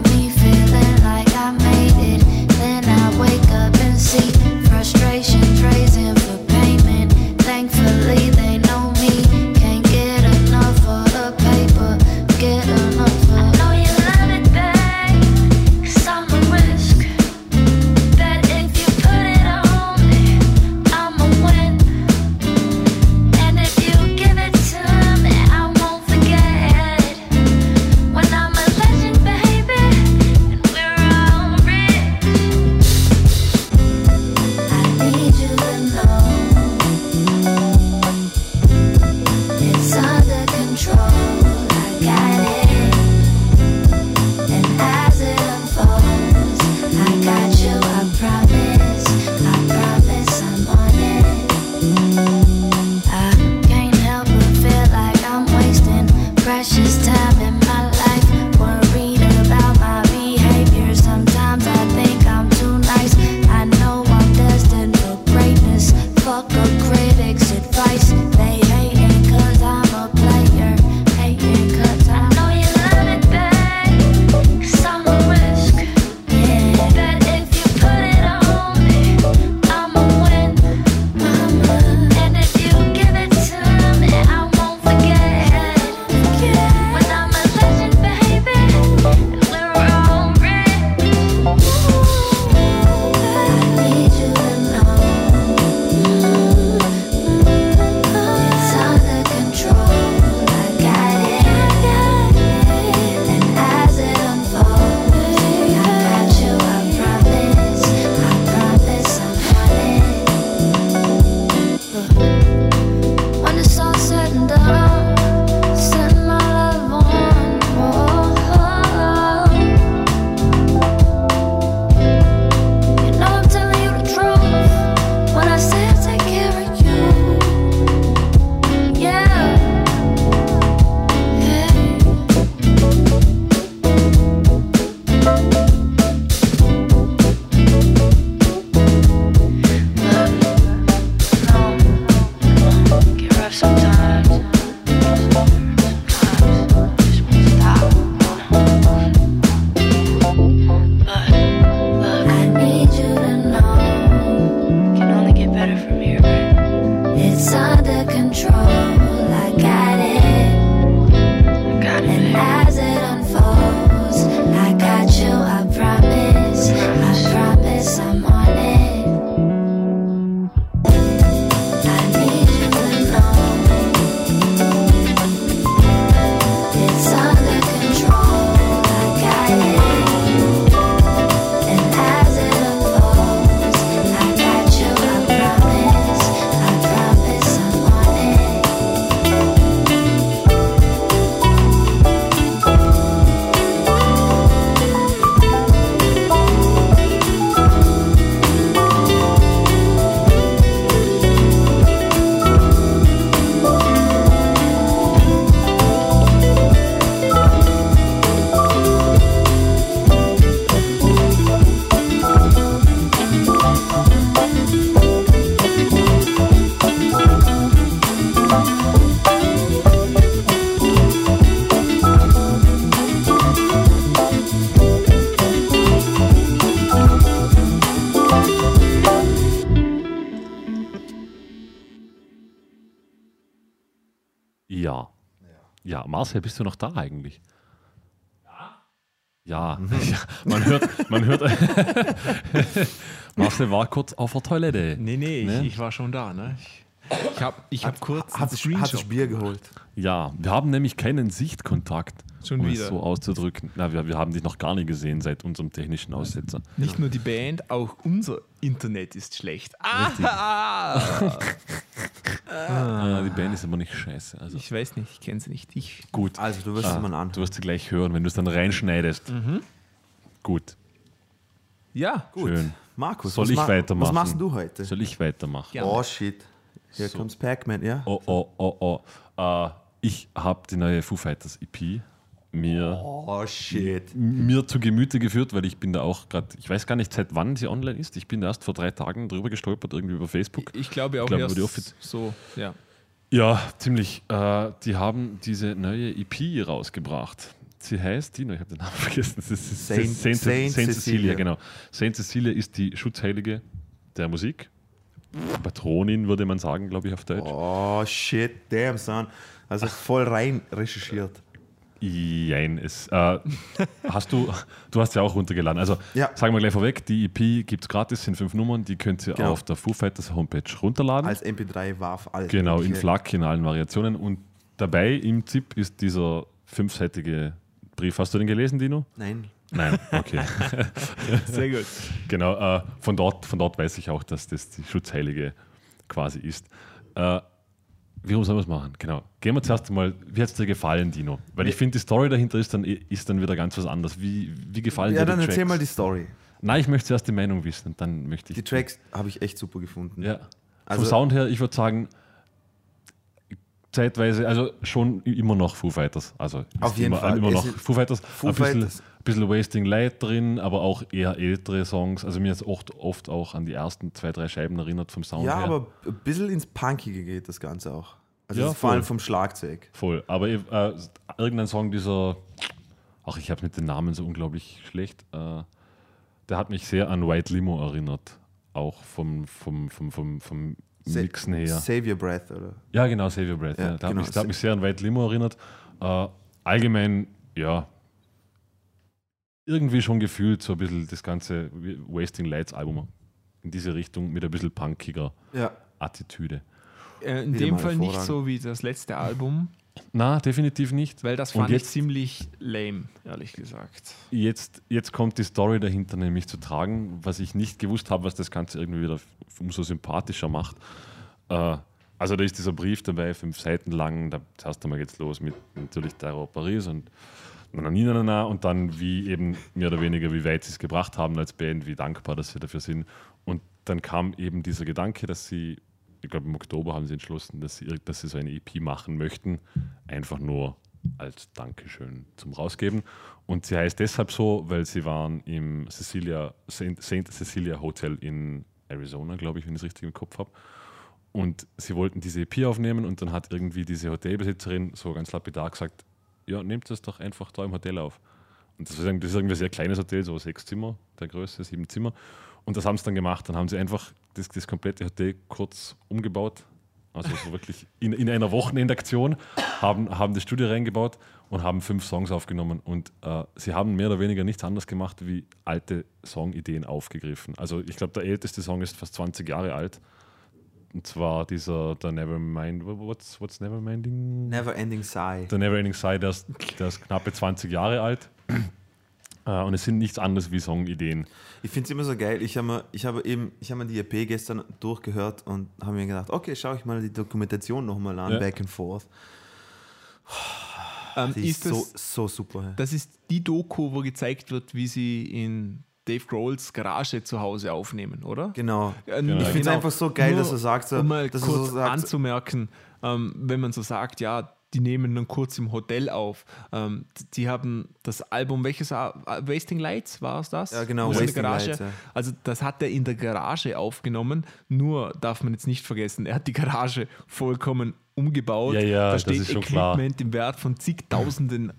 Marcel, bist du noch da eigentlich? Ja. Ja, man hört, man hört. Marcel war kurz auf der Toilette. Nee, nee, Ne? ich, ich war schon da. Ne? Ich, ich habe ich hab kurz Hat sich, hat sich Bier geholt. Ja, wir haben nämlich keinen Sichtkontakt, Schon um wieder. es so auszudrücken. Na, wir, wir haben dich noch gar nie gesehen seit unserem technischen Aussetzer. Nicht nur die Band, auch unser Internet ist schlecht. Ah, Ah, die Band ist aber nicht scheiße. Also ich weiß nicht, ich kenne sie nicht. Ich, gut. Also, du wirst es mal an. Du wirst sie gleich hören, wenn du es dann reinschneidest. Mhm. Gut, ja, Gut. schön. Markus, Soll was ich ma- weitermachen? Was machst du heute? Soll ich weitermachen? Ja. Oh shit. Hier So. kommt's Pac-Man, ja? Oh, oh, oh, oh. Äh, ich habe die neue Foo Fighters EP mir, Oh shit. mir zu Gemüte geführt, weil ich bin da auch gerade, ich weiß gar nicht, seit wann sie online ist. Ich bin da erst vor drei Tagen drüber gestolpert, irgendwie über Facebook. ich glaube auch glaube, erst die so, ja. Ja, ziemlich. Äh, die haben diese neue EP rausgebracht. Sie heißt, Dino, ich habe den Namen vergessen. Das ist Saint- Saint, Saint Saint, Cecilia, Cecilia. genau. Saint Cecilia ist die Schutzheilige der Musik. Patronin würde man sagen, glaube ich, auf Deutsch. Oh shit, damn son. Also voll rein recherchiert. Jein, es, äh, hast du, du hast ja auch runtergeladen. Also Ja. sagen wir gleich vorweg, die EP gibt es gratis, sind fünf Nummern, die könnt ihr Genau. auf der Foo Fighters Homepage runterladen. Als MP3 warf alles. genau, in. FLAC, in allen Variationen. Und dabei im ZIP ist dieser fünfseitige Brief. Hast du den gelesen, Dino? Nein. Nein, okay. Sehr gut. genau, äh, von, dort, von dort weiß ich auch, dass das die Schutzheilige quasi ist. Äh, wie sollen wir es machen? Genau. Gehen wir zuerst mal, wie hat es dir gefallen, Dino? Weil ich finde, die Story dahinter ist dann, ist dann wieder ganz was anderes. Wie, wie gefallen Ja, dir dann die erzähl Tracks? mal die Story. Nein, ich möchte zuerst die Meinung wissen und dann möchte ich. Die Tracks habe ich echt super gefunden. Ja. Also- Vom Sound her, ich würde sagen, zeitweise, also schon immer noch Foo Fighters. Also Auf jeden immer, Fall. Immer noch Foo Fighters. Foo Fighters. Bisschen Wasting Light drin, aber auch eher ältere Songs. Also mir ist oft, oft auch an die ersten zwei, drei Scheiben erinnert vom Sound Ja, her. aber ein bisschen ins Punkige geht das Ganze auch. Also Ja, vor allem vom Schlagzeug. Voll. Aber äh, irgendein Song dieser, ach, ich habe mit den Namen so unglaublich schlecht. Äh, der hat mich sehr an White Limo erinnert. Auch vom, vom, vom, vom, vom Mixen her. Save Your Breath, oder? Ja, genau, Save Your Breath. Ja, Ja, der, genau. hat mich, der hat mich sehr an White Limo erinnert. Äh, allgemein, ja, irgendwie schon gefühlt so ein bisschen das ganze Wasting Lights Album in diese Richtung mit ein bisschen punkiger Ja. Attitüde. Äh, in Wieder dem Fall nicht so wie das letzte Album, Na, definitiv nicht. weil das fand ich jetzt- ziemlich lame, ehrlich gesagt. Jetzt, jetzt kommt die Story dahinter nämlich zu tragen, was ich nicht gewusst habe, was das Ganze irgendwie wieder umso sympathischer macht. Äh, also da ist dieser Brief dabei, fünf Seiten lang, da zuerst einmal geht's los mit natürlich Terror Paris und na, und dann wie eben mehr oder weniger, wie weit sie es gebracht haben als Band, wie dankbar, dass sie dafür sind. Und dann kam eben dieser Gedanke, dass sie, ich glaube im Oktober haben sie entschlossen, dass sie, dass sie so eine EP machen möchten, einfach nur als Dankeschön zum Rausgeben. Und sie heißt deshalb so, weil sie waren im Cecilia, Saint Cecilia Hotel in Arizona, glaube ich, wenn ich es richtig im Kopf habe. Und sie wollten diese EP aufnehmen und dann hat irgendwie diese Hotelbesitzerin so ganz lapidar gesagt, ja, nehmt das doch einfach da im Hotel auf. Und das ist irgendwie ein sehr kleines Hotel, so sechs Zimmer, der Größe, sieben Zimmer. Und das haben sie dann gemacht. Dann haben sie einfach das, das komplette Hotel kurz umgebaut Also so wirklich in, in einer Wochenendaktion haben, haben das Studio reingebaut und haben fünf Songs aufgenommen. Und äh, sie haben mehr oder weniger nichts anderes gemacht, wie alte Songideen aufgegriffen. Also ich glaube, der älteste Song ist fast 20 Jahre alt. Und zwar dieser, der Nevermind, what's, what's Neverminding? Never Ending Sigh. Der Neverending Sigh, der ist, der ist knappe 20 Jahre alt. Äh, und es sind nichts anderes wie Songideen. Ich finde es immer so geil. Ich habe ich habe eben, ich habe mir die EP gestern durchgehört und habe mir gedacht, okay, schaue ich mal die Dokumentation nochmal an, Ja. back and forth. Ähm, ist ist so, das, so super. das ist die Doku, wo gezeigt wird, wie sie in Dave Grohls Garage zu Hause aufnehmen, oder? Genau. Äh, Genau. Ich finde es genau. einfach so geil, Nur dass er sagt, so, um mal dass er kurz so sagt, anzumerken, ähm, wenn man so sagt, ja, die nehmen dann kurz im Hotel auf. Ähm, die haben das Album, welches Wasting Lights war es das? Ja, genau, Wasting der Garage. Lights, ja. Also das hat er in der Garage aufgenommen. Nur darf man jetzt nicht vergessen, er hat die Garage vollkommen umgebaut. Ja, ja, da das steht ist schon klar. Equipment im Wert von zigtausenden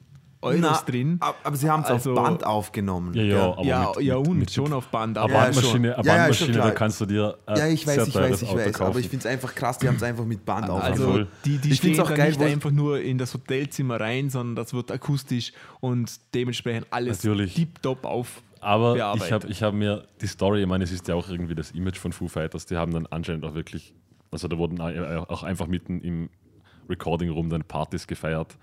Euros Na, drin. ab- Aber sie haben es Also- auf Band aufgenommen. Ja, ja, aber ja, mit, ja und mit, schon auf Band. Aber- Ja, Bandmaschine, Ja, ja, ist schon Bandmaschine da kannst du dir ein Ja, ich weiß, sehr ich weiß, ich Auto weiß. kaufen. Aber ich finde es einfach krass, die haben es einfach mit Band Also aufgenommen. voll. die, die Ich stehen auch da geil, nicht einfach nur in das Hotelzimmer rein, sondern das wird akustisch und dementsprechend alles tiptop auf. Aber ich habe ich hab mir die Story, ich meine, es ist ja auch irgendwie das Image von Foo Fighters, die haben dann anscheinend auch wirklich, also da wurden auch einfach mitten im Recording Room dann Partys gefeiert,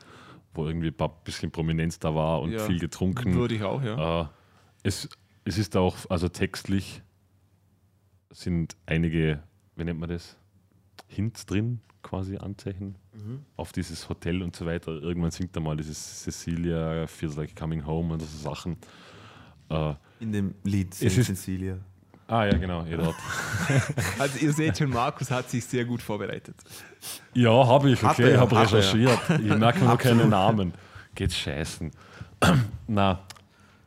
wo irgendwie ein bisschen Prominenz da war und Ja, viel getrunken. Würde ich auch, ja. Äh, es, es ist auch, also textlich sind einige, wie nennt man das? Hints drin, quasi Anzeichen auf dieses Hotel und so weiter. Irgendwann singt er mal dieses Cecilia feels like coming home und so Sachen. Äh, In dem Lied ist- Cecilia. Ah ja, genau, eh dort. Also ihr seht schon, Markus hat sich sehr gut vorbereitet. ja, habe ich, okay, er, ich habe hat er. recherchiert. Ich merke nur keine Namen. Geht scheißen. Na,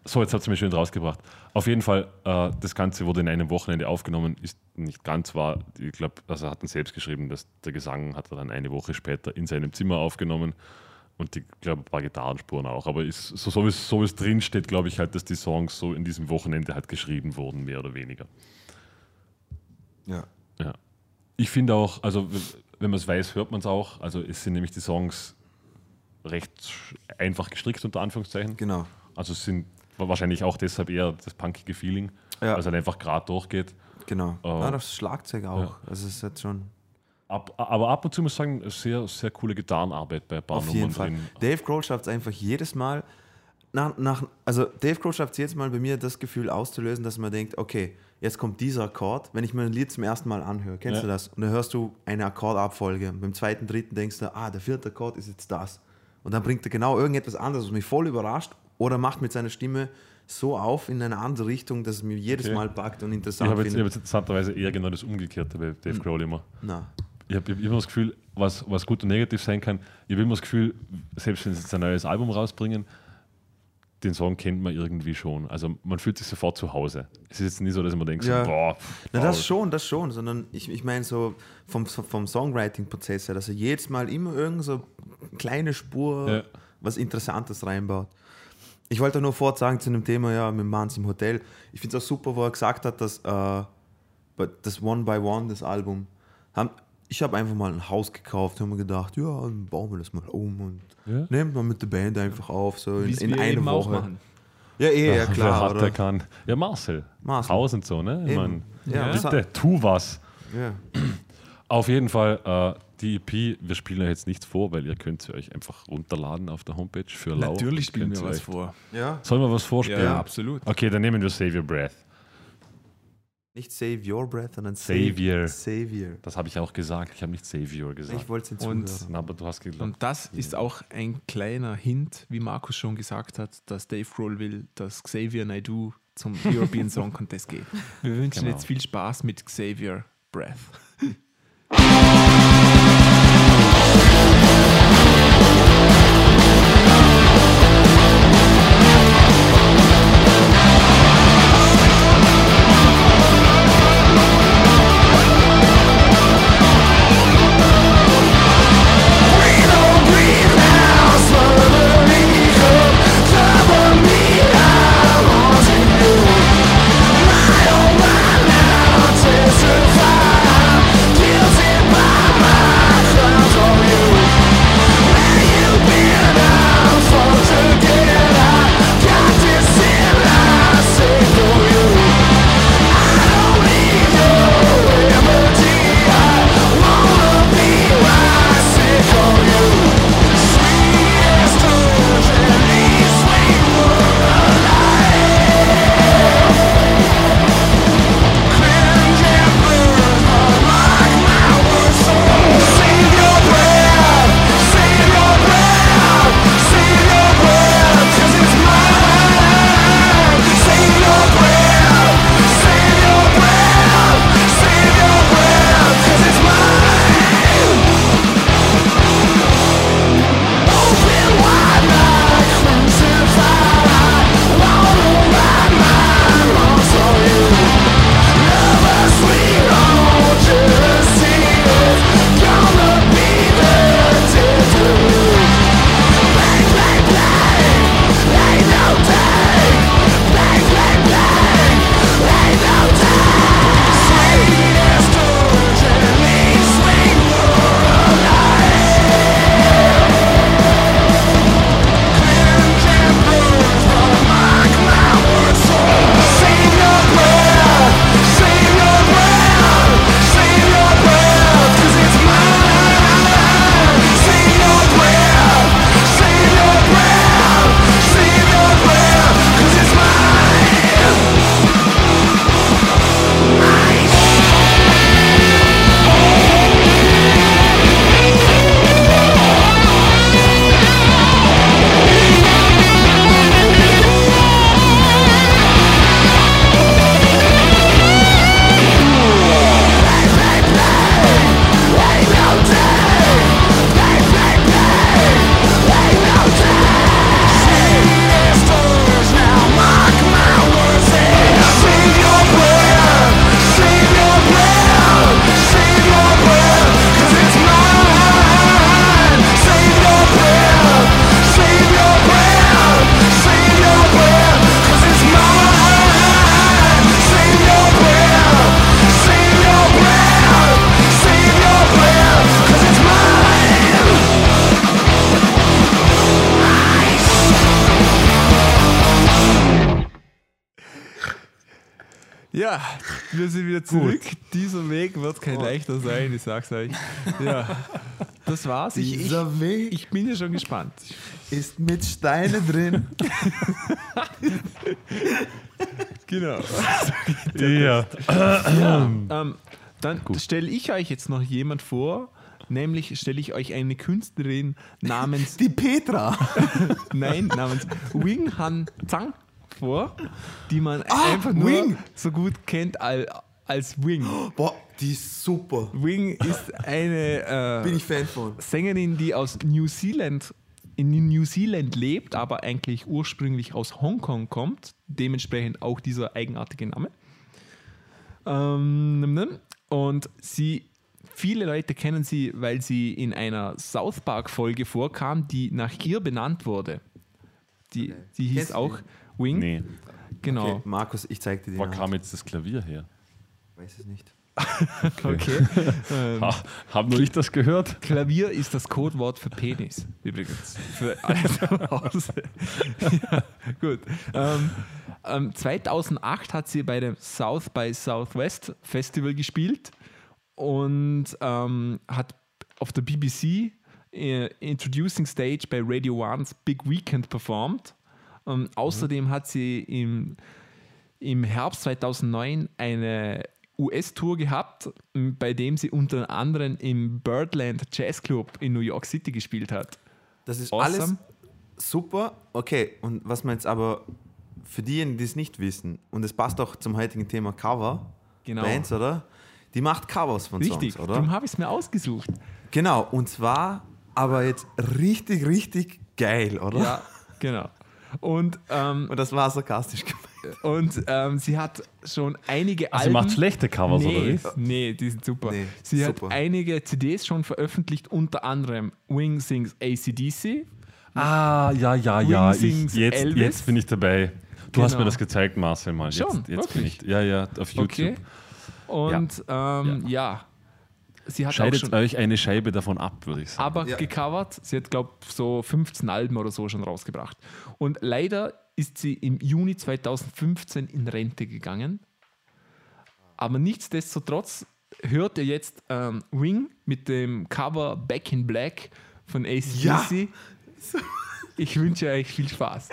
so, jetzt hat es mir schön rausgebracht. Auf jeden Fall, äh, das Ganze wurde in einem Wochenende aufgenommen, ist nicht ganz wahr. Ich glaube, also er hat dann selbst geschrieben, dass der Gesang hat er dann eine Woche später in seinem Zimmer aufgenommen und die, glaube ein paar Gitarrenspuren auch. Aber ist, so, so, wie es, so es drin steht, glaube ich halt, dass die Songs so in diesem Wochenende halt geschrieben wurden, mehr oder weniger. Ja. Ja. Ich finde auch, also wenn man es weiß, hört man es auch. Also es sind nämlich die Songs recht einfach gestrickt, unter Anführungszeichen. Genau. Also es sind wahrscheinlich auch deshalb eher das punkige Feeling, Ja. weil es halt einfach gerade durchgeht. Genau. Oh. Ja, das Schlagzeug auch. Ja. Also es ist jetzt schon. Ab, aber ab und zu muss ich sagen, sehr, sehr coole Gitarrenarbeit bei paar Auf jeden Fall. Dave Grohl schafft es einfach jedes Mal, nach, nach, also Dave Grohl schafft es jedes Mal bei mir das Gefühl auszulösen, dass man denkt, okay, jetzt kommt dieser Akkord. Wenn ich mir ein Lied zum ersten Mal anhöre, kennst Ja. du das? Und dann hörst du eine Akkordabfolge. Beim zweiten, dritten denkst du, ah, der vierte Akkord ist jetzt das. Und dann bringt er genau irgendetwas anderes, was mich voll überrascht oder macht mit seiner Stimme so auf in eine andere Richtung, dass es mir jedes Okay. Mal packt und Ich interessant habe jetzt, ich finde. hab jetzt interessanterweise eher genau das Umgekehrte bei Dave Grohl immer. Na, Ich habe hab immer das Gefühl, was, was gut und negativ sein kann, ich habe immer das Gefühl, selbst wenn sie jetzt ein neues Album rausbringen, den Song kennt man irgendwie schon. Also man fühlt sich sofort zu Hause. Es ist jetzt nicht so, dass man denkt, Ja. so, boah, pff, Na, das schon, das schon, sondern ich, ich meine so vom, vom Songwriting-Prozess her, dass er jedes Mal immer irgend so eine kleine Spur Ja. was Interessantes reinbaut. Ich wollte nur vorher sagen zu dem Thema, ja, mit Mans im Hotel. Ich finde es auch super, wo er gesagt hat, dass äh, das One by One, das Album, haben, ich habe einfach mal ein Haus gekauft, haben mir gedacht, ja, dann bauen wir das mal um und Ja. nehmt mal mit der Band einfach auf, so in, in auch Woche. machen. Ja, eh, ja, Wer klar. hat, oder? der kann. Ja, Marcel. Marcel. Haus und so, ne? Ich mein, Ja, das bitte, tu was. Ja. Auf jeden Fall, äh, die EP, wir spielen euch jetzt nichts vor, weil ihr könnt sie euch einfach runterladen auf der Homepage für lau. Natürlich spielen wir was vor. ja. Sollen wir was vorspielen? Ja, absolut. Okay, dann nehmen wir Save Your Breath. Nicht Save Your Breath, sondern Savior. Savior. Das habe ich auch gesagt. Ich habe nicht Savior gesagt. Ich wollte es Und-. Na, aber du hast geglaubt. Und das ist auch ein kleiner Hint, wie Markus schon gesagt hat, dass Dave Grohl will, dass Xavier Naidoo zum European Song Contest geht. Wir wünschen Genau. jetzt viel Spaß mit Xavier Breath. zurück. Dieser Weg wird kein leichter sein, ich sag's euch. Ja, das war's. Ich, ich, Dieser Weg ich bin ja schon gespannt. ist mit Steine drin. Genau. Ja. Ähm, dann stelle ich euch jetzt noch jemand vor, nämlich stelle ich euch eine Künstlerin namens, Die Petra. nein, namens Wing Han Zhang vor, die man Ah, einfach nur Wing. so gut kennt als, als Wing. Boah, die ist super. Wing ist eine Bin äh, ich Fan von. Sängerin, die aus New Zealand in New Zealand lebt, aber eigentlich ursprünglich aus Hongkong kommt. Dementsprechend auch dieser eigenartige Name. Ähm, und sie, viele Leute kennen sie, weil sie in einer South Park Folge vorkam, die nach ihr benannt wurde. Die, die hieß Kennst du auch Wing. Nee, Genau. Okay, Markus, ich zeig dir die wo kam jetzt das Klavier her? Weiß es nicht. Okay. ähm, Ha, hab nur ich das gehört? Klavier ist das Codewort für Penis, übrigens. Für alle zu Hause. ja, gut. Ähm, ähm, 2008 hat sie bei dem South by Southwest Festival gespielt und ähm, hat auf der BBC äh, Introducing Stage bei Radio One's Big Weekend performt. Ähm, außerdem hat sie im, im Herbst 2009 eine US-Tour gehabt, bei dem sie unter anderem im Birdland Jazz Club in New York City gespielt hat. Das ist Awesome. alles super. Okay, und was man jetzt aber für diejenigen, die es nicht wissen, und es passt auch zum heutigen Thema Cover, Genau. Bands, oder? Die macht Covers von Richtig, Songs, oder? darum habe ich es mir ausgesucht. Genau, und zwar aber jetzt richtig, richtig geil, oder? Ja, genau. Und, ähm, Und das war sarkastisch gemeint. Und ähm, sie hat schon einige Also Alben... macht schlechte Covers, nee, oder wie? Nee, die sind super. Nee, sie super. hat einige CDs schon veröffentlicht, unter anderem Wing Sings ACDC. Ah, ja, ja, ja. Wing Ich, sings jetzt, Elvis. jetzt bin ich dabei. Du hast Genau. mir das gezeigt, Marcel, mal. Jetzt, Schon, jetzt bin wirklich? ich. Ja, ja, auf YouTube. Okay. Und ähm, ja. sie hat auch Scheidet schon euch eine Scheibe davon ab, würde ich sagen. aber Ja. gecovert. Sie hat, glaube ich, so 15 Alben oder so schon rausgebracht. Und leider ist sie im Juni 2015 in Rente gegangen. Aber nichtsdestotrotz hört ihr jetzt ähm, Wing mit dem Cover Back in Black von ACDC. Ja. Ich wünsche euch viel Spaß.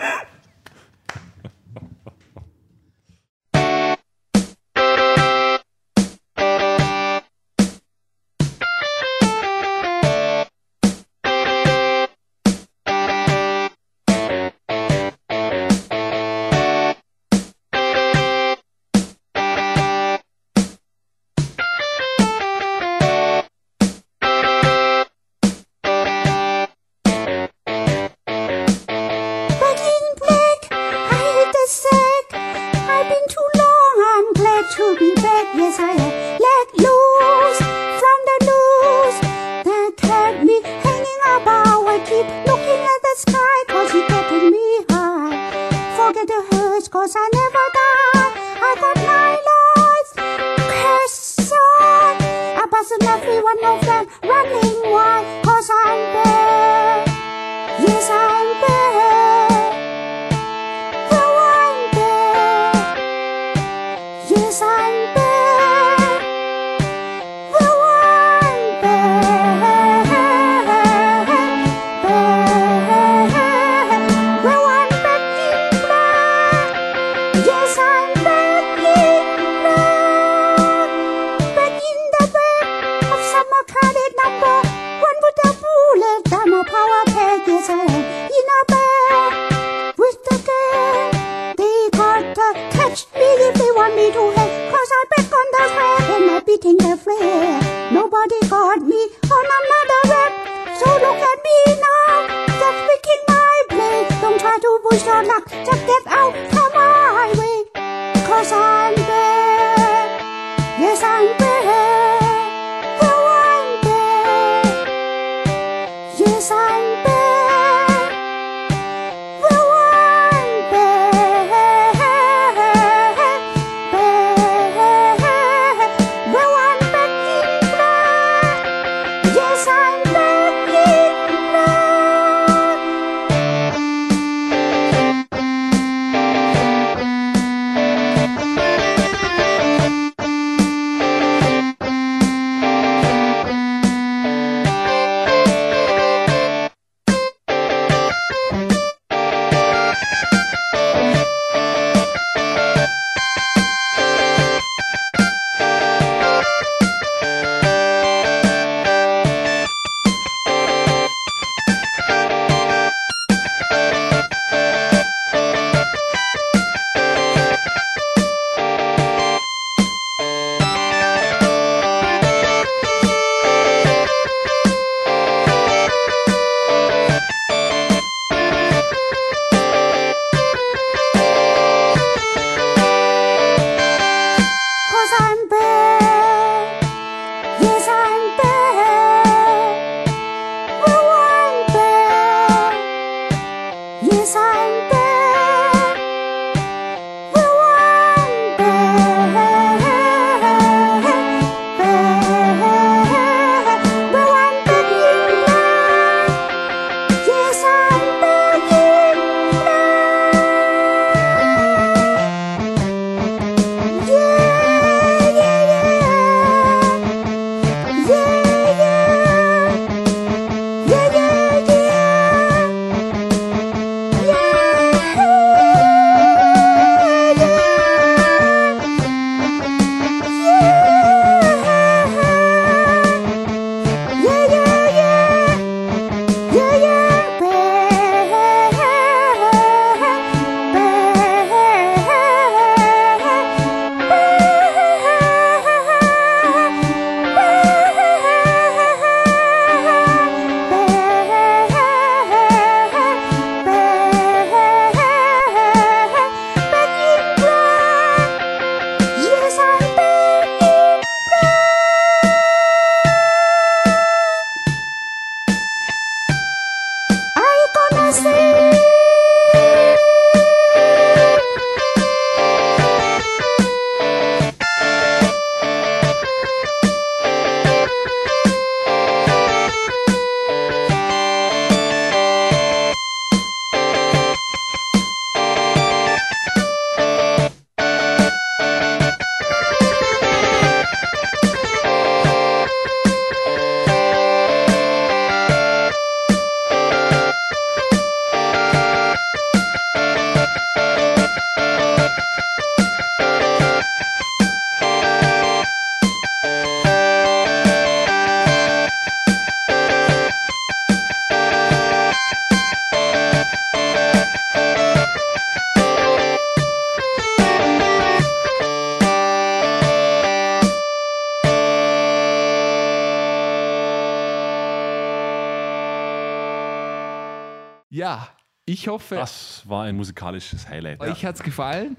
Ich hoffe, Das war ein musikalisches Highlight. euch hat es gefallen.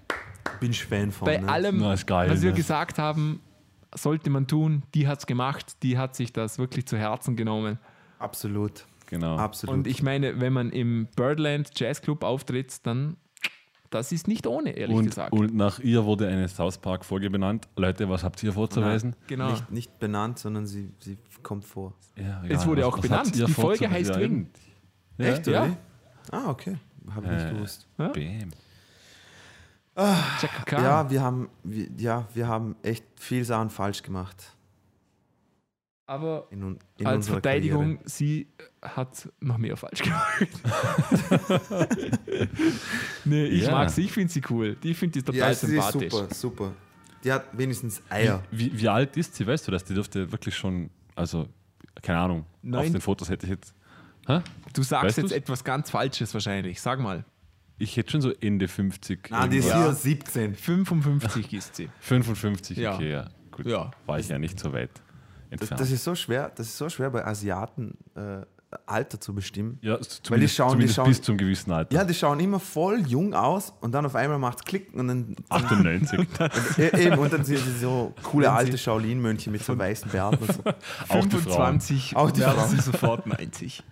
Bin ich Fan von. Bei ne? allem, Na, geil, was wir ne? gesagt haben, sollte man tun. Die hat es gemacht. Die hat sich das wirklich zu Herzen genommen. Absolut. Genau. Absolut. Und ich meine, wenn man im Birdland Jazz Club auftritt, dann das ist nicht ohne, ehrlich Und, gesagt. und nach ihr wurde eine South Park-Folge benannt. Leute, was habt ihr vorzuweisen? genau. nicht, nicht benannt, sondern sie, sie kommt vor. Ja, Es wurde auch habt benannt. ihr Die Folge heißt Ja, Ring. Ja, Echt, ja. oder? Wie? Ah, okay. Habe ich nicht Äh. gewusst. Ja? Bam. Khan. Ja, wir haben, wir, ja, wir haben echt viel Sachen falsch gemacht. aber In, in als Verteidigung, Karriere. sie hat noch mehr falsch gemacht. nee, ich Ja. mag sie, ich finde sie cool. Ich finde die total Ja, sie ist sympathisch. super, super. Die hat wenigstens Eier. Wie, wie alt ist sie? Weißt du das? Die dürfte wirklich schon, also, keine Ahnung, auf Neun- den Fotos hätte ich jetzt. Hä? Du sagst Weißt jetzt du's? etwas ganz Falsches wahrscheinlich. Sag mal. Ich hätte schon so Ende 50. Ah, die ist hier 17. 55 ist sie. 55, Ja. okay, ja. Gut. Ja. War ich ja nicht so weit Das, entfernt. das ist so schwer, das ist so schwer bei Asiaten äh, Alter zu bestimmen. ja, Weil die schauen- die schauen- bis zum gewissen Alter. Ja, die schauen immer voll jung aus und dann auf einmal macht es Klick und dann, 98. äh, eben, und dann sind sie so coole alte Shaolin-Mönche mit so weißen Bärten und so. Auch die Frauen. 25 Auch die Frauen. sofort 90.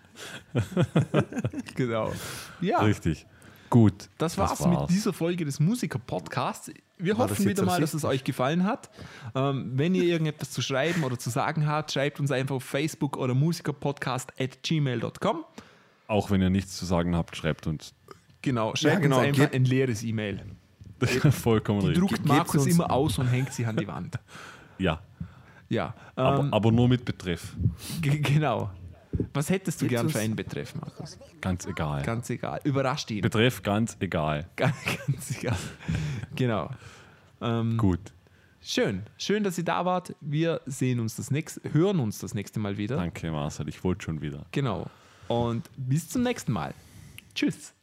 genau. Ja, Richtig. Gut. das war's, mit dieser Folge des Musiker-Podcasts. Wir War das hoffen wieder mal, dass es euch gefallen hat. Ähm, wenn ihr irgendetwas zu schreiben oder zu sagen habt, schreibt uns einfach auf Facebook oder musikerpodcast.gmail.com. Auch wenn ihr nichts zu sagen habt, schreibt uns. Genau, schreibt genau, uns einfach gebt- ein leeres E-Mail. Vollkommen Die richtig. druckt Gebt's Markus immer aus und hängt sie an die Wand. Ja, Ja, aber, ähm, aber nur mit Betreff. genau. Was hättest du gern für einen Betreff, Markus? Ganz egal. Ganz egal. Überrascht ihn. Betreff ganz egal. Ganz, ganz egal. Genau. Ähm, Gut. schön. Schön, dass ihr da wart. Wir sehen uns das nächste, hören uns das nächste Mal wieder. Danke, Marcel. Ich wollte schon wieder. Genau. Und bis zum nächsten Mal. Tschüss.